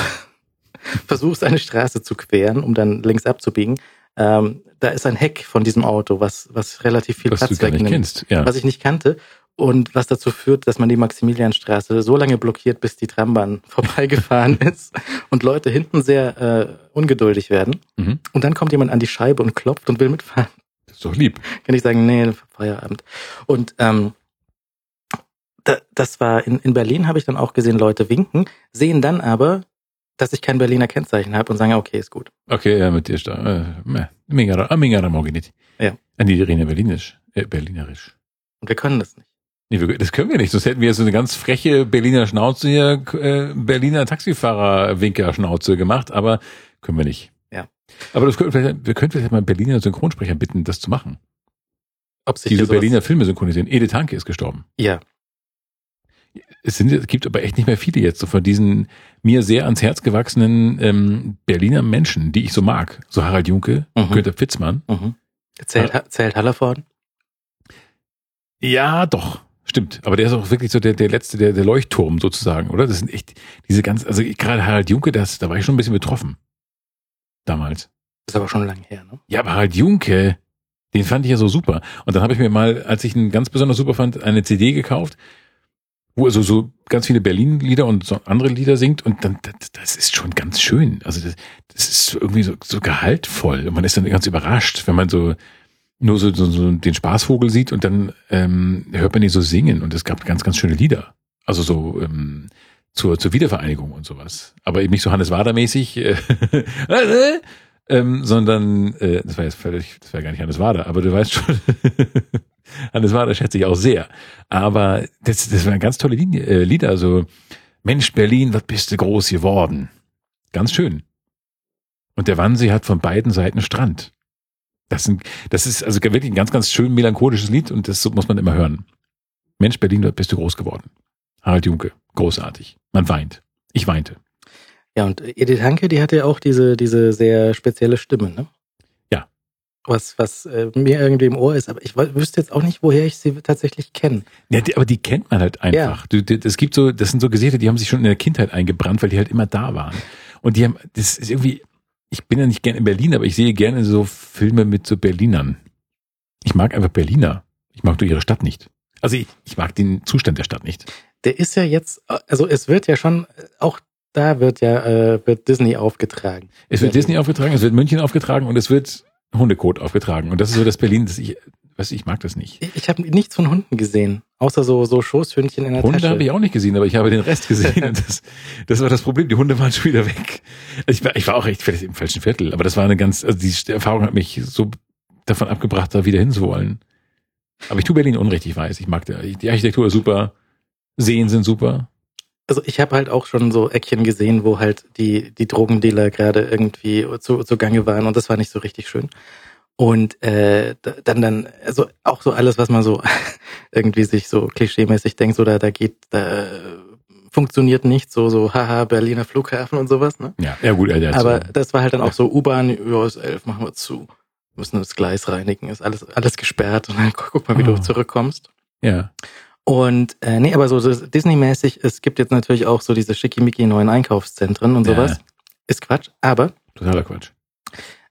S2: versuchst, eine Straße zu queren, um dann links abzubiegen, ähm, da ist ein Heck von diesem Auto, was, was relativ viel
S1: Was du
S2: Platz
S1: nicht
S2: wegnimmt,
S1: kennst. Ja.
S2: was ich nicht kannte. Und was dazu führt, dass man die Maximilianstraße so lange blockiert, bis die Trambahn vorbeigefahren ist und Leute hinten sehr äh, ungeduldig werden.
S1: Mhm.
S2: Und dann kommt jemand an die Scheibe und klopft und will mitfahren.
S1: Das ist doch lieb.
S2: Kann ich sagen, nee, Feierabend. Und ähm, da, das war in, in Berlin habe ich dann auch gesehen, Leute winken, sehen dann aber, dass ich kein Berliner Kennzeichen habe und sagen, okay, ist gut.
S1: Okay, ja, mit dir ist da. Mingara, ah, morgen nicht.
S2: Ja.
S1: An die Rede Berlinisch. Äh, Berlinerisch.
S2: Und wir können das nicht.
S1: Nee, wir, das können wir nicht, sonst hätten wir so eine ganz freche Berliner Schnauze hier, äh, Berliner Taxifahrer-Winker-Schnauze gemacht, aber können wir nicht.
S2: Ja.
S1: Aber das können, wir wir könnten vielleicht mal Berliner Synchronsprecher bitten, das zu machen.
S2: Ob sich
S1: Die
S2: hier
S1: so
S2: sowas-
S1: Berliner Filme synchronisieren. Edith Hanke ist gestorben.
S2: Ja,
S1: Es, sind, es gibt aber echt nicht mehr viele jetzt, so von diesen mir sehr ans Herz gewachsenen ähm, Berliner Menschen, die ich so mag. So Harald Junke,
S2: Mhm.
S1: Günter Pfitzmann.
S2: mhm. Zählt, zählt Hallervorden?
S1: Ja, doch. Stimmt. Aber der ist auch wirklich so der, der letzte, der, der Leuchtturm sozusagen, oder? Das sind echt diese ganz, also gerade Harald Junke, das, da war ich schon ein bisschen betroffen. Damals.
S2: Ist aber schon lange her, ne?
S1: Ja, aber Harald Junke, den fand ich ja so super. Und dann habe ich mir mal, als ich ihn ganz besonders super fand, eine CD gekauft, wo er so, so ganz viele Berlin-Lieder und so andere Lieder singt. Und dann, das, das ist schon ganz schön. Also das, das ist irgendwie so, so gehaltvoll. Und man ist dann ganz überrascht, wenn man so nur so, so, so den Spaßvogel sieht und dann ähm, hört man ihn so singen. Und es gab ganz, ganz schöne Lieder. Also so ähm, zur, zur Wiedervereinigung und sowas. Aber eben nicht so Hannes Wader-mäßig, äh, ähm, sondern, äh, das war jetzt völlig, das war gar nicht Hannes Wader, aber du weißt schon, Hannes Wader schätze ich auch sehr. Aber das, das waren ganz tolle Linie, äh, Lieder, so Mensch Berlin, was bist du groß geworden? Ganz schön. Und der Wannsee hat von beiden Seiten Strand. Das, sind, das ist also wirklich ein ganz, ganz schön melancholisches Lied und das muss man immer hören. Mensch Berlin, was bist du groß geworden? Harald Junke, großartig. Man weint. Ich weinte.
S2: Ja, und Edith Hanke, die hatte ja auch diese, diese sehr spezielle Stimme, ne?
S1: Ja.
S2: Was, was äh, mir irgendwie im Ohr ist, aber ich wü- wüsste jetzt auch nicht, woher ich sie tatsächlich kenne.
S1: Ja, die, aber die kennt man halt einfach. Du, die, es gibt so, das sind so Gesichter, die haben sich schon in der Kindheit eingebrannt, weil die halt immer da waren. Und die haben, das ist irgendwie, ich bin ja nicht gern in Berlin, aber ich sehe gerne so Filme mit so Berlinern. Ich mag einfach Berliner. Ich mag nur ihre Stadt nicht. Also ich, ich mag den Zustand der Stadt nicht.
S2: Der ist ja jetzt, also es wird ja schon, auch da wird ja, äh, wird Disney aufgetragen.
S1: Es wird
S2: Ja.
S1: Disney aufgetragen, es wird München aufgetragen und es wird Hundekot aufgetragen. Und das ist so das Berlin, das ich, was ich mag das nicht.
S2: Ich, ich habe nichts von Hunden gesehen, außer so, so Schoßhündchen in der
S1: Hunde
S2: Tasche.
S1: habe ich auch nicht gesehen, aber ich habe den Rest gesehen. Und das, das war das Problem. Die Hunde waren schon wieder weg. Ich war, ich war auch echt vielleicht im falschen Viertel, aber das war eine ganz, also die Erfahrung hat mich so davon abgebracht, da wieder hinzuwollen. Aber ich tue Berlin unrecht, ich weiß. Ich mag die, die Architektur ist super, Seen sind super.
S2: Also ich habe halt auch schon so Eckchen gesehen, wo halt die, die Drogendealer gerade irgendwie zu, zu Gange waren und das war nicht so richtig schön. Und äh, da- dann dann, also auch so alles, was man so irgendwie sich so klischeemäßig denkt, so da, da geht, da funktioniert nicht, so, so, haha, Berliner Flughafen und sowas, ne?
S1: Ja, ja gut, Alter.
S2: Aber das war halt dann auch so U-Bahn, ja, ist elf, machen wir zu. Müssen das Gleis reinigen, ist alles, alles gesperrt und dann guck mal, wie
S1: Oh.
S2: du zurückkommst.
S1: ja.
S2: Und äh, nee, aber so Disney-mäßig, es gibt jetzt natürlich auch so diese schickimicki neuen Einkaufszentren und
S1: Ja.
S2: sowas. Ist Quatsch, aber
S1: Totaler Quatsch.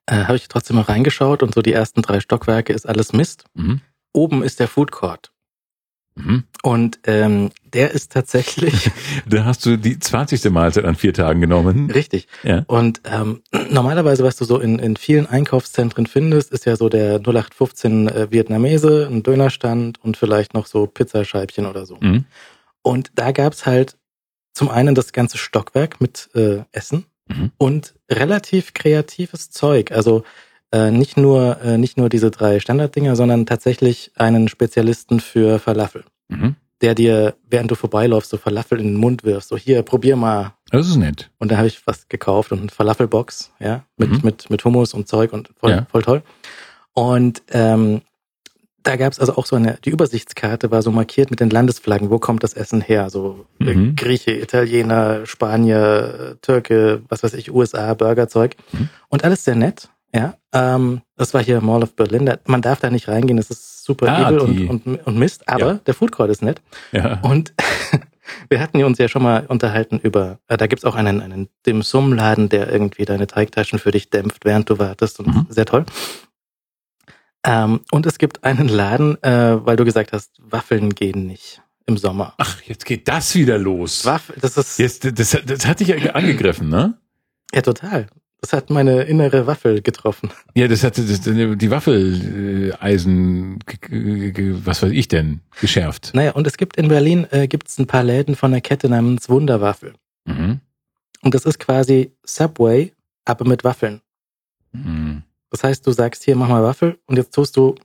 S2: äh, habe ich trotzdem mal reingeschaut und so die ersten drei Stockwerke ist alles Mist.
S1: Mhm.
S2: Oben ist der Food Court.
S1: Mhm.
S2: Und ähm, der ist tatsächlich
S1: Da hast du die 20. Mahlzeit an vier Tagen genommen.
S2: richtig.
S1: Ja.
S2: Und ähm, normalerweise, was du so in, in vielen Einkaufszentren findest, ist ja so der 0815 äh, Vietnamese, ein Dönerstand und vielleicht noch so Pizzascheibchen oder so.
S1: Mhm.
S2: Und da gab's halt zum einen das ganze Stockwerk mit äh, Essen
S1: Mhm.
S2: und relativ kreatives Zeug. Also äh, nicht nur äh, nicht nur diese drei Standarddinger, sondern tatsächlich einen Spezialisten für Falafel,
S1: Mhm.
S2: der dir während du vorbeiläufst so Falafel in den Mund wirfst. So hier probier mal.
S1: Das ist nett.
S2: Und da habe ich was gekauft und eine Falafelbox, ja, mit
S1: Mhm.
S2: mit mit Hummus und Zeug und voll
S1: Ja.
S2: voll toll. Und ähm, da gab's also auch so eine, die Übersichtskarte war so markiert mit den Landesflaggen, wo kommt das Essen her? So äh,
S1: Mhm.
S2: Grieche, Italiener, Spanier, Türke, was weiß ich, USA, Burgerzeug.
S1: Mhm.
S2: Und alles sehr nett, ja. Ähm, das war hier Mall of Berlin. Da, man darf da nicht reingehen, das ist super
S1: Ah,
S2: edel
S1: die-
S2: und, und, und Mist, aber
S1: Ja.
S2: der Food Court ist nett.
S1: Ja.
S2: Und wir hatten uns ja schon mal unterhalten über, äh, da gibt's auch einen, einen Dim-Sum-Laden, der irgendwie deine Teigtaschen für dich dämpft, während du wartest und
S1: Mhm.
S2: sehr toll. Ähm, und es gibt einen Laden, äh, weil du gesagt hast, Waffeln gehen nicht im Sommer.
S1: Ach, jetzt geht das wieder los.
S2: Waffel, das ist
S1: Jetzt, das, das hat dich ja angegriffen, ne?
S2: ja total. Das hat meine innere Waffel getroffen.
S1: Ja, das hatte das, die Waffeleisen, was weiß ich denn, geschärft.
S2: Naja, und es gibt in Berlin äh, gibt's ein paar Läden von der Kette namens Wunderwaffel.
S1: Mhm.
S2: Und das ist quasi Subway, aber mit Waffeln.
S1: Mhm.
S2: Das heißt, du sagst hier, mach mal Waffel und jetzt tust du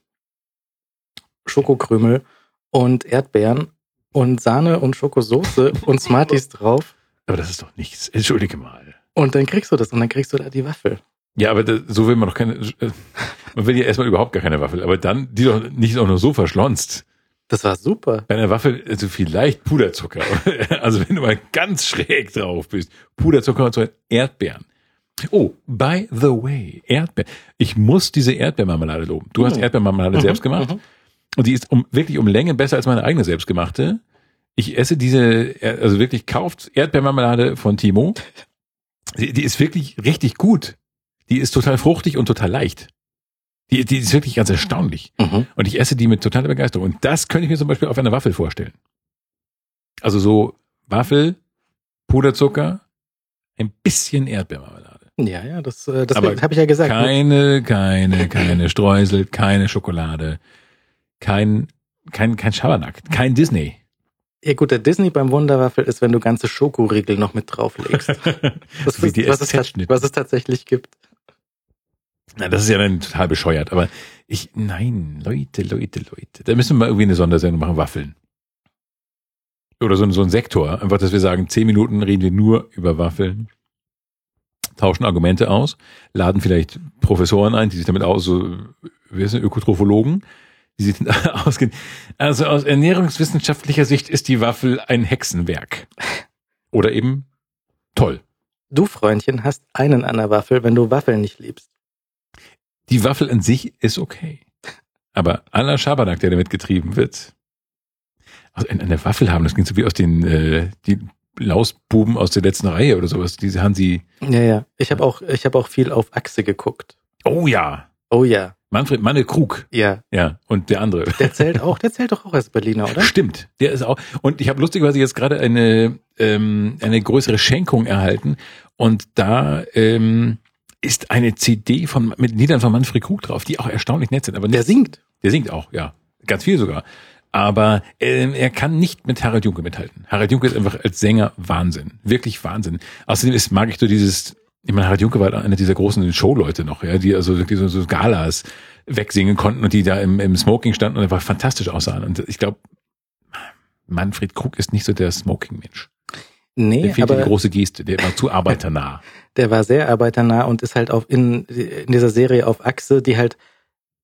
S2: Schokokrümel und Erdbeeren und Sahne und Schokosoße und Smarties drauf.
S1: Aber das ist doch nichts. Entschuldige mal.
S2: Und dann kriegst du das und dann kriegst du da die Waffel.
S1: Ja, aber das, so will man doch keine. Man will ja erstmal überhaupt gar keine Waffel, aber dann die doch nicht auch nur so verschlonzt.
S2: Das war super.
S1: Bei einer Waffel also vielleicht Puderzucker. Also wenn du mal ganz schräg drauf bist, Puderzucker und so Erdbeeren. Oh, by the way, Erdbeeren. Ich muss diese Erdbeermarmelade loben. Du hast
S2: Mhm.
S1: Erdbeermarmelade
S2: Mhm,
S1: selbst gemacht
S2: mhm.
S1: und die ist um wirklich um Länge besser als meine eigene selbstgemachte. Ich esse diese, also wirklich kauft Erdbeermarmelade von Timo. Die, die ist wirklich richtig gut. Die ist total fruchtig und total leicht. Die, die ist wirklich ganz erstaunlich.
S2: Mhm.
S1: Und ich esse die mit totaler Begeisterung. Und das könnte ich mir zum Beispiel auf einer Waffel vorstellen. Also so Waffel, Puderzucker, ein bisschen Erdbeermarmelade.
S2: Ja, ja, das, äh, das habe ich ja gesagt. ne?
S1: Keine, keine, keine Streusel, keine Schokolade, kein, kein, kein Schabernack, kein Disney.
S2: Ja gut, der Disney beim Wunderwaffel ist, wenn du ganze Schokoriegel noch mit drauflegst. Das
S1: Wie
S2: ist,
S1: die
S2: was, es, was es tatsächlich gibt.
S1: Na, das ist ja dann total bescheuert. Aber ich, nein, Leute, Leute, Leute. Da müssen wir mal irgendwie eine Sondersendung machen, Waffeln. Oder so, ein- so ein Sektor. Einfach, dass wir sagen, zehn Minuten reden wir nur über Waffeln, tauschen Argumente aus, laden vielleicht Professoren ein, die sich damit aus, so, wir sind Ökotrophologen, die sich damit auskennen. Also aus ernährungswissenschaftlicher Sicht ist die Waffel ein Hexenwerk. Oder eben toll.
S2: Du, Freundchen, hast einen an der Waffel, wenn du Waffeln nicht liebst.
S1: Die Waffel an sich ist okay. Aber aller Schabernack, der damit getrieben wird, also eine eine Waffel haben, das klingt so wie aus den äh, die Lausbuben aus der letzten Reihe oder sowas. Diese Hansi.
S2: Ja, ja. Ich habe auch, ich habe auch viel auf Achse geguckt.
S1: Oh ja.
S2: Oh ja,
S1: Manfred Manne Krug.
S2: ja.
S1: Ja. Und der andere.
S2: Der zählt auch, der zählt doch auch als Berliner, oder?
S1: Stimmt, der ist auch. Und ich habe lustigerweise jetzt gerade eine ähm, eine größere Schenkung erhalten und da ähm, ist eine CD von mit Liedern von Manfred Krug drauf, die auch erstaunlich nett sind. Aber
S2: Der
S1: nicht-
S2: singt.
S1: Der singt auch, ja. Ganz viel sogar. Aber ähm, er kann nicht mit Harald Junke mithalten. Harald Junke ist einfach als Sänger Wahnsinn. Wirklich Wahnsinn. Außerdem ist, mag ich so dieses, ich meine, Harald Junke war einer dieser großen Showleute noch, ja, die also wirklich so, so Galas wegsingen konnten und die da im, im Smoking standen und einfach fantastisch aussahen. Und ich glaube, Manfred Krug ist nicht so der Smoking-Mensch.
S2: Nee,
S1: Der fehlt die
S2: aber
S1: große Geste, der war zu arbeiternah.
S2: der war sehr arbeiternah und ist halt auf in, in dieser Serie auf Achse, die halt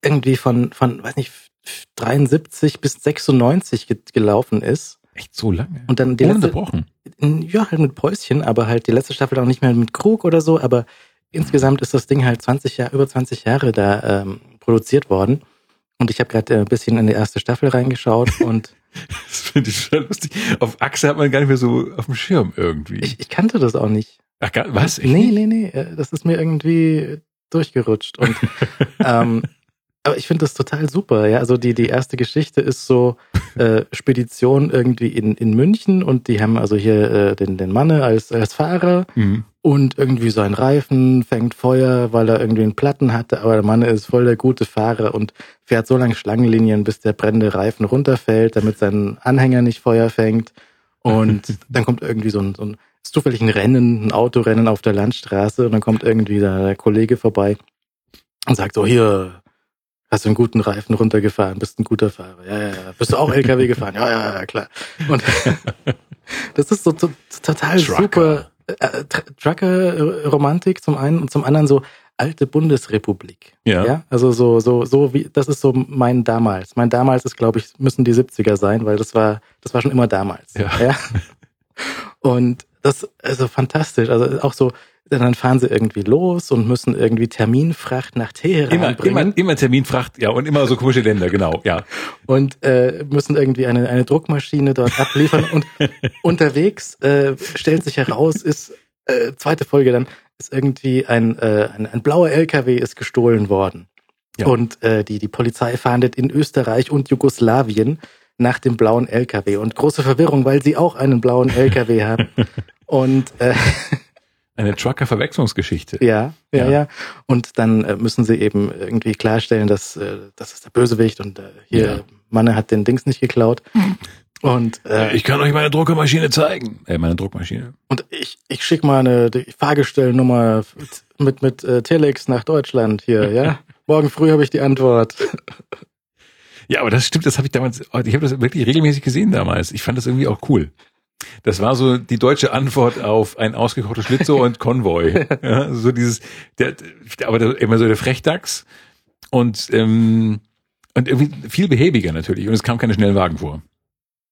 S2: irgendwie von, von, weiß nicht, 73 bis 96 ge gelaufen ist.
S1: Echt so lange.
S2: Und dann die letzte,
S1: Ununterbrochen.
S2: ja, halt mit Päuschen, aber halt die letzte Staffel auch nicht mehr mit Krug oder so, aber insgesamt ist das Ding halt 20 Jahre, über 20 Jahre da ähm, produziert worden. Und ich habe gerade ein bisschen in die erste Staffel reingeschaut und
S1: Das finde ich schon lustig. Auf Achse hat man gar nicht mehr so auf dem Schirm irgendwie.
S2: ich, ich kannte das auch nicht.
S1: Ach, was? Echt
S2: nee, nee, nee, äh, das ist mir irgendwie durchgerutscht. Und ähm, aber ich finde das total super, ja. Also die, die erste Geschichte ist so äh, Spedition irgendwie in, in München und die haben also hier äh, den, den Manne als, als Fahrer
S1: Mhm.
S2: und irgendwie sein Reifen fängt Feuer, weil er irgendwie einen Platten hatte, aber der Mann ist voll der gute Fahrer und fährt so lange Schlangenlinien, bis der brennende Reifen runterfällt, damit sein Anhänger nicht Feuer fängt. Und dann kommt irgendwie so ein, so ein ist zufällig ein Rennen, ein Autorennen auf der Landstraße und dann kommt irgendwie der Kollege vorbei und sagt so, hier, hast du einen guten Reifen runtergefahren, bist ein guter Fahrer. Ja, ja, ja. Bist du auch LKW gefahren? Ja, ja, ja, klar. Und das ist so, so total
S1: Trucker.
S2: super äh, Tr- Trucker-Romantik zum einen und zum anderen so alte Bundesrepublik.
S1: Ja.
S2: ja. Also so, so, so wie, das ist so mein damals. Mein damals ist, glaube ich, müssen die 70er sein, weil das war, das war schon immer damals.
S1: Ja.
S2: Und das, also fantastisch. Also auch so, dann fahren sie irgendwie los und müssen irgendwie Terminfracht nach Teheran
S1: Immer,
S2: bringen
S1: immer, immer Terminfracht, ja, und immer so komische Länder, genau, ja.
S2: und äh, müssen irgendwie eine, eine Druckmaschine dort abliefern. Und unterwegs äh, stellt sich heraus, ist äh, zweite Folge dann, ist irgendwie ein, äh, ein, ein blauer LKW ist gestohlen worden.
S1: Ja.
S2: Und äh, die, die Polizei fahndet in Österreich und Jugoslawien nach dem blauen LKW. Und große Verwirrung, weil sie auch einen blauen LKW haben. Und äh,
S1: Eine Trucker-Verwechslungsgeschichte.
S2: ja, ja,
S1: Ja.
S2: ja. Und dann äh, müssen sie eben irgendwie klarstellen, dass äh, das ist der Bösewicht und äh, hier
S1: Ja.
S2: Manne hat den Dings nicht geklaut. Und äh,
S1: Ich kann euch meine Druckermaschine zeigen. Äh, meine Druckmaschine.
S2: und ich ich schick mal eine Fahrgestellnummer mit mit äh, Telex nach Deutschland hier, ja. Morgen früh habe ich die Antwort.
S1: Ja, aber das stimmt, das habe ich damals, ich habe das wirklich regelmäßig gesehen damals. Ich fand das irgendwie auch cool. Das war so die deutsche Antwort auf ein ausgekochtes Schlitzohr und Konvoi. Ja, so dieses, der, aber der, immer so der Frechdachs und ähm, und irgendwie viel behäbiger natürlich. Und es kam keine schnellen Wagen vor.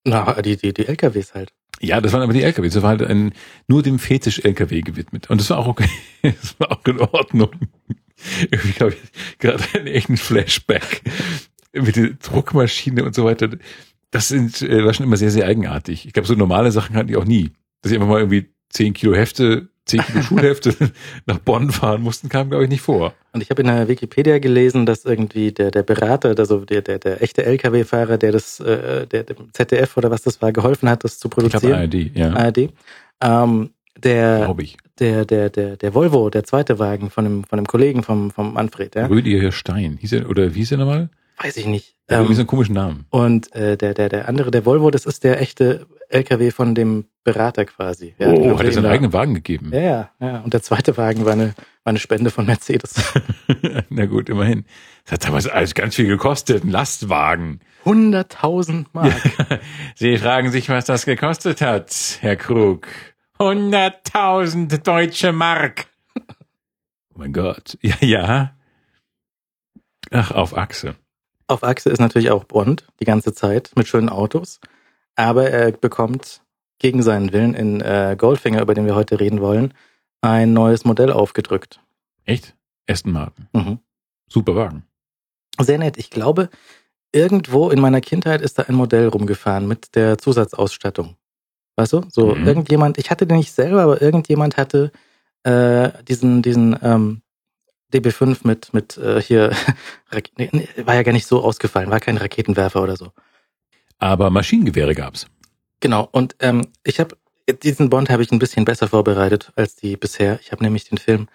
S2: Na, die, die, die LKWs halt.
S1: Ja, das waren aber die LKWs. Das war halt ein, nur dem Fetisch LKW gewidmet. Und das war auch okay. Das war auch in Ordnung. Irgendwie habe ich gerade einen echten Flashback mit der Druckmaschine und so weiter. Das sind, äh, war schon immer sehr, sehr eigenartig. Ich glaube, so normale Sachen hatten die auch nie. Dass ich einfach mal irgendwie zehn Kilo Hefte, zehn Kilo Schulhefte nach Bonn fahren mussten, kam, glaube ich, nicht vor.
S2: Und ich habe in der Wikipedia gelesen, dass irgendwie der, der Berater, also der, der, der echte Lkw-Fahrer, der das, äh, der dem ZDF oder was das war, geholfen hat, das zu
S1: Ich
S2: produzieren.
S1: glaube, ARD, ja.
S2: ARD. Ähm, der,
S1: Glaube ich.
S2: der, der, der, der Volvo, der zweite Wagen von dem, von dem Kollegen vom, vom Manfred, ja?
S1: Rüdiger Stein. Hieß er, oder wie hieß er nochmal?
S2: Weiß ich nicht.
S1: Hat irgendwie so
S2: Ähm,
S1: einen komischen Namen.
S2: und äh, der, der, der andere, der Volvo, das ist der echte LKW von dem Berater quasi. Ja,
S1: oh, hat er seinen eigenen Wagen gegeben?
S2: Ja, ja, ja. Und der zweite Wagen war eine, war eine Spende von Mercedes.
S1: Na gut, immerhin. Das hat damals alles ganz viel gekostet, ein Lastwagen.
S2: 100.000 Mark.
S1: Sie fragen sich, was das gekostet hat, Herr Krug. 100.000 deutsche Mark. Oh mein Gott. Ja, ja. Ach, auf Achse.
S2: Auf Achse ist natürlich auch Bond die ganze Zeit mit schönen Autos. Aber er bekommt gegen seinen Willen in äh, Goldfinger, über den wir heute reden wollen, ein neues Modell aufgedrückt.
S1: Echt? Aston Martin.
S2: Mhm.
S1: Super Wagen.
S2: Sehr nett. Ich glaube, irgendwo in meiner Kindheit ist da ein Modell rumgefahren mit der Zusatzausstattung. Weißt du? So
S1: Mhm.
S2: irgendjemand, ich hatte den nicht selber, aber irgendjemand hatte äh, diesen, diesen ähm, DB5 mit, mit äh, hier, war ja gar nicht so ausgefallen, war kein Raketenwerfer oder so.
S1: Aber Maschinengewehre gab's.
S2: Genau, und ähm, ich habe diesen Bond habe ich ein bisschen besser vorbereitet als die bisher. Ich habe nämlich den Film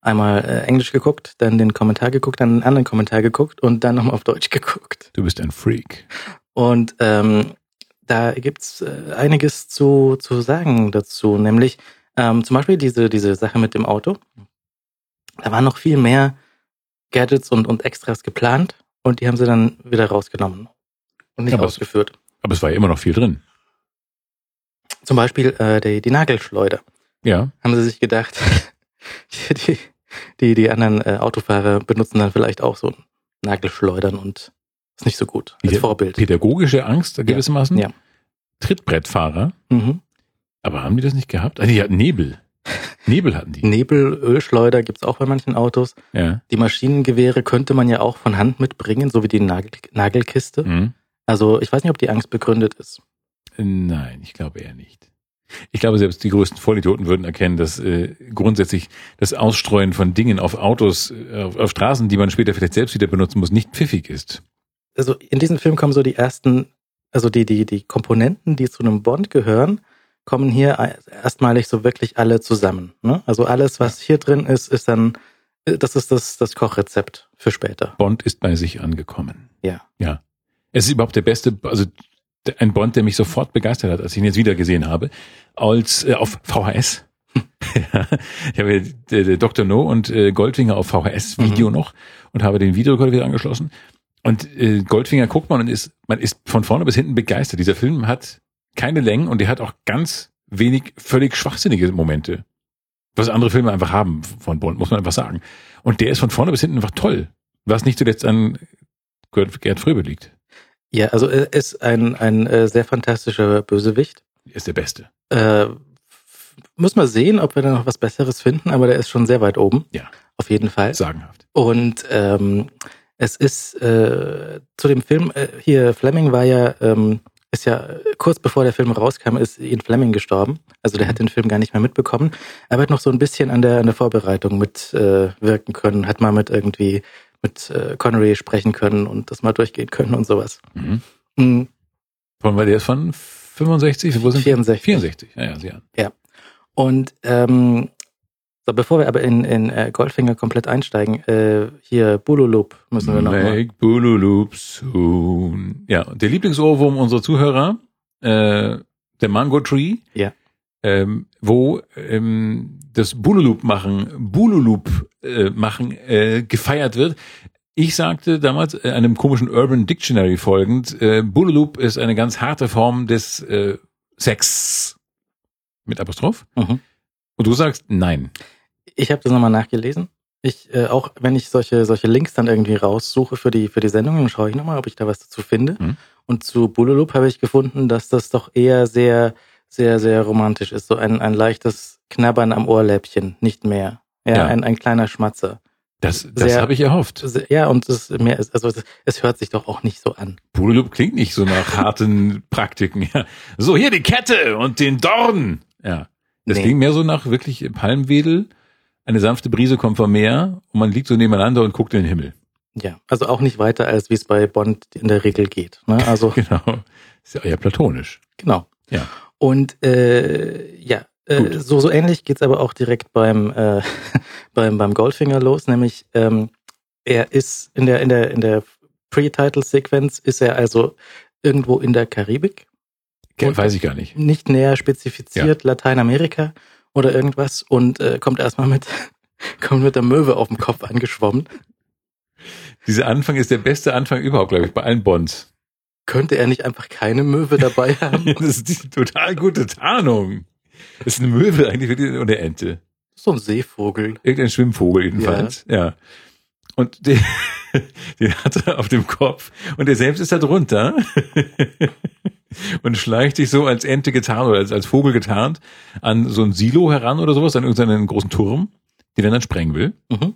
S2: einmal äh, Englisch geguckt, dann den Kommentar geguckt, dann einen anderen Kommentar geguckt und dann nochmal auf Deutsch geguckt.
S1: Du bist ein Freak.
S2: Und ähm, da gibt's äh, einiges zu, zu sagen dazu, nämlich ähm, zum Beispiel diese, diese Sache mit dem Auto. Da waren noch viel mehr Gadgets und, und Extras geplant und die haben sie dann wieder rausgenommen und nicht
S1: Ja, aber es-
S2: ausgeführt.
S1: Aber es war ja immer noch viel drin.
S2: Zum Beispiel äh, die, die Nagelschleuder.
S1: Ja.
S2: Haben sie sich gedacht, die, die, die anderen äh, Autofahrer benutzen dann vielleicht auch so ein Nagelschleudern und ist nicht so gut als
S1: Die-
S2: Vorbild.
S1: Pädagogische Angst gewissermaßen.
S2: Ja.
S1: Trittbrettfahrer.
S2: Mhm.
S1: Aber haben die das nicht gehabt? Ah, die hatten Nebel. Nebel hatten die.
S2: Nebel, Ölschleuder gibt's auch bei manchen Autos.
S1: Ja.
S2: Die Maschinengewehre könnte man ja auch von Hand mitbringen, so wie die Nagel, Nagelkiste.
S1: Mhm.
S2: Also ich weiß nicht, ob die Angst begründet ist.
S1: Nein, ich glaube eher nicht. Ich glaube, selbst die größten Vollidioten würden erkennen, dass äh, grundsätzlich das Ausstreuen von Dingen auf Autos, äh, auf, auf Straßen, die man später vielleicht selbst wieder benutzen muss, nicht pfiffig ist.
S2: Also in diesem Film kommen so die ersten, also die, die, die Komponenten, die zu einem Bond gehören, kommen hier erstmalig so wirklich alle zusammen. Ne? Also alles, was hier drin ist, ist dann, äh, das ist das, das Kochrezept für später.
S1: Bond ist bei sich angekommen.
S2: Ja.
S1: Ja. Es ist überhaupt der beste, also ein Bond, der mich sofort begeistert hat, als ich ihn jetzt wieder gesehen habe, als äh, auf VHS. Ja, ich habe der Dr. No und äh, Goldfinger auf VHS-Video noch und habe den Videorekorder wieder angeschlossen. Und äh, Goldfinger guckt man und ist, man ist von vorne bis hinten begeistert. Dieser Film hat keine Längen und der hat auch ganz wenig völlig schwachsinnige Momente. Was andere Filme einfach haben von Bond, muss man einfach sagen. Und der ist von vorne bis hinten einfach toll. Was nicht zuletzt an Gerd, Gerd Fröbe liegt.
S2: Ja, also er ist ein, ein äh, sehr fantastischer Bösewicht.
S1: Er ist der Beste.
S2: Äh, muss man sehen, ob wir da noch was Besseres finden, aber der ist schon sehr weit oben.
S1: Ja.
S2: Auf jeden Fall.
S1: Sagenhaft.
S2: Und ähm, es ist äh, zu dem Film, äh, hier Fleming war ja, ähm, ist ja äh, kurz bevor der Film rauskam, ist Ian Fleming gestorben. Also der hat den Film gar nicht mehr mitbekommen. Aber hat noch so ein bisschen an der, an der Vorbereitung mitwirken äh, wirken können, hat mal mit irgendwie mit äh, Connery sprechen können und das mal durchgehen können und sowas.
S1: Mhm.
S2: Mhm.
S1: Von, weil der ist von 65, wo sind
S2: 64.
S1: 64, ja, ja, sie an.
S2: Und ähm, so, bevor wir aber in, in äh, Goldfinger komplett einsteigen, äh, hier Bululup müssen wir noch mal.
S1: Make Bululup soon. Ja, der Lieblingsohrwurm unserer Zuhörer, äh, der Mango Tree.
S2: Ja.
S1: Ähm, wo ähm, das Bululup machen, Bululup äh, machen äh, gefeiert wird. Ich sagte damals äh, einem komischen Urban Dictionary folgend, äh, Bulaloop ist eine ganz harte Form des äh, Sex mit Apostroph.
S2: Mhm.
S1: Und du sagst nein.
S2: Ich habe das nochmal nachgelesen. Ich, äh, auch wenn ich solche, solche Links dann irgendwie raussuche für die, für die Sendung, dann schaue ich nochmal, ob ich da was dazu finde.
S1: Mhm.
S2: Und zu Bululup habe ich gefunden, dass das doch eher sehr, sehr, sehr romantisch ist. So ein, ein leichtes Knabbern am Ohrläppchen, nicht mehr. Ja,
S1: Ja.
S2: Ein, ein kleiner Schmatzer.
S1: Das, das habe ich erhofft.
S2: Sehr- Ja, und es mehr ist, also es, es hört sich doch auch nicht so an.
S1: Bulaloop klingt nicht so nach harten Praktiken. Ja. So, hier die Kette und den Dorn. Ja. Das
S2: Nee.
S1: klingt mehr so nach wirklich Palmwedel. Eine sanfte Brise kommt vom Meer und man liegt so nebeneinander und guckt in den Himmel.
S2: Ja, also auch nicht weiter, als wie es bei Bond in der Regel geht. Ne? Also
S1: Genau. Ist ja eher platonisch.
S2: Genau.
S1: Ja.
S2: Und äh, ja, äh, so, so ähnlich geht's aber auch direkt beim, äh, beim, beim Goldfinger los, nämlich ähm, er ist in der, in der, in der Pre-Title-Sequenz ist er also irgendwo in der Karibik, Und-
S1: Weiß ich gar nicht.
S2: nicht näher spezifiziert, Lateinamerika oder irgendwas und äh, kommt erstmal mit, kommt mit der Möwe auf dem Kopf angeschwommen.
S1: Dieser Anfang ist der beste Anfang überhaupt, glaube ich, bei allen Bonds.
S2: Könnte er nicht einfach keine Möwe dabei haben?
S1: Das ist die total gute Tarnung. Das ist eine Möwe eigentlich wirklich und eine Ente.
S2: so ein Seevogel.
S1: Irgendein Schwimmvogel jedenfalls. Ja. Und den, den hat er auf dem Kopf und der selbst ist da drunter und schleicht sich so als Ente getarnt oder als, als Vogel getarnt an so ein Silo heran oder sowas, an irgendeinen großen Turm, den er dann sprengen will.
S2: Mhm.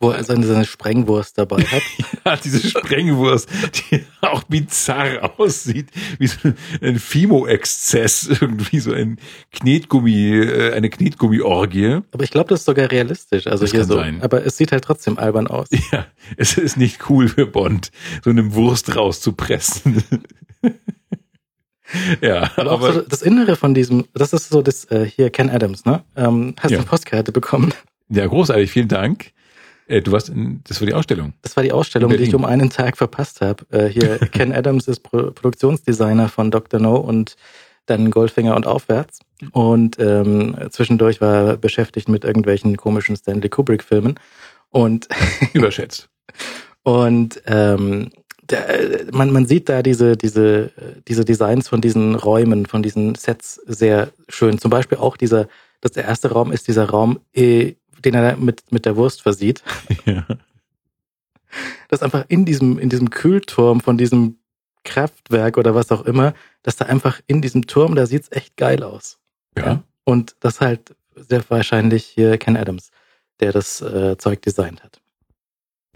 S2: Wo er seine, seine Sprengwurst dabei hat.
S1: Ja, diese Sprengwurst, die auch bizarr aussieht, wie so ein Fimo-Exzess, irgendwie so ein Knetgummi, äh, eine Knetgummi-Orgie.
S2: Aber ich glaube, das ist sogar realistisch. Also
S1: Das
S2: hier so.
S1: sein.
S2: Aber es sieht halt trotzdem albern aus.
S1: Ja, es ist nicht cool für Bond, so eine Wurst rauszupressen. ja,
S2: Aber,
S1: aber,
S2: so das Innere von diesem, das ist so das, äh, hier Ken Adams, ne? Ähm, hast du
S1: Ja.
S2: eine Postkarte bekommen?
S1: ja, großartig, vielen Dank. Äh, du warst in, das war die Ausstellung.
S2: Das war die Ausstellung, die ich um einen Tag verpasst habe. Äh, hier Ken Adams ist Pro Produktionsdesigner von Dr. No und dann Goldfinger und aufwärts. Und ähm, zwischendurch war er beschäftigt mit irgendwelchen komischen Stanley Kubrick-Filmen. Und
S1: Überschätzt.
S2: Und ähm, der, man, man sieht da diese, diese, diese Designs von diesen Räumen, von diesen Sets sehr schön. Zum Beispiel auch dieser, dass der erste Raum ist dieser Raum, äh, den er mit, mit der Wurst versieht.
S1: ja.
S2: Das einfach in diesem, in diesem Kühlturm von diesem Kraftwerk oder was auch immer, dass da einfach in diesem Turm, da sieht's echt geil aus.
S1: ja.
S2: Und das halt sehr wahrscheinlich hier Ken Adams, der das äh, Zeug designt hat.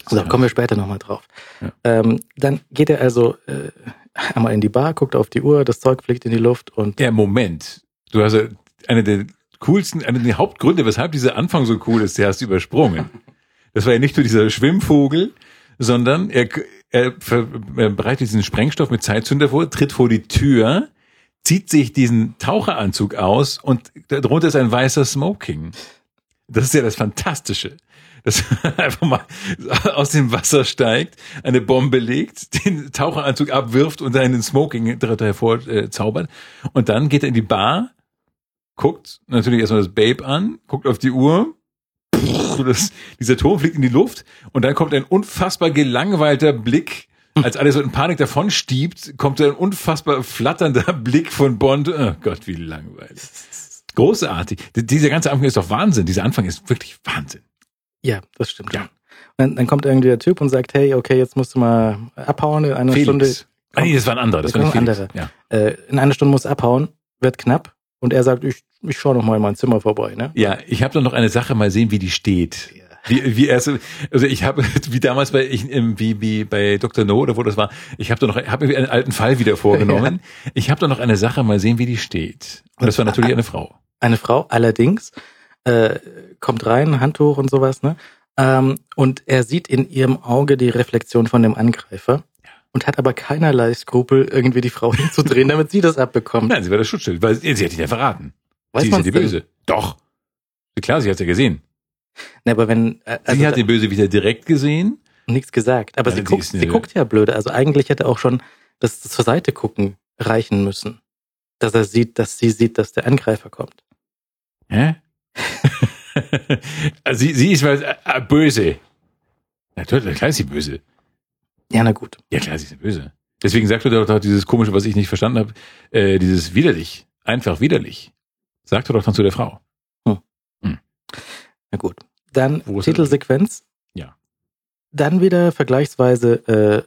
S2: So, da kommen wir später nochmal drauf.
S1: Ja.
S2: Ähm, dann geht er also äh, einmal in die Bar, guckt auf die Uhr, das Zeug fliegt in die Luft und
S1: Ja, Moment. Du hast ja eine der coolsten, eine der Hauptgründe, weshalb dieser Anfang so cool ist, der hast du übersprungen. Das war ja nicht nur dieser Schwimmvogel, sondern er, er, er bereitet diesen Sprengstoff mit Zeitzünder vor, tritt vor die Tür, zieht sich diesen Taucheranzug aus und darunter ist ein weißer Smoking. Das ist ja das Fantastische. Dass er einfach mal aus dem Wasser steigt, eine Bombe legt, den Taucheranzug abwirft und seinen Smoking hervor äh. Und dann geht er in die Bar, guckt natürlich erstmal das Babe an, guckt auf die Uhr, pff, das, dieser Turm fliegt in die Luft und dann kommt ein unfassbar gelangweilter Blick, als alles so in Panik davon stiebt, kommt ein unfassbar flatternder Blick von Bond. Oh Gott, wie langweilig. Großartig. Dieser ganze Anfang ist doch Wahnsinn. Dieser Anfang ist wirklich Wahnsinn.
S2: ja, das stimmt.
S1: Ja.
S2: Dann, dann kommt irgendwie der Typ und sagt, hey, okay, jetzt musst du mal abhauen in einer Stunde.
S1: Felix. Ah, nee, das war ein anderer. Das war
S2: ein
S1: Felix. Ja.
S2: Äh, in einer Stunde muss abhauen, wird knapp. Und er sagt, ich, ich schaue noch mal in mein Zimmer vorbei. Ne?
S1: ja, ich habe doch noch eine Sache mal sehen, wie die steht. Wie, wie er so, also ich habe, wie damals bei, ich, ähm, wie, wie bei Dr. No oder wo das war, ich habe doch noch, habe mir einen alten Fall wieder vorgenommen. Ich habe doch noch eine Sache mal sehen, wie die steht. Und das war natürlich eine Frau.
S2: Eine Frau allerdings äh, kommt rein, Handtuch und sowas, ne? Ähm, und er sieht in ihrem Auge die Reflexion von dem Angreifer und hat aber keinerlei Skrupel, irgendwie die Frau hinzudrehen, damit sie das abbekommt.
S1: Nein, sie war das Schutzschild, weil sie, sie hat ihn ja verraten.
S2: Weiß
S1: sie ist ja die
S2: denn?
S1: Böse. Doch. Klar, sie hat ja gesehen.
S2: Ne, aber wenn äh, also
S1: sie hat den Böse wieder direkt gesehen.
S2: nichts gesagt, aber
S1: Ja,
S2: sie guckt, sie guckt ja blöde. Also eigentlich hätte auch schon das, das zur Seite gucken reichen müssen, dass er sieht, dass sie sieht, dass der Angreifer kommt.
S1: Hä? also sie, sie ist mal äh, böse. Natürlich, klar ist sie böse.
S2: Ja, na gut.
S1: Ja, klar, sie ist böse. Deswegen sagt du doch dieses komische, was ich nicht verstanden habe, äh, dieses widerlich, einfach widerlich. Sagt du doch dann zu der Frau.
S2: Na gut. Dann Titelsequenz.
S1: Ja.
S2: Dann wieder vergleichsweise äh,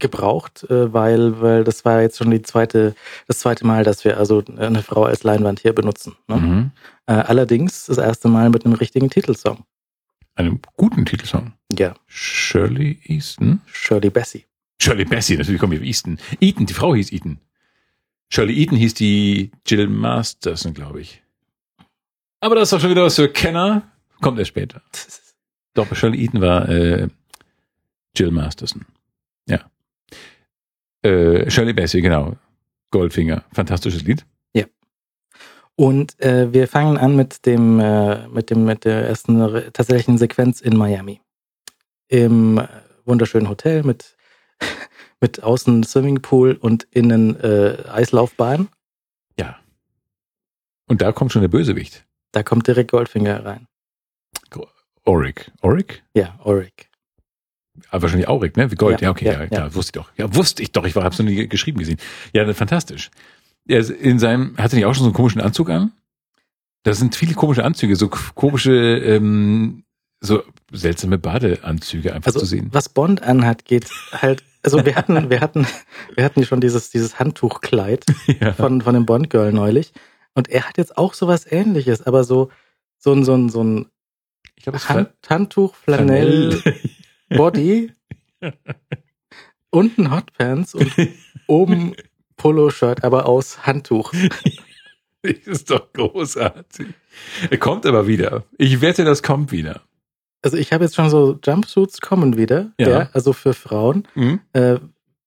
S2: gebraucht, äh, weil, weil das war jetzt schon die zweite, das zweite Mal, dass wir also eine Frau als Leinwand hier benutzen. Ne?
S1: Mhm.
S2: Äh, allerdings das erste Mal mit einem richtigen Titelsong.
S1: Einem guten Titelsong.
S2: Ja,
S1: Shirley Easton.
S2: Shirley Bassey.
S1: Shirley Bassey, natürlich kommen wir auf Easton. Eaton, die Frau hieß Eaton. Shirley Eaton hieß die Jill Masterson, glaube ich. Aber das ist doch schon wieder was für Kenner. Kommt erst später. Doch, bei Shirley Eaton war äh, Jill Masterson. Ja. Äh, Shirley Bassey, genau. Goldfinger. Fantastisches Lied.
S2: Und äh, wir fangen an mit dem, äh, mit dem, mit der ersten tatsächlichen Sequenz in Miami. Im äh, wunderschönen Hotel mit, mit außen Swimmingpool und innen äh, Eislaufbahn.
S1: Ja. Und da kommt schon der Bösewicht.
S2: Da kommt direkt Goldfinger rein.
S1: Auric. Auric?
S2: Ja, Auric.
S1: Aber wahrscheinlich Auric, ne? Wie Gold. Ja,
S2: Ja,
S1: okay,
S2: ja,
S1: ja, klar, wusste ich doch. Ja, wusste ich doch. Ich war, hab's noch nie geschrieben gesehen. Ja, ne, fantastisch. Er ist in seinem, hat er nicht auch schon so einen komischen Anzug an? Da sind viele komische Anzüge, so komische, ähm, so seltsame Badeanzüge einfach
S2: Also
S1: zu sehen.
S2: was Bond anhat, geht halt. Also wir hatten, wir hatten, wir hatten schon dieses, dieses Handtuchkleid
S1: Ja.
S2: von, von dem Bond Girl neulich. Und er hat jetzt auch sowas ähnliches, aber so, so ein, so ein, so ein
S1: Ich glaube, es
S2: Hand, Handtuch, Flanell, Body, unten Hotpants und oben Poloshirt, aber aus Handtuch.
S1: Das ist doch großartig. Er kommt aber wieder. Ich wette, das kommt wieder.
S2: Also ich habe jetzt schon so Jumpsuits kommen wieder,
S1: Ja.
S2: ja, also für Frauen.
S1: Hm?
S2: Äh,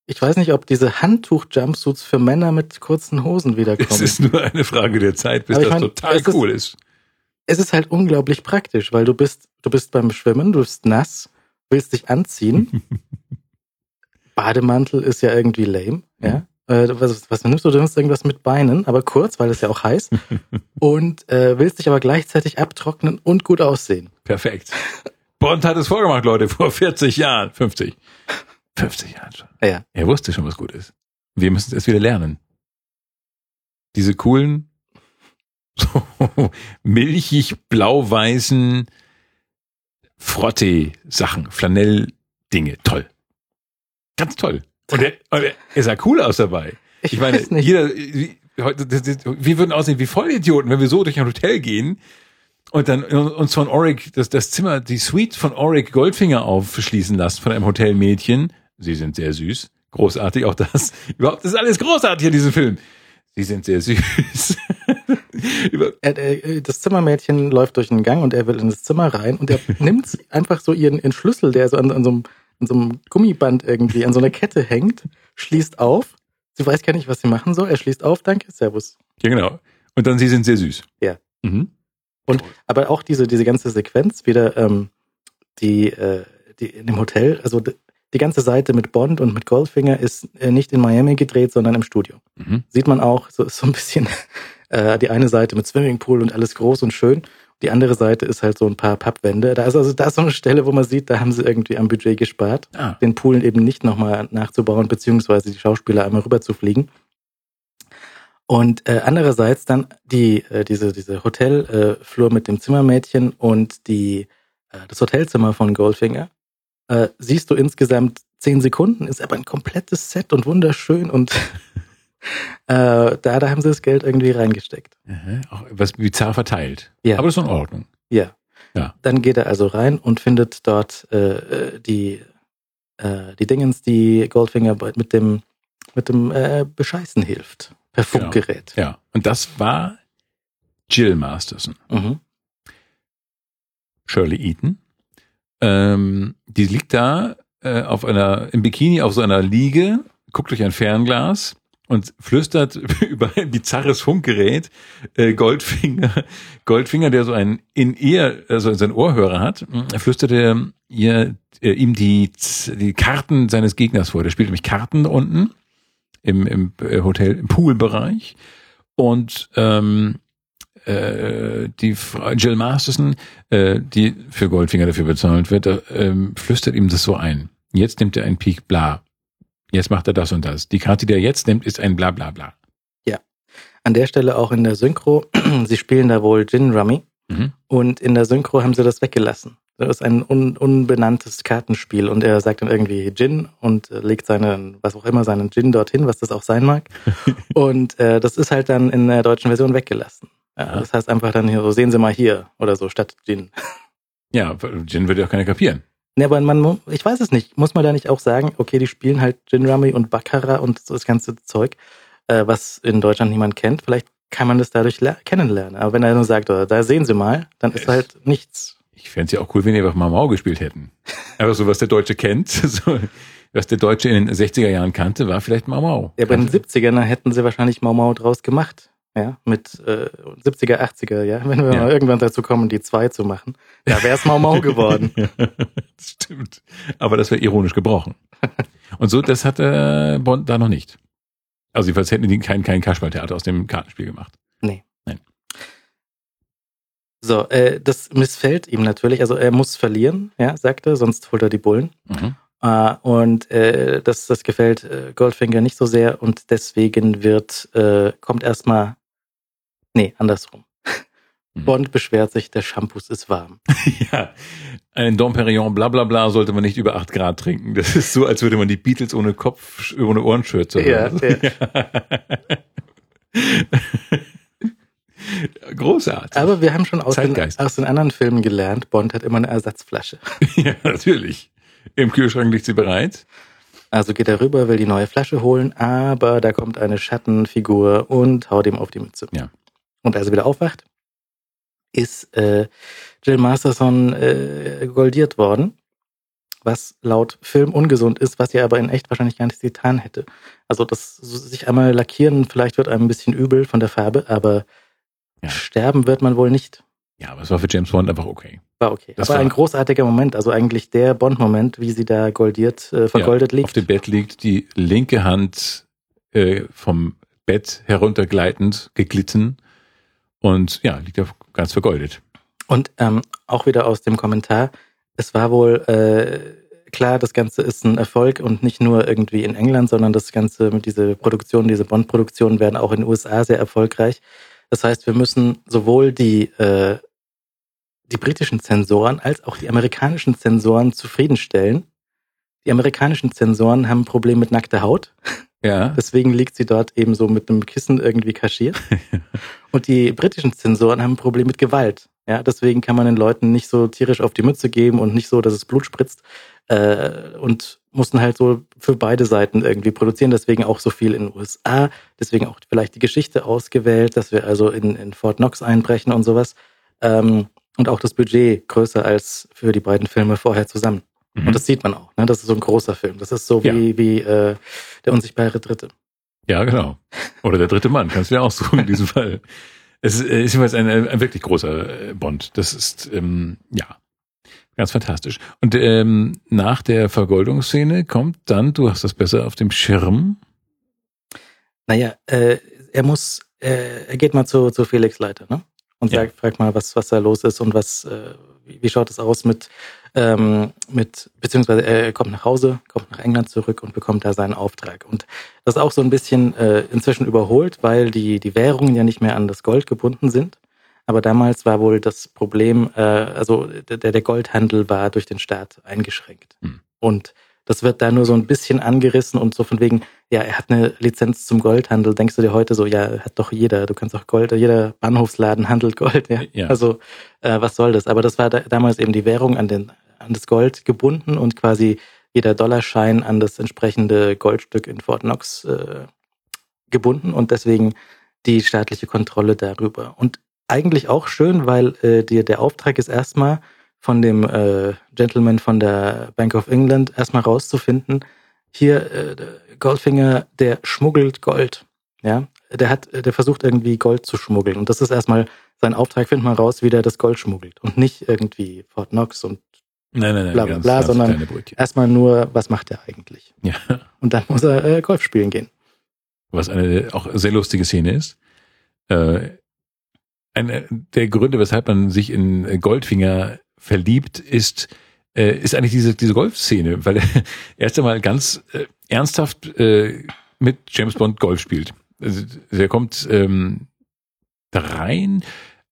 S2: ich weiß nicht, ob diese Handtuch-Jumpsuits für Männer mit kurzen Hosen
S1: Es
S2: wiederkommen.
S1: ist nur eine Frage der Zeit, bis das
S2: mein,
S1: total
S2: es ist-
S1: cool ist.
S2: es ist halt unglaublich praktisch, weil du bist, du bist beim Schwimmen, du bist nass, willst dich anziehen. Bademantel ist ja irgendwie lame, ja. Äh, was, was nimmst du? Du nimmst irgendwas mit Beinen, aber kurz, weil es ja auch heiß. und äh, willst dich aber gleichzeitig abtrocknen und gut aussehen.
S1: Perfekt. Bond hat es vorgemacht, Leute, vor 40 Jahren. 50. 50 Jahren schon.
S2: Ja.
S1: Er wusste schon, was gut ist. Wir müssen es wieder lernen. Diese coolen, so milchig blau-weißen Frottee-Sachen, Flanell-Dinge. Toll. Ganz toll. Und er, er, sah cool aus dabei.
S2: Ich,
S1: Ich meine, jeder, wie, wir würden aussehen wie Vollidioten, wenn wir so durch ein Hotel gehen und dann uns von Auric, das, das Zimmer, die Suite von Auric Goldfinger aufschließen lassen von einem Hotelmädchen. Sie sind sehr süß. Großartig, auch das. Überhaupt, das ist alles großartig in diesem Film. Sie sind sehr süß.
S2: Das Zimmermädchen läuft durch den Gang und er will in das Zimmer rein und er nimmt einfach so ihren, ihren Schlüssel, der so an, an, so einem, an so einem Gummiband irgendwie an so einer Kette hängt, schließt auf. Sie weiß gar nicht, was sie machen soll. Er schließt auf, danke, Servus.
S1: ja, genau. Und dann, sie sind sehr süß.
S2: Ja.
S1: Mhm.
S2: Und aber auch diese, diese ganze Sequenz, wieder ähm, die, äh, die in dem Hotel, also die ganze Seite mit Bond und mit Goldfinger ist äh, nicht in Miami gedreht, sondern im Studio.
S1: Mhm.
S2: Sieht man auch, so so ein bisschen äh, die eine Seite mit Swimmingpool und alles groß und schön. Die andere Seite ist halt so ein paar Pappwände. Da ist also da ist so eine Stelle, wo man sieht, da haben sie irgendwie am Budget gespart,
S1: Ah,
S2: den Pool eben nicht nochmal nachzubauen, beziehungsweise die Schauspieler einmal rüber zu fliegen. Und äh, andererseits dann die äh, diese diese Hotelflur äh, mit dem Zimmermädchen und die äh, das Hotelzimmer von Goldfinger äh, siehst du insgesamt zehn Sekunden, ist aber ein komplettes Set und wunderschön und äh, da da haben sie das Geld irgendwie reingesteckt.
S1: aha. auch was bizarr verteilt.
S2: Ja.
S1: Aber das ist in Ordnung.
S2: Ja.
S1: Ja.
S2: Dann geht er also rein und findet dort äh, äh, die äh, die Dingens, die Goldfinger mit dem mit dem äh, Bescheißen hilft per
S1: Genau.
S2: Funkgerät.
S1: Ja. Und das war Jill Masterson.
S2: Mhm.
S1: Shirley Eaton. Ähm, die liegt da äh, auf einer, im Bikini auf so einer Liege, guckt durch ein Fernglas und flüstert über ein bizarres Funkgerät äh, Goldfinger, Goldfinger, der so ein in ihr, also sein Ohrhörer hat, äh, flüstert er ihr, äh, ihm die, die Karten seines Gegners vor. Der spielt nämlich Karten unten im, im äh, Hotel, im Poolbereich und ähm, äh, die Frau Jill Masterson, äh, die für Goldfinger dafür bezahlt wird, äh, flüstert ihm das so ein. Jetzt nimmt er ein Peak bla. Jetzt macht er das und das. Die Karte, die er jetzt nimmt, ist ein bla bla bla.
S2: Ja. An der Stelle auch in der Synchro, sie spielen da wohl Gin Rummy
S1: Mhm.
S2: und in der Synchro haben sie das weggelassen. Das ist ein un unbenanntes Kartenspiel und er sagt dann irgendwie Gin und äh, legt seinen, was auch immer, seinen Gin dorthin, was das auch sein mag. und äh, das ist halt dann in der deutschen Version weggelassen. Ja,
S1: Ja.
S2: Das heißt einfach dann hier so, sehen Sie mal hier oder so statt Gin.
S1: Ja, Gin würde ja auch keiner kapieren.
S2: Ne, aber man, ich weiß es nicht. Muss man da nicht auch sagen, okay, die spielen halt Gin Rummy und Baccarat und so das ganze Zeug, äh, was in Deutschland niemand kennt. Vielleicht kann man das dadurch ler- kennenlernen. Aber wenn er nur sagt, oh, da sehen Sie mal, dann ist halt nichts.
S1: Ich fände es ja auch cool, wenn die einfach mal Mau gespielt hätten. Aber so, was der Deutsche kennt, so, was der Deutsche in den 60er Jahren kannte, war vielleicht Mau Mau.
S2: Ja, bei den 70ern hätten sie wahrscheinlich Mau Mau draus gemacht. Ja, mit äh, 70er, 80er, ja. Wenn wir
S1: Ja.
S2: mal irgendwann dazu kommen, die zwei zu machen, da wäre es Mau Mau geworden.
S1: Ja, das stimmt. Aber das wäre ironisch gebrochen. Und so, das hat äh, Bond da noch nicht. Also jedenfalls hätten die kein, kein Kasperltheater aus dem Kartenspiel gemacht.
S2: So, äh, das missfällt ihm natürlich. Also er muss verlieren, ja, sagt er, sonst holt er die Bullen.
S1: Mhm.
S2: Äh, und äh, das, das gefällt äh, Goldfinger nicht so sehr und deswegen wird, äh, kommt erstmal, nee, andersrum.
S1: Mhm.
S2: Bond beschwert sich, der Shampoo ist warm.
S1: Ja, einen Dom Perignon bla bla bla sollte man nicht über 8 Grad trinken. Das ist so, als würde man die Beatles ohne Kopf, ohne Ohrenschürze
S2: Ja,
S1: hören. Großartig.
S2: Aber wir haben schon aus den, aus den anderen Filmen gelernt, Bond hat immer eine Ersatzflasche.
S1: ja, natürlich. Im Kühlschrank liegt sie bereit.
S2: Also geht er rüber, will die neue Flasche holen, aber da kommt eine Schattenfigur und haut ihm auf die Mütze.
S1: Ja.
S2: Und als er wieder aufwacht, ist äh, Jill Masterson äh, goldiert worden, was laut Film ungesund ist, was er aber in echt wahrscheinlich gar nicht getan hätte. Also das sich einmal lackieren, vielleicht wird einem ein bisschen übel von der Farbe, aber
S1: Ja.
S2: sterben wird man wohl nicht.
S1: Ja, aber es war für James Bond einfach okay.
S2: War okay.
S1: Das
S2: aber
S1: war-
S2: ein großartiger Moment, also eigentlich der Bond-Moment, wie sie da goldiert, äh, vergoldet
S1: ja,
S2: liegt.
S1: Auf dem Bett liegt die linke Hand äh, vom Bett heruntergleitend, geglitten und ja, liegt da ganz vergoldet.
S2: Und ähm, auch wieder aus dem Kommentar, es war wohl äh, klar, das Ganze ist ein Erfolg und nicht nur irgendwie in England, sondern das Ganze mit dieser Produktion, diese Bond-Produktionen werden auch in den USA sehr erfolgreich. Das heißt, wir müssen sowohl die, äh, die britischen Zensoren als auch die amerikanischen Zensoren zufriedenstellen. Die amerikanischen Zensoren haben ein Problem mit nackter Haut.
S1: Ja,
S2: Deswegen liegt sie dort eben so mit einem Kissen irgendwie kaschiert. Und die britischen Zensoren haben ein Problem mit Gewalt. Ja, deswegen kann man den Leuten nicht so tierisch auf die Mütze geben und nicht so, dass es Blut spritzt. Äh, und mussten halt so für beide Seiten irgendwie produzieren. Deswegen auch so viel in den USA. Deswegen auch vielleicht die Geschichte ausgewählt, dass wir also in, in Fort Knox einbrechen und sowas. Ähm, und auch das Budget größer als für die beiden Filme vorher zusammen.
S1: Mhm.
S2: Und das sieht man auch. Ne? Das ist so ein großer Film. Das ist so wie, wie äh, der unsichtbare Dritte.
S1: ja, genau. Oder der dritte Mann, kannst du ja aussuchen in diesem Fall. Es ist, äh, ist jedenfalls ein, ein wirklich großer äh, Bond. Das ist, ähm, ja, ganz fantastisch. Und ähm, nach der Vergoldungsszene kommt dann, du hast das besser auf dem Schirm.
S2: Naja, äh, er muss, äh, er geht mal zu, zu Felix Leiter, ne? Und
S1: Ja.
S2: sagt, fragt mal, was, was da los ist und was, äh, wie, wie schaut es aus mit, ähm, mit, beziehungsweise er kommt nach Hause, kommt nach England zurück und bekommt da seinen Auftrag. Und das ist auch so ein bisschen äh, inzwischen überholt, weil die, die Währungen ja nicht mehr an das Gold gebunden sind. Aber damals war wohl das Problem, äh, also der, der Goldhandel war durch den Staat eingeschränkt.
S1: Hm.
S2: Und das wird da nur so ein bisschen angerissen und so von wegen, ja, er hat eine Lizenz zum Goldhandel. Denkst du dir heute so, ja, hat doch jeder. Du kannst auch Gold, jeder Bahnhofsladen handelt Gold. Ja.
S1: Ja.
S2: Also äh, was soll das? Aber das war da, damals eben die Währung an den an das Gold gebunden und quasi jeder Dollarschein an das entsprechende Goldstück in Fort Knox äh, gebunden und deswegen die staatliche Kontrolle darüber. Und eigentlich auch schön, weil äh, dir der Auftrag ist erstmal von dem äh, Gentleman von der Bank of England erstmal rauszufinden, hier äh, Goldfinger, der schmuggelt Gold. Ja, der hat, der versucht irgendwie Gold zu schmuggeln und das ist erstmal sein Auftrag, find mal raus, wie der das Gold schmuggelt und nicht irgendwie Fort Knox und
S1: Nein, nein, nein,
S2: Bla, bla, bla, sondern- erstmal nur, was macht er eigentlich?
S1: Ja,
S2: Und dann muss er äh, Golf spielen gehen.
S1: was eine auch sehr lustige Szene ist. Äh, einer der Gründe, weshalb man sich in Goldfinger verliebt, ist, äh, ist eigentlich diese, diese Golfszene, weil er erst einmal ganz äh, ernsthaft äh, mit James Bond Golf spielt. Also, der kommt ähm, da rein,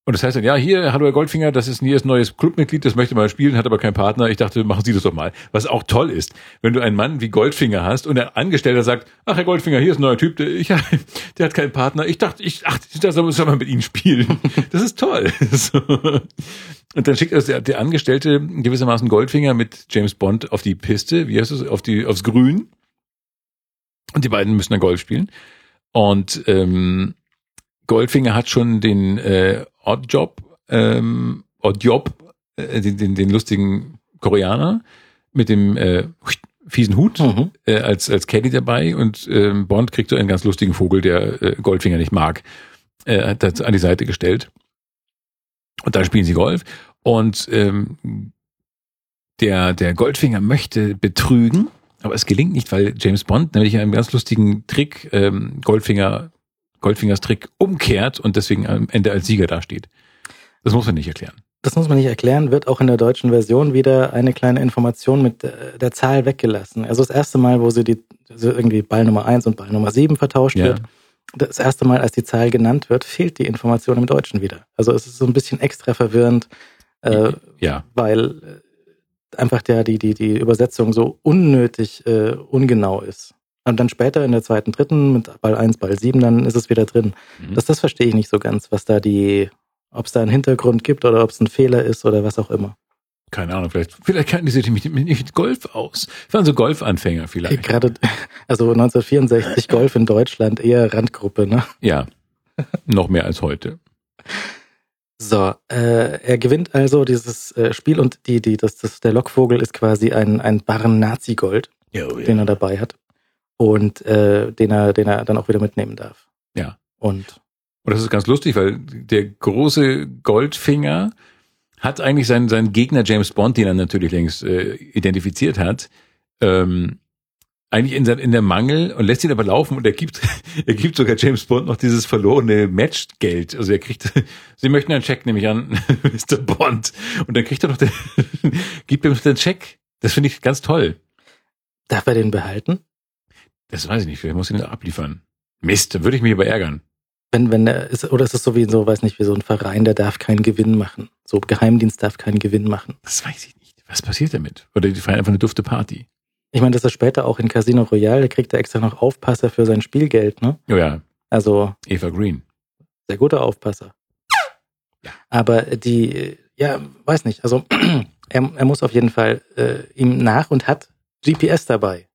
S1: und das heißt dann, ja, hier, hallo Herr Goldfinger, das ist ein neues Clubmitglied, das möchte mal spielen, hat aber keinen Partner. Ich dachte, machen Sie das doch mal. Was auch toll ist, wenn du einen Mann wie Goldfinger hast und der Angestellter sagt, ach Herr Goldfinger, hier ist ein neuer Typ, der, ich, der hat keinen Partner. Ich dachte, ich, ach, das soll man mit Ihnen spielen. Das ist toll. So. Und dann schickt also der, der Angestellte gewissermaßen Goldfinger mit James Bond auf die Piste, wie heißt es, auf die, aufs Grün. Und die beiden müssen dann Golf spielen. Und ähm, Goldfinger hat schon den äh, Oddjob, ähm, Oddjob, äh, den, den, den lustigen Koreaner mit dem äh, fiesen Hut mhm. äh, als als Caddy dabei und ähm, Bond kriegt so einen ganz lustigen Vogel, der äh, Goldfinger nicht mag, äh, hat das an die Seite gestellt. Und dann spielen sie Golf. Und ähm, der der Goldfinger möchte betrügen, aber es gelingt nicht, weil James Bond nämlich einen ganz lustigen Trick ähm, Goldfinger Goldfingers Trick umkehrt und deswegen am Ende als Sieger dasteht. Das muss man nicht erklären.
S2: Das muss man nicht erklären, wird auch in der deutschen Version wieder eine kleine Information mit äh, der Zahl weggelassen. Also das erste Mal, wo sie die also irgendwie Ball Nummer eins und Ball Nummer sieben vertauscht ja. wird, das erste Mal, als die Zahl genannt wird, fehlt die Information im Deutschen wieder. Also es ist so ein bisschen extra verwirrend, äh, ja. weil äh, einfach der, die, die, die Übersetzung so unnötig äh, ungenau ist. Und dann später in der zweiten, dritten mit Ball 1, Ball 7, dann ist es wieder drin. Mhm. Das, das verstehe ich nicht so ganz, was da die, ob es da einen Hintergrund gibt oder ob es ein Fehler ist oder was auch immer.
S1: Keine Ahnung, vielleicht, vielleicht kannten die sich nicht mit, mit Golf aus. waren so Golfanfänger vielleicht.
S2: Gerade, also 1964 Golf in Deutschland eher Randgruppe, ne?
S1: Ja. Noch mehr als heute.
S2: So, äh, er gewinnt also dieses äh, Spiel und die, die, das, das, der Lockvogel ist quasi ein, ein Barren Nazi-Gold, oh, ja. den er dabei hat und äh, den er, den er dann auch wieder mitnehmen darf.
S1: Ja.
S2: Und
S1: und das ist ganz lustig, weil der große Goldfinger hat eigentlich seinen, seinen Gegner James Bond, den er natürlich längst äh, identifiziert hat, ähm, eigentlich in, in der Mangel und lässt ihn aber laufen und er gibt, er gibt sogar James Bond noch dieses verlorene Matchgeld. Also er kriegt, sie möchten einen Check, nehme ich an, Mr. Bond. Und dann kriegt er noch den, gibt ihm den Check. Das finde ich ganz toll.
S2: Darf er den behalten?
S1: Das weiß ich nicht, vielleicht muss ich ihn abliefern. Mist, da würde ich mich aber ärgern.
S2: Wenn, wenn er ist, oder ist es so wie so, weiß nicht, wie so ein Verein, der darf keinen Gewinn machen. So Geheimdienst darf keinen Gewinn machen.
S1: Das weiß ich nicht. Was passiert damit? Oder die feiern einfach eine dufte Party.
S2: Ich meine, das ist später auch in Casino Royale, da kriegt er extra noch Aufpasser für sein Spielgeld, ne?
S1: Oh ja.
S2: Also.
S1: Eva Green.
S2: Sehr guter Aufpasser. Ja. Aber die, ja, weiß nicht, also er, er muss auf jeden Fall äh, ihm nach und hat GPS dabei.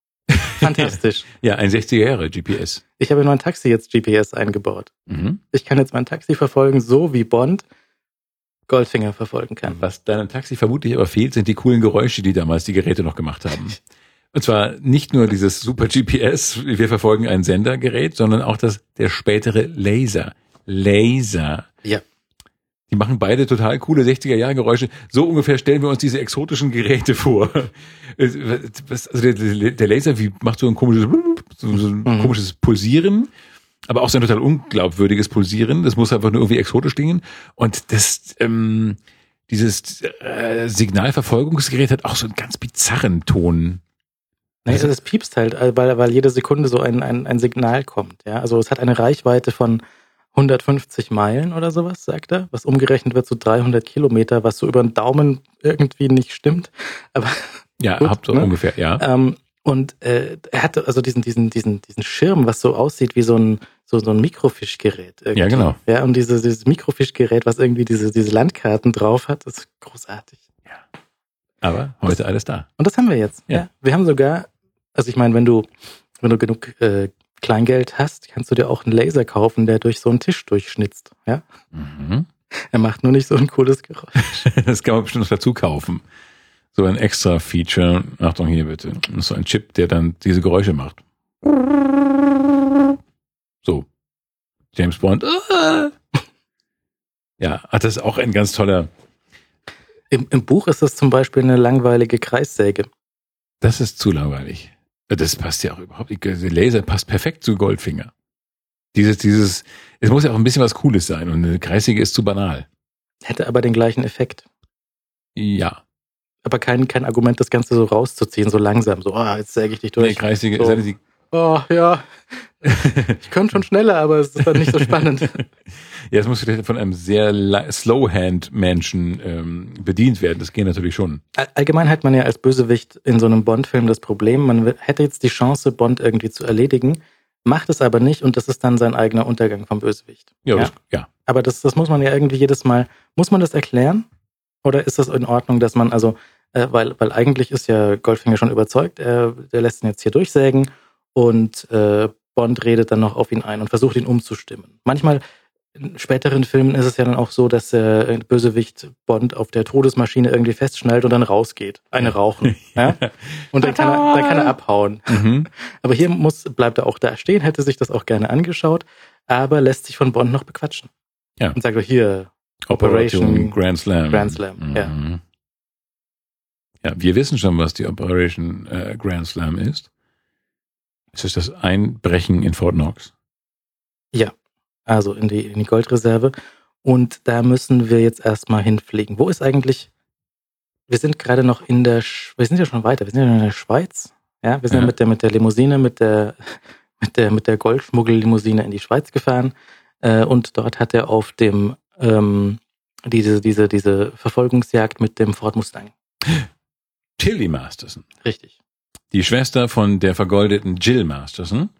S2: Fantastisch.
S1: ja, ein 60er Jahre GPS.
S2: Ich habe in mein Taxi jetzt GPS eingebaut. Mhm. Ich kann jetzt mein Taxi verfolgen, so wie Bond Goldfinger verfolgen kann.
S1: Was deinem Taxi vermutlich aber fehlt, sind die coolen Geräusche, die damals die Geräte noch gemacht haben. Und zwar nicht nur dieses super GPS, wir verfolgen ein Sendergerät, sondern auch das, der spätere Laser. Laser.
S2: Ja.
S1: Die machen beide total coole 60er-Jahre-Geräusche. So ungefähr stellen wir uns diese exotischen Geräte vor. Also der, der Laser wie macht so ein komisches, so ein mhm. komisches Pulsieren, aber auch so ein total unglaubwürdiges Pulsieren. Das muss einfach nur irgendwie exotisch klingen. Und das, ähm, dieses äh, Signalverfolgungsgerät hat auch so einen ganz bizarren Ton.
S2: Also das piepst halt, weil, weil jede Sekunde so ein, ein, ein Signal kommt. Ja, also es hat eine Reichweite von 150 Meilen oder sowas, sagt er, was umgerechnet wird zu so 300 Kilometer, was so über den Daumen irgendwie nicht stimmt. Aber
S1: ja, gut, habt so ne? ungefähr, ja.
S2: Ähm, und äh, er hatte also diesen, diesen, diesen, diesen Schirm, was so aussieht wie so ein, so, so ein Mikrofischgerät.
S1: Irgendwie. Ja, genau.
S2: Ja, und diese, dieses Mikrofischgerät, was irgendwie diese, diese Landkarten drauf hat, ist großartig.
S1: Ja. Aber heute das, alles da.
S2: Und das haben wir jetzt. Ja. ja. Wir haben sogar, also ich meine, wenn du, wenn du genug äh, Kleingeld hast, kannst du dir auch einen Laser kaufen, der durch so einen Tisch durchschnitzt. Ja? Mhm. Er macht nur nicht so ein cooles Geräusch.
S1: das kann man bestimmt noch dazu kaufen. So ein extra Feature. Achtung hier bitte. So ein Chip, der dann diese Geräusche macht. So. James Bond. Ja, das ist auch ein ganz toller.
S2: Im, Im Buch ist das zum Beispiel eine langweilige Kreissäge.
S1: Das ist zu langweilig. Das passt ja auch überhaupt nicht. Der Laser passt perfekt zu Goldfinger. Dieses, dieses, es muss ja auch ein bisschen was Cooles sein und eine Kreissäge ist zu banal.
S2: Hätte aber den gleichen Effekt.
S1: Ja.
S2: Aber kein, kein Argument, das Ganze so rauszuziehen, so langsam, so, ah, jetzt säge ich dich
S1: Nee,
S2: durch.
S1: Kreissäge,
S2: So.
S1: sie
S2: Oh, ja. Ich könnte schon schneller, aber es ist dann nicht so spannend.
S1: Ja, es muss vielleicht von einem sehr Slowhand-Menschen ähm, bedient werden. Das geht natürlich schon.
S2: All- Allgemein hat man ja als Bösewicht in so einem Bond-Film das Problem, man hätte jetzt die Chance, Bond irgendwie zu erledigen, macht es aber nicht und das ist dann sein eigener Untergang vom Bösewicht.
S1: Ja,
S2: Ja.
S1: Das, ja.
S2: Aber das, das muss man ja irgendwie jedes Mal, muss man das erklären? Oder ist das in Ordnung, dass man, also, äh, weil, weil eigentlich ist ja Goldfinger schon überzeugt, er, der lässt ihn jetzt hier durchsägen und äh, Bond redet dann noch auf ihn ein und versucht ihn umzustimmen. Manchmal in späteren Filmen ist es ja dann auch so, dass der äh, Bösewicht Bond auf der Todesmaschine irgendwie festschnallt und dann rausgeht. Eine rauchen. ja? Und dann kann, er, dann kann er abhauen.
S1: Mhm.
S2: Aber hier muss, bleibt er auch da stehen, hätte sich das auch gerne angeschaut, aber lässt sich von Bond noch bequatschen.
S1: Ja.
S2: Und sagt doch hier,
S1: Operation
S2: Operation
S1: Grand Slam.
S2: Grand Slam, ja.
S1: Mhm. Ja, wir wissen schon, was die Operation äh, Grand Slam ist. Es ist das Einbrechen in Fort Knox.
S2: also in die, in die Goldreserve. Und da müssen wir jetzt erstmal hinfliegen. Wo ist eigentlich, wir sind gerade noch in der, Sch wir sind ja schon weiter, wir sind ja in der Schweiz. Ja, wir sind
S1: Ja.
S2: ja. mit der, mit der Limousine, mit der, mit der, mit der Goldschmuggellimousine in die Schweiz gefahren. Äh, und dort hat er auf dem, ähm, diese, diese, diese Verfolgungsjagd mit dem Ford Mustang.
S1: Tilly Masterson,
S2: Richtig.
S1: Die Schwester von der vergoldeten Jill Masterson,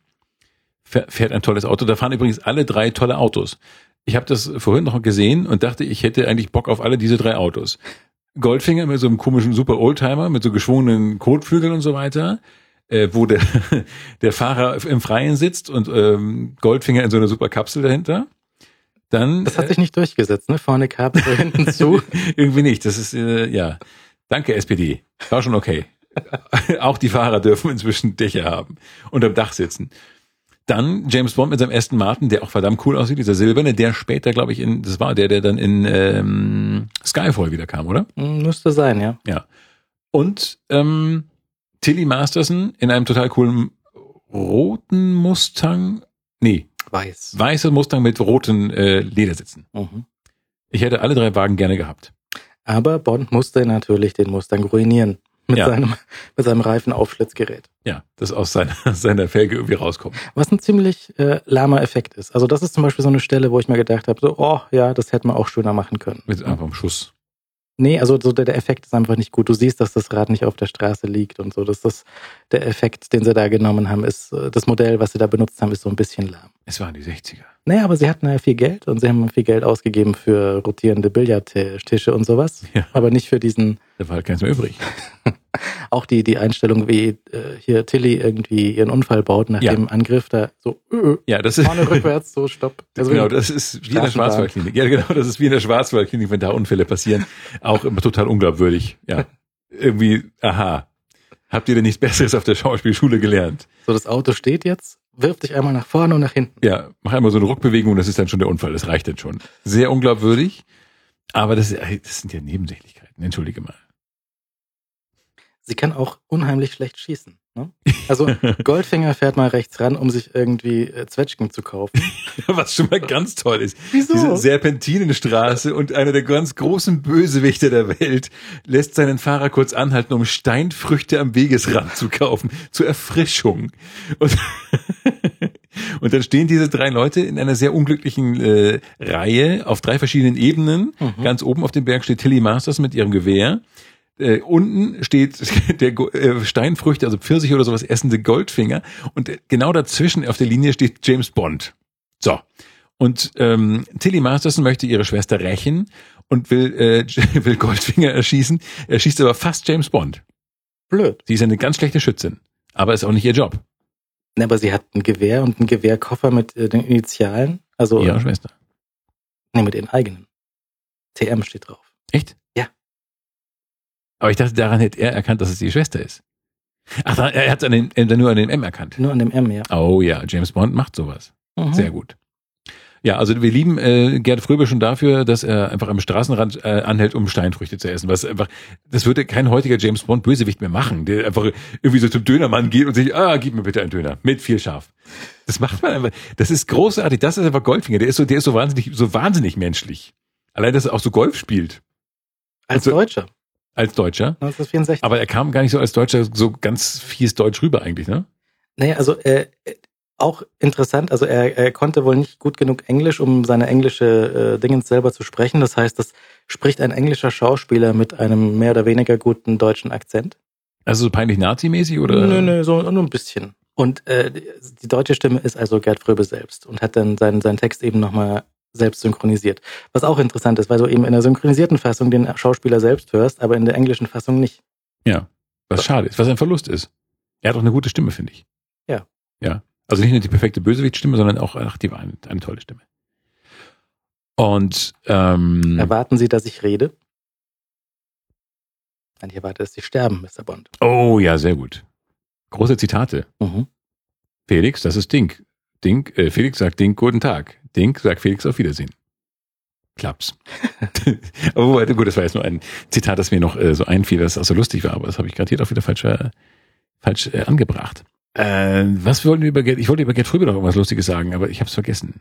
S1: fähr- fährt ein tolles Auto. Da fahren übrigens alle drei tolle Autos. Ich habe das vorhin noch gesehen und dachte, ich hätte eigentlich Bock auf alle diese drei Autos. Goldfinger mit so einem komischen Super Oldtimer, mit so geschwungenen Kotflügeln und so weiter, äh, wo der, der Fahrer im Freien sitzt und ähm, Goldfinger in so einer super Kapsel dahinter. Dann
S2: Das hat sich nicht durchgesetzt, ne? Vorne Kapsel, hinten zu.
S1: irgendwie nicht. Das ist äh, ja. Danke SPD. War schon okay. Auch die Fahrer dürfen inzwischen Dächer haben und am Dach sitzen. Dann James Bond mit seinem Aston Martin, der auch verdammt cool aussieht, dieser silberne, der später, glaube ich, in, das war der, der dann in ähm, Skyfall wieder kam, oder?
S2: Hm, Müsste sein, ja.
S1: Und ähm, Tilly Masterson in einem total coolen roten Mustang, nee,
S2: Weiß.
S1: weißer Mustang mit roten äh, Ledersitzen.
S2: Mhm.
S1: Ich hätte alle drei Wagen gerne gehabt.
S2: Aber Bond musste natürlich den Mustang ruinieren mit,
S1: Ja.
S2: seinem, mit seinem Reifenaufschlitzgerät.
S1: Ja, das aus seiner, seiner Felge irgendwie rauskommt.
S2: Was ein ziemlich äh, lahmer Effekt ist. Also das ist zum Beispiel so eine Stelle, wo ich mir gedacht habe, so, oh ja, das hätte man auch schöner machen können.
S1: Mit einfach einem Schuss.
S2: Nee, also so der, der Effekt ist einfach nicht gut. Du siehst, dass das Rad nicht auf der Straße liegt und so. Dass das der Effekt, den sie da genommen haben, ist, äh, das Modell, was sie da benutzt haben, ist so ein bisschen lahm.
S1: Es waren die 60er.
S2: Naja, aber sie hatten ja viel Geld und sie haben viel Geld ausgegeben für rotierende Billardtische und sowas.
S1: Ja.
S2: Aber nicht für diesen
S1: Da war halt keins mehr übrig.
S2: auch die, die Einstellung, wie äh, hier Tilly irgendwie ihren Unfall baut nach
S1: Ja.
S2: dem Angriff, da so äh,
S1: Ja, das ist,
S2: vorne rückwärts, so stopp. Also,
S1: genau, das ist wie in der. Schwarzwaldklinik. Ja, genau, das ist wie in der Schwarzwaldklinik, wenn da Unfälle passieren. Auch immer total unglaubwürdig. Ja. Irgendwie, aha. Habt ihr denn nichts Besseres auf der Schauspielschule gelernt?
S2: so das Auto steht jetzt, wirft dich einmal nach vorne und nach hinten.
S1: Ja, mach einmal so eine Ruckbewegung, das ist dann schon der Unfall. Das reicht dann schon. Sehr unglaubwürdig. Aber das, das sind ja Nebensächlichkeiten. Entschuldige mal.
S2: Sie kann auch unheimlich schlecht schießen. Ne? Also Goldfinger fährt mal rechts ran, um sich irgendwie äh, Zwetschgen zu kaufen.
S1: Was schon mal ganz toll ist.
S2: Wieso?
S1: Diese Serpentinenstraße und einer der ganz großen Bösewichter der Welt lässt seinen Fahrer kurz anhalten, um Steinfrüchte am Wegesrand zu kaufen, zur Erfrischung. Und, und dann stehen diese drei Leute in einer sehr unglücklichen äh, Reihe auf drei verschiedenen Ebenen.
S2: Mhm.
S1: Ganz oben auf dem Berg steht Tilly Masters mit ihrem Gewehr. Äh, unten steht der äh, Steinfrüchte, also Pfirsich oder sowas essende Goldfinger. Und äh, genau dazwischen auf der Linie steht James Bond. So. Und ähm, Tilly Masterson möchte ihre Schwester rächen und will, äh, will Goldfinger erschießen. Er schießt aber fast James Bond.
S2: Blöd.
S1: Sie ist eine ganz schlechte Schützin. Aber ist auch nicht ihr Job.
S2: Ne, aber sie hat ein Gewehr und einen Gewehrkoffer mit äh, den Initialen. Also
S1: Ihre Schwester.
S2: nee, mit ihren eigenen. TM steht drauf.
S1: Echt? Aber ich dachte, daran hätte er erkannt, dass es die Schwester ist. Ach, er hat äh, nur an den M erkannt.
S2: Nur an dem M, ja.
S1: Oh ja, James Bond macht sowas.
S2: Mhm.
S1: Sehr gut. Ja, also wir lieben äh, Gerd Fröbe schon dafür, dass er einfach am Straßenrand äh, anhält, um Steinfrüchte zu essen. Was einfach, das würde kein heutiger James Bond Bösewicht mehr machen, der einfach irgendwie so zum Dönermann geht und sich, ah, gib mir bitte einen Döner mit viel Scharf. Das macht man einfach. Das ist großartig. Das ist einfach Goldfinger. Der ist so, der ist so wahnsinnig, so wahnsinnig menschlich. Allein, dass er auch so Golf spielt.
S2: Als
S1: Also-
S2: Deutscher.
S1: Als Deutscher.
S2: 1964.
S1: Aber er kam gar nicht so als Deutscher so ganz fies Deutsch rüber eigentlich, ne?
S2: Naja, also äh, äh, auch interessant, also er, er konnte wohl nicht gut genug Englisch, um seine englische äh, Dingens selber zu sprechen. Das heißt, das spricht ein englischer Schauspieler mit einem mehr oder weniger guten deutschen Akzent.
S1: Also so peinlich Nazi-mäßig oder?
S2: Nö, nö, so nur ein bisschen. Und äh, die- die deutsche Stimme ist also Gerd Fröbe selbst und hat dann seinen, seinen Text eben nochmal selbst synchronisiert. Was auch interessant ist, weil du eben in der synchronisierten Fassung den Schauspieler selbst hörst, aber in der englischen Fassung nicht.
S1: Ja. Was schade ist, was ein Verlust ist. Er hat auch eine gute Stimme, finde ich.
S2: Ja.
S1: Ja. Also nicht nur die perfekte Bösewicht-Stimme, sondern auch, ach, die war eine, eine tolle Stimme. Und ähm,
S2: Erwarten Sie, dass ich rede? Nein, ich erwarte, dass Sie sterben, Mr. Bond.
S1: oh ja, sehr gut. Große Zitate.
S2: Mhm.
S1: Felix, das ist Dink. Dink, äh, Felix sagt Dink, guten Tag. Dink sagt Felix auf Wiedersehen. Klaps. aber gut, das war jetzt nur ein Zitat, das mir noch äh, so einfiel, das auch so lustig war, aber das habe ich gerade hier auch wieder falsch, äh, falsch äh, angebracht. Äh, was wollten wir über Gerd? Ich wollte über Gerd Fröbe noch irgendwas Lustiges sagen, aber ich habe es vergessen.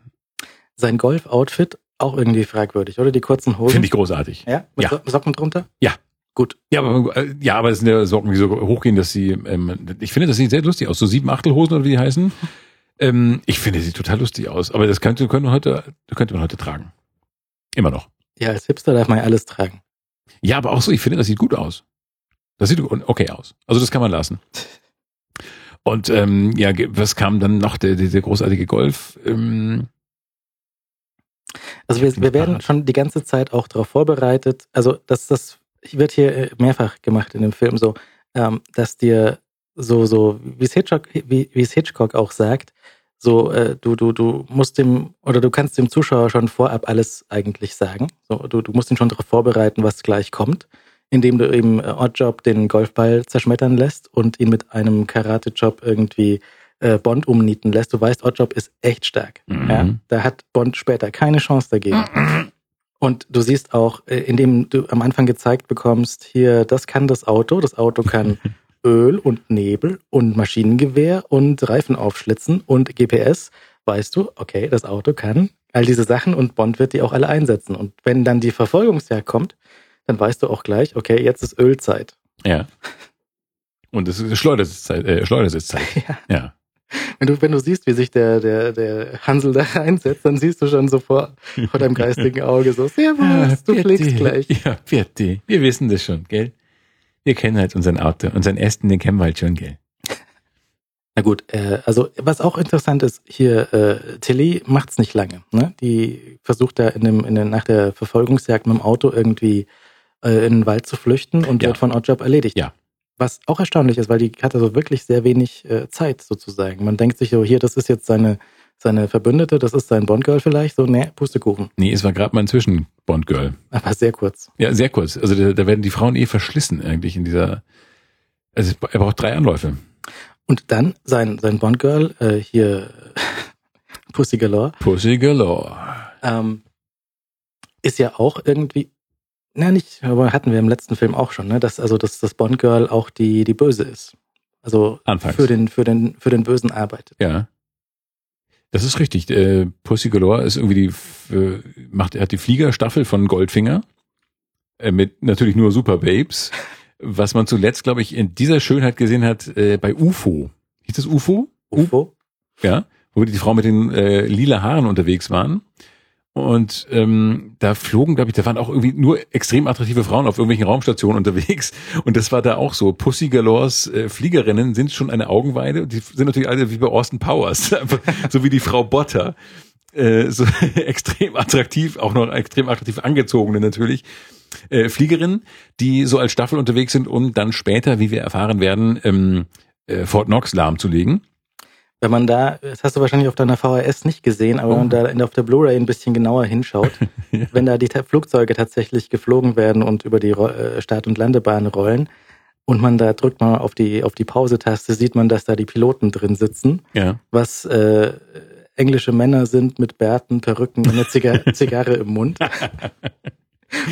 S2: Sein Golf-Outfit auch irgendwie fragwürdig, oder? Die kurzen Hosen.
S1: Finde ich großartig.
S2: Ja? Mit
S1: Ja.
S2: So- Socken drunter?
S1: Ja.
S2: Gut.
S1: Ja, aber, äh, ja, aber es sind ja Socken, die so hochgehen, dass sie, ähm, ich finde, das sieht sehr lustig aus. So sieben Achtelhosen oder wie die heißen. Ähm, ich finde, sie sieht total lustig aus. Aber das könnte, könnte man heute, könnte man heute tragen. Immer noch.
S2: Ja, als Hipster darf man ja alles tragen.
S1: Ja, aber auch so, ich finde, das sieht gut aus. Das sieht okay aus. Also das kann man lassen. Und ähm, ja, was kam dann noch? Der, der, der großartige Golf. Ähm,
S2: Also wir, wir werden schon die ganze Zeit auch darauf vorbereitet. Also das, das wird hier äh, mehrfach gemacht in dem Film so, ähm, dass dir so so wie es Hitchcock wie, wie es Hitchcock auch sagt, so äh, du du du musst dem oder du kannst dem Zuschauer schon vorab alles eigentlich sagen. So du du musst ihn schon darauf vorbereiten, was gleich kommt, indem du eben äh, Oddjob den Golfball zerschmettern lässt und ihn mit einem Karate-Job irgendwie äh, Bond umnieten lässt. Du weißt, Oddjob ist echt stark.
S1: Mhm.
S2: Ja, da hat Bond später keine Chance dagegen. Und du siehst auch, äh, indem du am Anfang gezeigt bekommst, hier, das kann das Auto. Das Auto kann Öl und Nebel und Maschinengewehr und Reifen aufschlitzen und GPS. Weißt du, okay, das Auto kann all diese Sachen und Bond wird die auch alle einsetzen. Und wenn dann die Verfolgungsjagd kommt, dann weißt du auch gleich, okay, jetzt ist Ölzeit.
S1: ja. Und es ist Schleudersitzeit. Äh, Schleudersitzeit.
S2: Ja.
S1: Ja.
S2: Wenn du, wenn du siehst, wie sich der, der, der Hansel da reinsetzt, dann siehst du schon so vor, vor deinem geistigen Auge so, servus, du
S1: Vierte.
S2: fliegst gleich.
S1: Ja, vierte. Wir wissen das schon, gell? Wir kennen halt unseren Auto. Unseren Aston, den kennen wir halt schon, gell?
S2: Na gut, äh, also was auch interessant ist, hier äh, Tilly macht's nicht lange. Ne? Die versucht da in dem, in der, nach der Verfolgungsjagd mit dem Auto irgendwie äh, in den Wald zu flüchten und
S1: Ja.
S2: wird von Oddjob erledigt.
S1: Ja.
S2: Was auch erstaunlich ist, weil die hat also wirklich sehr wenig äh, Zeit sozusagen. Man denkt sich so, hier, das ist jetzt seine, seine Verbündete, das ist sein Bondgirl vielleicht, so, ne, Pustekuchen.
S1: Nee, es war gerade mal ein Zwischen-Bond-Girl.
S2: Aber sehr kurz.
S1: Ja, sehr kurz. Also da, da werden die Frauen eh verschlissen eigentlich in dieser. Also er braucht drei Anläufe.
S2: Und dann sein, sein Bondgirl, äh, hier Pussy Galore,
S1: Pussy galore.
S2: ähm, ist ja auch irgendwie, na nicht, aber hatten wir im letzten Film auch schon, ne, dass also dass das Bond Girl auch die die Böse ist. Also
S1: Anfangs.
S2: für den für den für den Bösen arbeitet.
S1: Ja. Das ist richtig. Äh, Pussy Galore ist irgendwie die, äh, macht, er hat die Fliegerstaffel von Goldfinger. Äh, mit natürlich nur Super Babes. Was man zuletzt, glaube ich, in dieser Schönheit gesehen hat, äh, bei UFO. Hieß das UFO?
S2: UFO?
S1: Ja. Wo die Frau mit den äh, lila Haaren unterwegs waren. Und ähm, da flogen, glaube ich, da waren auch irgendwie nur extrem attraktive Frauen auf irgendwelchen Raumstationen unterwegs. Und das war da auch so. Pussy Galores äh, Fliegerinnen sind schon eine Augenweide. Die sind natürlich alle wie bei Austin Powers. So wie die Frau Botter. Äh, so extrem attraktiv, auch noch extrem attraktiv angezogene natürlich. Äh, Fliegerinnen, die so als Staffel unterwegs sind, um dann später, wie wir erfahren werden, ähm, äh, Fort Knox lahmzulegen.
S2: Wenn man da, das hast du wahrscheinlich auf deiner VHS nicht gesehen, aber
S1: Oh.
S2: wenn man da in- auf der Blu-ray ein bisschen genauer hinschaut,
S1: Ja.
S2: wenn da die Flugzeuge tatsächlich geflogen werden und über die äh, Start- und Landebahn rollen und man da drückt mal auf die auf die Pause-Taste, sieht man, dass da die Piloten drin sitzen
S1: Ja.
S2: was äh, englische Männer sind mit Bärten, Perücken und einer Ziga Zigarre im Mund.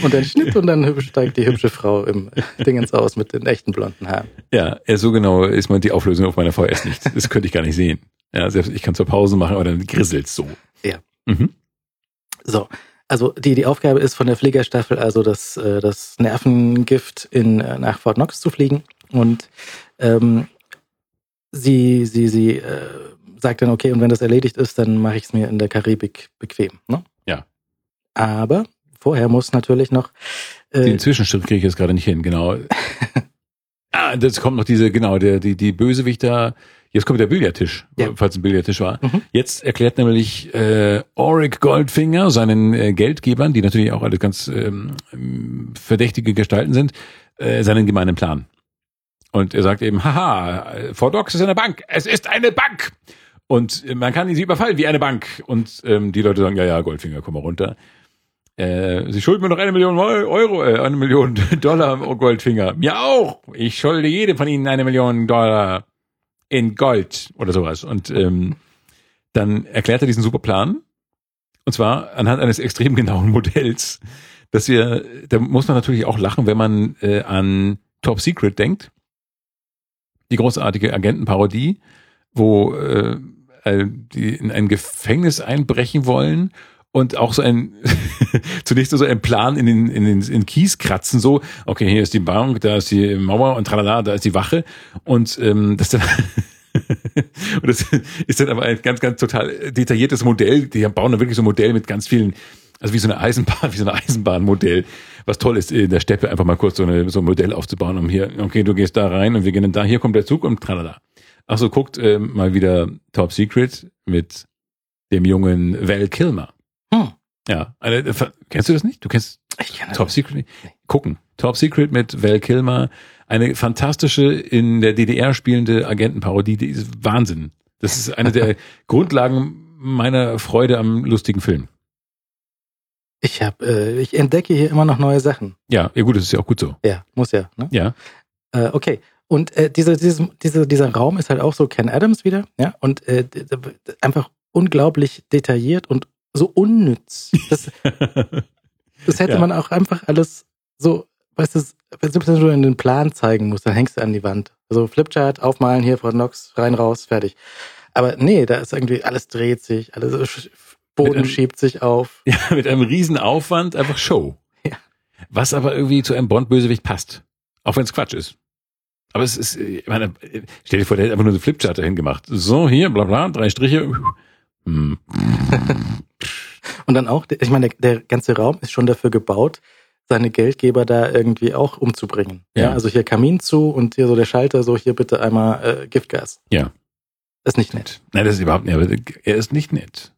S2: Und dann Schnitt und dann steigt die hübsche Frau im Dingens aus mit den echten blonden Haaren.
S1: Ja, so genau ist man die Auflösung auf meiner VS nicht. Das könnte ich gar nicht sehen. Ja, selbst ich kann zur Pause machen, aber dann grisselt's so.
S2: Ja. Mhm. So, also die, die Aufgabe ist von der Fliegerstaffel also das, äh, das Nervengift in, äh, nach Fort Knox zu fliegen. Und ähm, sie, sie, sie äh, sagt dann, okay, und wenn das erledigt ist, dann mache ich es mir in der Karibik bequem. Ne?
S1: Ja.
S2: Aber vorher muss natürlich noch.
S1: Äh, Den Zwischenschritt kriege ich jetzt gerade nicht hin, genau. ah, das kommt noch diese, genau, der, die, die Bösewichter. Jetzt kommt der Billardtisch, ja. falls ein Billardtisch war. Mhm. Jetzt erklärt nämlich äh, Auric Goldfinger seinen äh, Geldgebern, die natürlich auch alle ganz ähm, verdächtige Gestalten sind, äh, seinen gemeinen Plan. Und er sagt eben, haha, Fort Knox ist eine Bank. Es ist eine Bank. Und man kann sie überfallen wie eine Bank. Und ähm, die Leute sagen, ja, ja, Goldfinger, komm mal runter. Äh, sie schulden mir noch eine Million Euro, äh, eine Million Dollar, oh Goldfinger. Mir auch. Ich schulde jedem von Ihnen eine Million Dollar in Gold oder sowas. Und ähm, dann erklärt er diesen super Plan. Und zwar anhand eines extrem genauen Modells, dass wir, da muss man natürlich auch lachen, wenn man äh, an Top Secret denkt. Die großartige Agentenparodie, wo äh, die in ein Gefängnis einbrechen wollen und auch so ein zunächst so ein Plan in den in den in Kies kratzen so okay hier ist die Bank da ist die Mauer und tralala da ist die Wache. Und ähm, das dann und das ist dann aber ein ganz ganz total detailliertes Modell. Die bauen dann wirklich so ein Modell mit ganz vielen also wie so eine Eisenbahn wie so ein Eisenbahnmodell was toll ist in der Steppe einfach mal kurz so, eine, so ein Modell aufzubauen um hier okay du gehst da rein und wir gehen dann da hier kommt der Zug und tralala. Ach so guckt äh, mal wieder Top Secret mit dem jungen Val Kilmer. Ja, eine, äh, kennst du das nicht? Du kennst Top Secret? Nee. Gucken. Top Secret mit Val Kilmer, eine fantastische in der DDR spielende Agentenparodie, die ist Wahnsinn. Das ist eine der Grundlagen meiner Freude am lustigen Film.
S2: Ich habe, äh, ich entdecke hier immer noch neue Sachen.
S1: Ja, ja gut, das ist ja auch gut so.
S2: Ja, muss ja. Ne?
S1: Ja.
S2: Äh, okay. Und äh, diese, diese, diese, dieser Raum ist halt auch so Ken Adams wieder, ja, und äh, einfach unglaublich detailliert und so unnütz. Das, das hätte ja. man auch einfach alles so, weißt du, wenn du in den Plan zeigen musst, dann hängst du an die Wand. Also Flipchart, aufmalen, hier Frau Nox, rein, raus, fertig. Aber nee, da ist irgendwie, alles dreht sich, alles Boden einem, schiebt sich auf.
S1: Ja, mit einem riesen Aufwand, einfach Show. Ja. Was aber irgendwie zu einem Bond-Bösewicht passt. Auch wenn es Quatsch ist. Aber es ist, ich meine, stell dir vor, der hätte einfach nur eine Flipchart dahin gemacht. So, hier, bla bla, drei Striche. Hm.
S2: Und dann auch, ich meine, der, der ganze Raum ist schon dafür gebaut, seine Geldgeber da irgendwie auch umzubringen. Ja. ja. also hier Kamin zu und hier so der Schalter, so hier bitte einmal äh, Giftgas.
S1: Ja.
S2: Ist nicht nett.
S1: Nein, das ist überhaupt nicht, aber er ist nicht nett.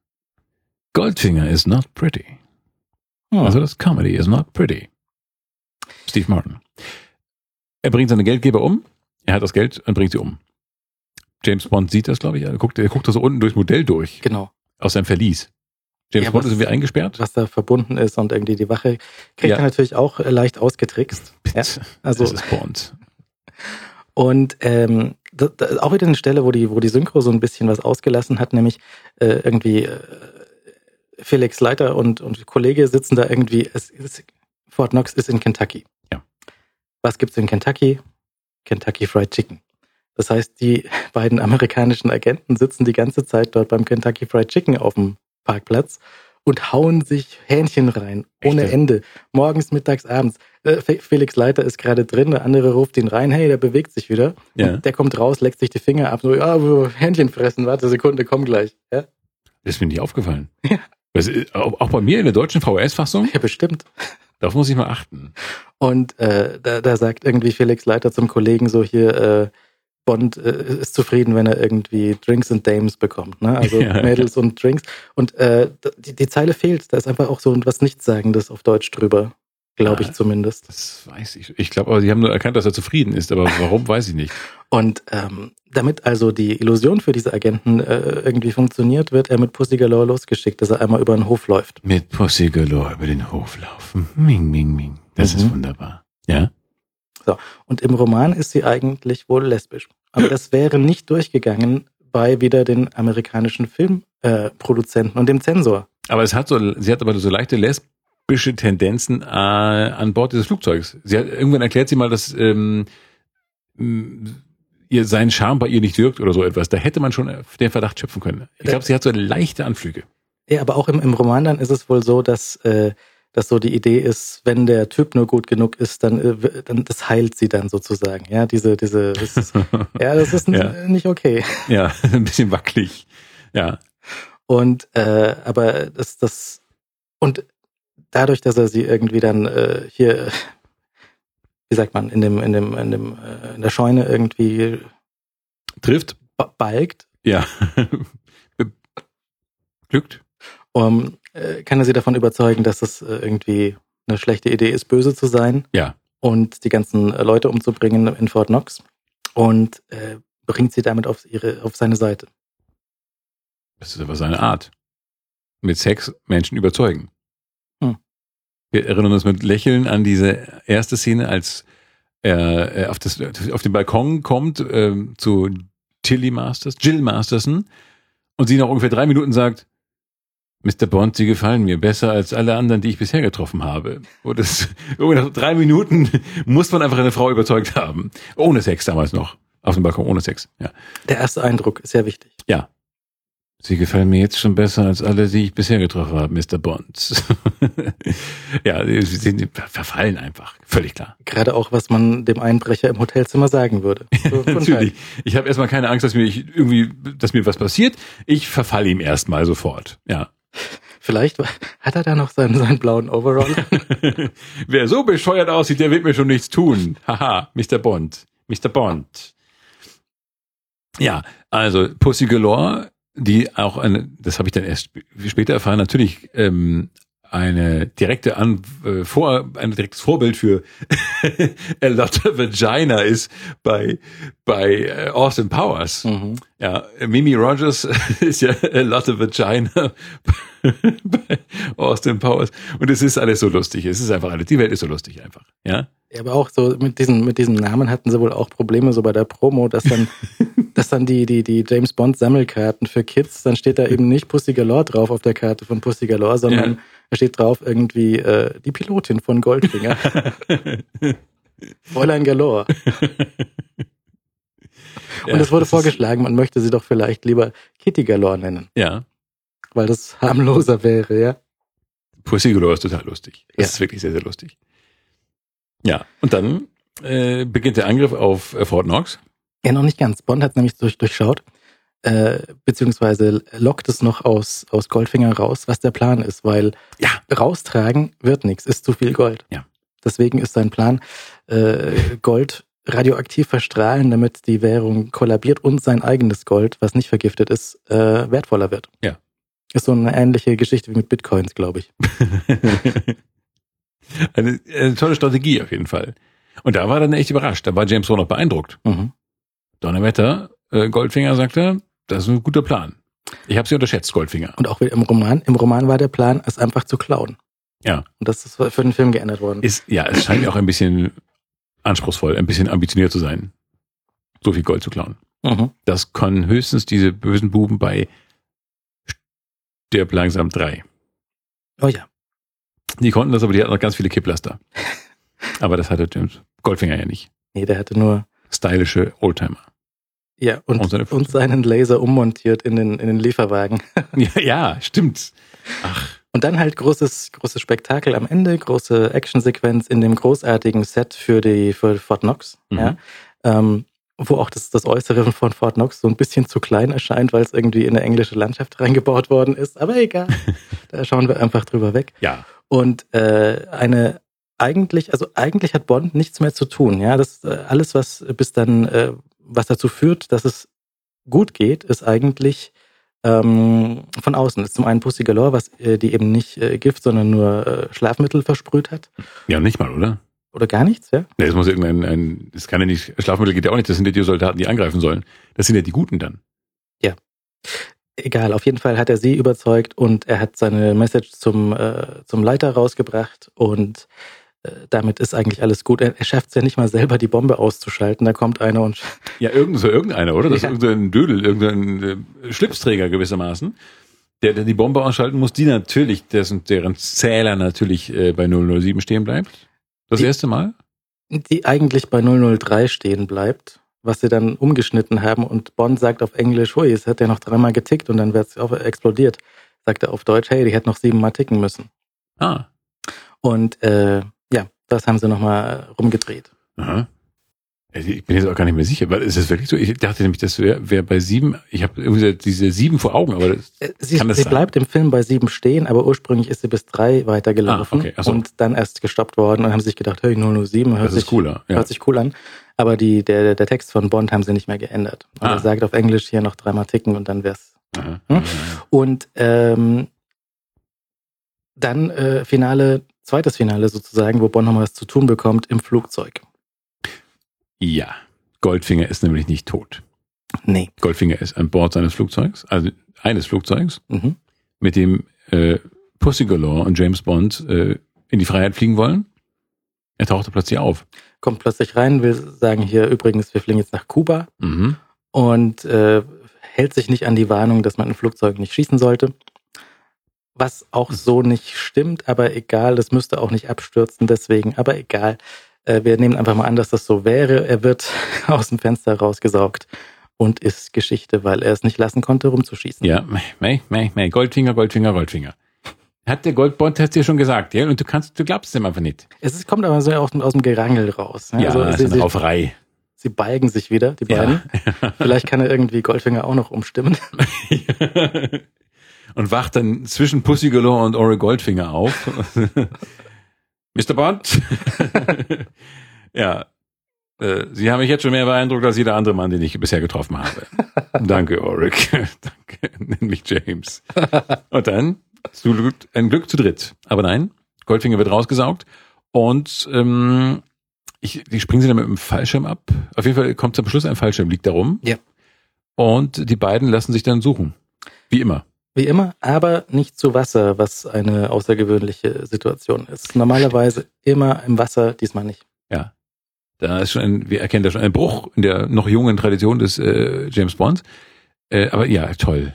S1: Goldfinger is not pretty. Hm. Also das Comedy is not pretty. Steve Martin. Er bringt seine Geldgeber um, er hat das Geld und bringt sie um. James Bond sieht das, glaube ich. Er guckt, er guckt da so unten durchs Modell durch.
S2: Genau.
S1: Aus seinem Verlies. James ja, Bond ist irgendwie eingesperrt.
S2: Was da verbunden ist und irgendwie die Wache kriegt ja. er natürlich auch äh, leicht ausgetrickst.
S1: Ja? Also, das ist Bond.
S2: Und ähm, das, das auch wieder eine Stelle, wo die, wo die Synchro so ein bisschen was ausgelassen hat, nämlich äh, irgendwie äh, Felix Leiter und, und Kollege sitzen da irgendwie, es, es, Fort Knox ist in Kentucky.
S1: Ja.
S2: Was gibt's in Kentucky? Kentucky Fried Chicken. Das heißt, die beiden amerikanischen Agenten sitzen die ganze Zeit dort beim Kentucky Fried Chicken auf dem Parkplatz und hauen sich Hähnchen rein, ohne Echt? Ende. Morgens, mittags, abends. Äh, Felix Leiter ist gerade drin, der andere ruft ihn rein, hey, der bewegt sich wieder. Ja. Der kommt raus, leckt sich die Finger ab, so, ja, Hähnchen fressen, warte Sekunde, komm gleich. Ja?
S1: Das ist mir nicht aufgefallen. Ja. Das ist, auch bei mir in der deutschen VHS-Fassung?
S2: Ja, bestimmt.
S1: Darauf muss ich mal achten.
S2: Und äh, da, da sagt irgendwie Felix Leiter zum Kollegen so hier, äh, Bond äh, ist zufrieden, wenn er irgendwie Drinks and Dames bekommt, ne? Also ja, Mädels ja. und Drinks. Und äh, die, die Zeile fehlt. Da ist einfach auch so was Nichtssagendes auf Deutsch drüber. Glaube ich zumindest.
S1: Das weiß ich. Ich glaube aber, sie haben nur erkannt, dass er zufrieden ist, aber warum, weiß ich nicht.
S2: Und ähm, damit also die Illusion für diese Agenten äh, irgendwie funktioniert, wird er mit Pussy Galore losgeschickt, dass er einmal über den Hof läuft.
S1: Mit Pussy Galore über den Hof laufen. Ming, ming, ming. Das mhm. ist wunderbar. Ja?
S2: So. Und im Roman ist sie eigentlich wohl lesbisch. Aber das wäre nicht durchgegangen, bei wieder den amerikanischen Filmproduzenten äh, und dem Zensor.
S1: Aber es hat so, sie hat aber so leichte lesbische Tendenzen äh, an Bord dieses Flugzeugs. Sie hat irgendwann erklärt sie mal, dass ähm, ihr sein Charme bei ihr nicht wirkt oder so etwas. Da hätte man schon den Verdacht schöpfen können. Ich glaube, sie hat so leichte Anflüge.
S2: Ja, aber auch im, im Roman dann ist es wohl so, dass äh, dass so die Idee ist, wenn der Typ nur gut genug ist, dann, äh, dann das heilt sie dann sozusagen. Ja, diese, diese, das ist, ja, das ist ja. nicht okay.
S1: Ja, ein bisschen wackelig. Ja.
S2: Und äh, aber das, das und dadurch, dass er sie irgendwie dann äh, hier, wie sagt man, in dem, in dem, in dem, äh, in der Scheune irgendwie
S1: trifft,
S2: balgt.
S1: Ja. Glückt.
S2: Um, äh, kann er sie davon überzeugen, dass es äh, irgendwie eine schlechte Idee ist, böse zu sein.
S1: Ja.
S2: Und die ganzen äh, Leute umzubringen in Fort Knox. Und äh, bringt sie damit auf, ihre, auf seine Seite.
S1: Das ist aber seine Art. Mit Sex Menschen überzeugen. Hm. Wir erinnern uns mit Lächeln an diese erste Szene, als er auf, das, auf den Balkon kommt äh, zu Tilly Masters, Jill Masterson und sie nach ungefähr drei Minuten sagt, Mr. Bond, Sie gefallen mir besser als alle anderen, die ich bisher getroffen habe. Und das, nach drei Minuten muss man einfach eine Frau überzeugt haben. Ohne Sex damals noch. Auf dem Balkon, ohne Sex, ja.
S2: Der erste Eindruck ist sehr wichtig.
S1: Ja. Sie gefallen mir jetzt schon besser als alle, die ich bisher getroffen habe, Mr. Bond. ja, sie sind, verfallen einfach, völlig klar.
S2: Gerade auch, was man dem Einbrecher im Hotelzimmer sagen würde.
S1: So Natürlich. Ich habe erstmal keine Angst, dass mir irgendwie, dass mir was passiert. Ich verfalle ihm erstmal sofort. Ja.
S2: Vielleicht hat er da noch seinen, seinen blauen Overall.
S1: Wer so bescheuert aussieht, der wird mir schon nichts tun. Haha, Mr. Bond. Mr. Bond. Ja, also Pussy Galore, die auch eine, das habe ich dann erst später erfahren, natürlich ähm, eine direkte An äh, vor ein direktes Vorbild für A Lot of Vagina ist bei bei äh, Austin Powers. Mhm. Ja, Mimi Rogers ist ja A Lot of Vagina bei Austin Powers und es ist alles so lustig. Es ist einfach alles die Welt ist so lustig einfach, ja?
S2: Ja, aber auch so mit diesen mit diesem Namen hatten sie wohl auch Probleme so bei der Promo, dass dann dass dann die die die James Bond Sammelkarten für Kids, dann steht da eben nicht Pussy Galore drauf auf der Karte von Pussy Galore, sondern ja da steht drauf irgendwie äh, die Pilotin von Goldfinger. Fräulein Galore. Und ja, es wurde vorgeschlagen, man möchte sie doch vielleicht lieber Kitty Galore nennen.
S1: Ja.
S2: Weil das harmloser wäre, ja.
S1: Pussy Galore ist total lustig. Das ja. ist wirklich sehr, sehr lustig. Ja, und dann äh, beginnt der Angriff auf äh, Fort Knox.
S2: Ja, noch nicht ganz. Bond hat nämlich durch, durchschaut, äh, beziehungsweise lockt es noch aus, aus Goldfinger raus, was der Plan ist, weil
S1: ja.
S2: raustragen wird nichts, ist zu viel Gold.
S1: Ja.
S2: Deswegen ist sein Plan, äh, Gold radioaktiv verstrahlen, damit die Währung kollabiert und sein eigenes Gold, was nicht vergiftet ist, äh, wertvoller wird.
S1: Ja.
S2: Ist so eine ähnliche Geschichte wie mit Bitcoins, glaube ich.
S1: eine, eine, tolle Strategie auf jeden Fall. Und da war er dann echt überrascht. Da war James Bond noch beeindruckt. Mhm. Donnerwetter, äh, Goldfinger sagte, das ist ein guter Plan. Ich habe sie unterschätzt, Goldfinger.
S2: Und auch im Roman, im Roman war der Plan, es einfach zu klauen.
S1: Ja.
S2: Und das ist für den Film geändert worden.
S1: Ist, ja, es scheint mir auch ein bisschen anspruchsvoll, ein bisschen ambitioniert zu sein, so viel Gold zu klauen. Mhm. Das können höchstens diese bösen Buben bei Stirb langsam drei.
S2: Oh ja.
S1: Die konnten das, aber die hatten noch ganz viele Kipplaster. aber das hatte James Goldfinger ja nicht.
S2: Nee, der hatte nur
S1: stylische Oldtimer.
S2: Ja, und, und, seine und, seinen Laser ummontiert in den, in den Lieferwagen.
S1: ja, ja, stimmt.
S2: Ach. Und dann halt großes, großes Spektakel am Ende, große Actionsequenz in dem großartigen Set für die, für Fort Knox, mhm. ja. Ähm, wo auch das, das Äußere von Fort Knox so ein bisschen zu klein erscheint, weil es irgendwie in eine englische Landschaft reingebaut worden ist. Aber egal, da schauen wir einfach drüber weg.
S1: Ja.
S2: Und äh, eine eigentlich, also eigentlich hat Bond nichts mehr zu tun. Ja, das äh, alles, was bis dann äh, was dazu führt, dass es gut geht, ist eigentlich ähm, von außen. Das ist zum einen Pussy Galore, was äh, die eben nicht äh, Gift, sondern nur äh, Schlafmittel versprüht hat.
S1: Ja, nicht mal, oder?
S2: Oder gar nichts, ja?
S1: Nee, es muss irgendein, ein, das kann ja nicht, Schlafmittel geht ja auch nicht, das sind ja die Soldaten, die angreifen sollen. Das sind ja die Guten dann.
S2: Ja. Egal, auf jeden Fall hat er sie überzeugt und er hat seine Message zum, äh, zum Leiter rausgebracht und äh, damit ist eigentlich alles gut. Er, er schafft es ja nicht mal selber, die Bombe auszuschalten. Da kommt einer und.
S1: Ja, irgend, so irgendeiner, oder? Das ja. ist irgendein Dödel, irgendein äh, Schlipsträger gewissermaßen, der, der die Bombe ausschalten muss, die natürlich, dessen, deren Zähler natürlich äh, bei 007 stehen bleibt. Das die, erste Mal?
S2: Die eigentlich bei 003 stehen bleibt, was sie dann umgeschnitten haben und Bond sagt auf Englisch, hui, es hat ja noch dreimal getickt und dann wird es explodiert. Sagt er auf Deutsch, hey, die hätte noch siebenmal ticken müssen.
S1: Ah.
S2: Und äh, das haben sie nochmal rumgedreht.
S1: Aha. Ich bin jetzt auch gar nicht mehr sicher, weil ist das wirklich so? Ich dachte nämlich, das wäre wär bei sieben, ich habe irgendwie diese sieben vor Augen, aber das,
S2: äh, sie, kann das sie sein? bleibt im Film bei sieben stehen, aber ursprünglich ist sie bis drei weitergelaufen ah, okay. so. und dann erst gestoppt worden und haben sich gedacht, hey, 007 hört, sich, cooler, ja. hört sich cool an. Aber die, der, der Text von Bond haben sie nicht mehr geändert. Und ah. er sagt auf Englisch hier noch dreimal ticken und dann wär's. Aha. Hm? Und ähm, dann äh, Finale, zweites Finale sozusagen, wo Bond nochmal was zu tun bekommt im Flugzeug.
S1: Ja, Goldfinger ist nämlich nicht tot.
S2: Nee.
S1: Goldfinger ist an Bord seines Flugzeugs, also eines Flugzeugs, mhm. mit dem äh, Pussy Galore und James Bond äh, in die Freiheit fliegen wollen. Er tauchte plötzlich auf.
S2: Kommt plötzlich rein, will sagen hier übrigens, wir fliegen jetzt nach Kuba mhm. und äh, hält sich nicht an die Warnung, dass man ein Flugzeug nicht schießen sollte. Was auch so nicht stimmt, aber egal, das müsste auch nicht abstürzen, deswegen, aber egal. Äh, wir nehmen einfach mal an, dass das so wäre. Er wird aus dem Fenster rausgesaugt und ist Geschichte, weil er es nicht lassen konnte, rumzuschießen.
S1: Ja, mei, mei, mei, Goldfinger, Goldfinger, Goldfinger. Hat der Goldbond hat dir schon gesagt, ja? Und du kannst, du glaubst dem einfach nicht.
S2: Es ist, kommt aber so aus, aus dem Gerangel raus.
S1: Ne? Ja, also,
S2: sie,
S1: eine Rauferei.
S2: Sie balgen sich wieder, die beiden. Ja. Vielleicht kann er irgendwie Goldfinger auch noch umstimmen.
S1: und wacht dann zwischen Pussy Galore und Ore Goldfinger auf. Mr. Bond? ja. Äh, Sie haben mich jetzt schon mehr beeindruckt als jeder andere Mann, den ich bisher getroffen habe. Danke, Ulrich. Danke. Nenn mich James. Und dann ein Glück zu dritt. Aber nein, Goldfinger wird rausgesaugt. Und ähm, ich, die springen sie dann mit dem Fallschirm ab. Auf jeden Fall kommt zum Schluss ein Fallschirm, liegt darum.
S2: Ja.
S1: Und die beiden lassen sich dann suchen. Wie immer.
S2: Wie immer, aber nicht zu Wasser, was eine außergewöhnliche Situation ist. Normalerweise immer im Wasser, diesmal nicht.
S1: Ja. Da ist schon ein, wir erkennen da schon einen Bruch in der noch jungen Tradition des äh, James Bonds. Äh, aber ja, toll.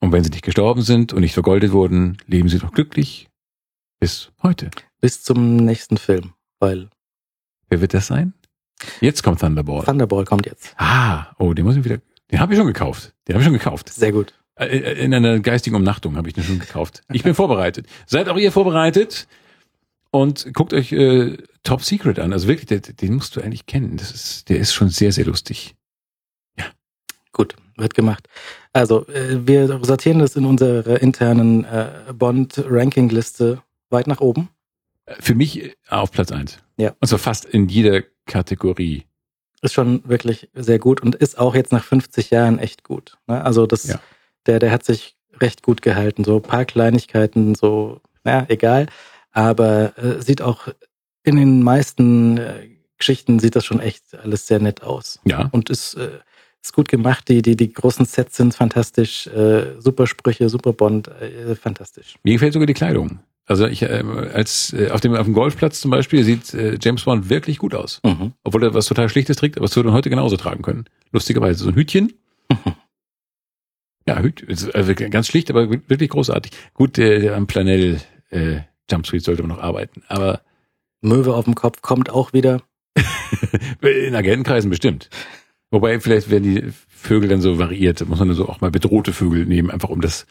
S1: Und wenn sie nicht gestorben sind und nicht vergoldet wurden, leben sie doch glücklich bis heute.
S2: Bis zum nächsten Film, weil.
S1: Wer wird das sein? Jetzt kommt Thunderball.
S2: Thunderball kommt jetzt.
S1: Ah, oh, den muss ich wieder. Den habe ich schon gekauft. Den habe ich schon gekauft.
S2: Sehr gut.
S1: Äh, äh, in einer geistigen Umnachtung habe ich den schon gekauft. Ich bin vorbereitet. Seid auch ihr vorbereitet und guckt euch äh, Top Secret an. Also wirklich, den, den musst du eigentlich kennen. Das ist, der ist schon sehr, sehr lustig.
S2: Ja. Gut, wird gemacht. Also, äh, wir sortieren das in unserer internen äh, Bond-Ranking-Liste weit nach oben.
S1: Für mich auf Platz eins.
S2: Ja.
S1: Und zwar fast in jeder Kategorie.
S2: Ist schon wirklich sehr gut und ist auch jetzt nach 50 Jahren echt gut. Ne? Also das ja der, der hat sich recht gut gehalten. So ein paar Kleinigkeiten, so, naja, egal. Aber äh, sieht auch in den meisten äh, Geschichten sieht das schon echt alles sehr nett aus.
S1: Ja.
S2: Und ist, äh, ist gut gemacht. Die, die, die großen Sets sind fantastisch. Äh, super Sprüche, super Bond, äh, fantastisch.
S1: Mir gefällt sogar die Kleidung. Also ich äh, als äh, auf dem auf dem Golfplatz zum Beispiel sieht äh, James Bond wirklich gut aus, mhm. obwohl er was total Schlichtes trägt, aber es würde heute genauso tragen können. Lustigerweise so ein Hütchen, mhm. Ja, also ganz schlicht, aber wirklich großartig. Gut, der am Planell äh, Jumpsuit sollte man noch arbeiten, aber
S2: Möwe auf dem Kopf kommt auch wieder.
S1: In Agentenkreisen bestimmt. Wobei vielleicht werden die Vögel dann so variiert, muss man dann so auch mal bedrohte Vögel nehmen, einfach um das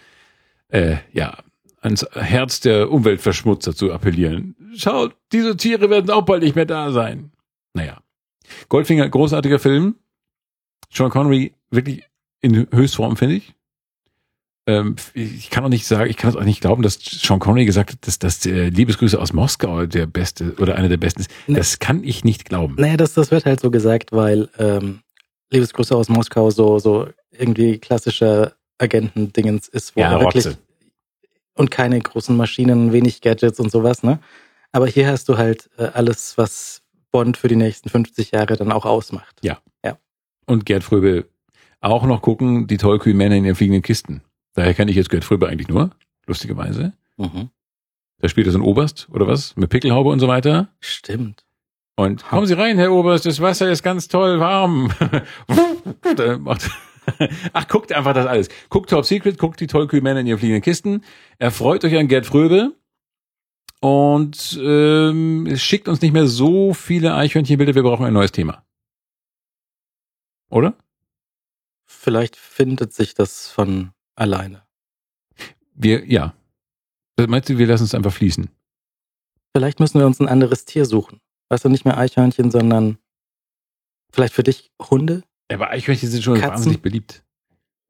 S1: äh, ja ans Herz der Umweltverschmutzer zu appellieren. Schaut, diese Tiere werden auch bald nicht mehr da sein. Naja. Goldfinger, großartiger Film. Sean Connery, wirklich in Höchstform, finde ich ähm, ich kann auch nicht sagen, ich kann es auch nicht glauben, dass Sean Connery gesagt hat, dass, dass der Liebesgrüße aus Moskau der beste oder einer der besten ist. Nee. Das kann ich nicht glauben.
S2: Naja, das, das wird halt so gesagt, weil ähm, Liebesgrüße aus Moskau so, so irgendwie klassischer Agentendingens ist,
S1: wo ja, wirklich
S2: Rotze. und keine großen Maschinen, wenig Gadgets und sowas, ne? Aber hier hast du halt äh, alles, was Bond für die nächsten 50 Jahre dann auch ausmacht.
S1: Ja.
S2: Ja.
S1: Und Gerd Fröbe auch noch gucken, die tollkühnen Männer in ihren fliegenden Kisten. Daher kenne ich jetzt Gerd Fröbe eigentlich nur, lustigerweise. Mhm. Da spielt er so ein Oberst oder was? Mit Pickelhaube und so weiter.
S2: Stimmt.
S1: Und kommen Sie rein, Herr Oberst, das Wasser ist ganz toll warm. Ach, guckt einfach das alles. Guckt Top Secret, guckt die tollkühnen Männer in ihren fliegenden Kisten. Erfreut euch an Gerd Fröbe. Und ähm, schickt uns nicht mehr so viele Eichhörnchenbilder, wir brauchen ein neues Thema. Oder?
S2: Vielleicht findet sich das von alleine.
S1: Wir, ja. Das Meinst du, wir lassen es einfach fließen?
S2: Vielleicht müssen wir uns ein anderes Tier suchen. Weißt du, nicht mehr Eichhörnchen, sondern vielleicht für dich Hunde,
S1: Aber Eichhörnchen sind schon
S2: Katzen?
S1: wahnsinnig beliebt.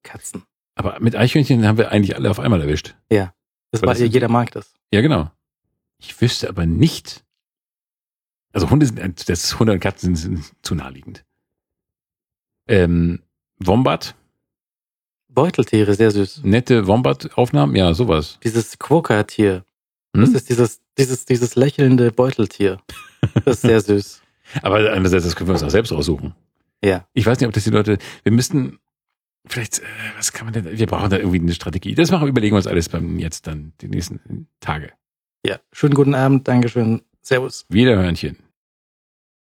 S2: Katzen.
S1: Aber mit Eichhörnchen haben wir eigentlich alle auf einmal erwischt.
S2: Das
S1: Aber
S2: war
S1: das sind-
S2: jeder mag das.
S1: Ja, genau. Ich wüsste aber nicht. Also Hunde sind, das Hunde und Katzen sind, sind zu naheliegend. Ähm, Wombat,
S2: Beuteltiere, sehr süß.
S1: nette Wombat-Aufnahmen, ja, sowas.
S2: Dieses Quokka-Tier.
S1: Hm?
S2: Das ist dieses, dieses, dieses lächelnde Beuteltier. Das ist sehr süß.
S1: Aber andererseits, das können wir uns auch selbst aussuchen.
S2: Ja.
S1: Ich weiß nicht, ob das die Leute, wir müssten, vielleicht, äh, was kann man denn, wir brauchen da irgendwie eine Strategie. Das machen, überlegen wir uns alles beim jetzt dann, die nächsten Tage.
S2: Ja. Schönen guten Abend. Dankeschön. Servus.
S1: Wiederhörnchen.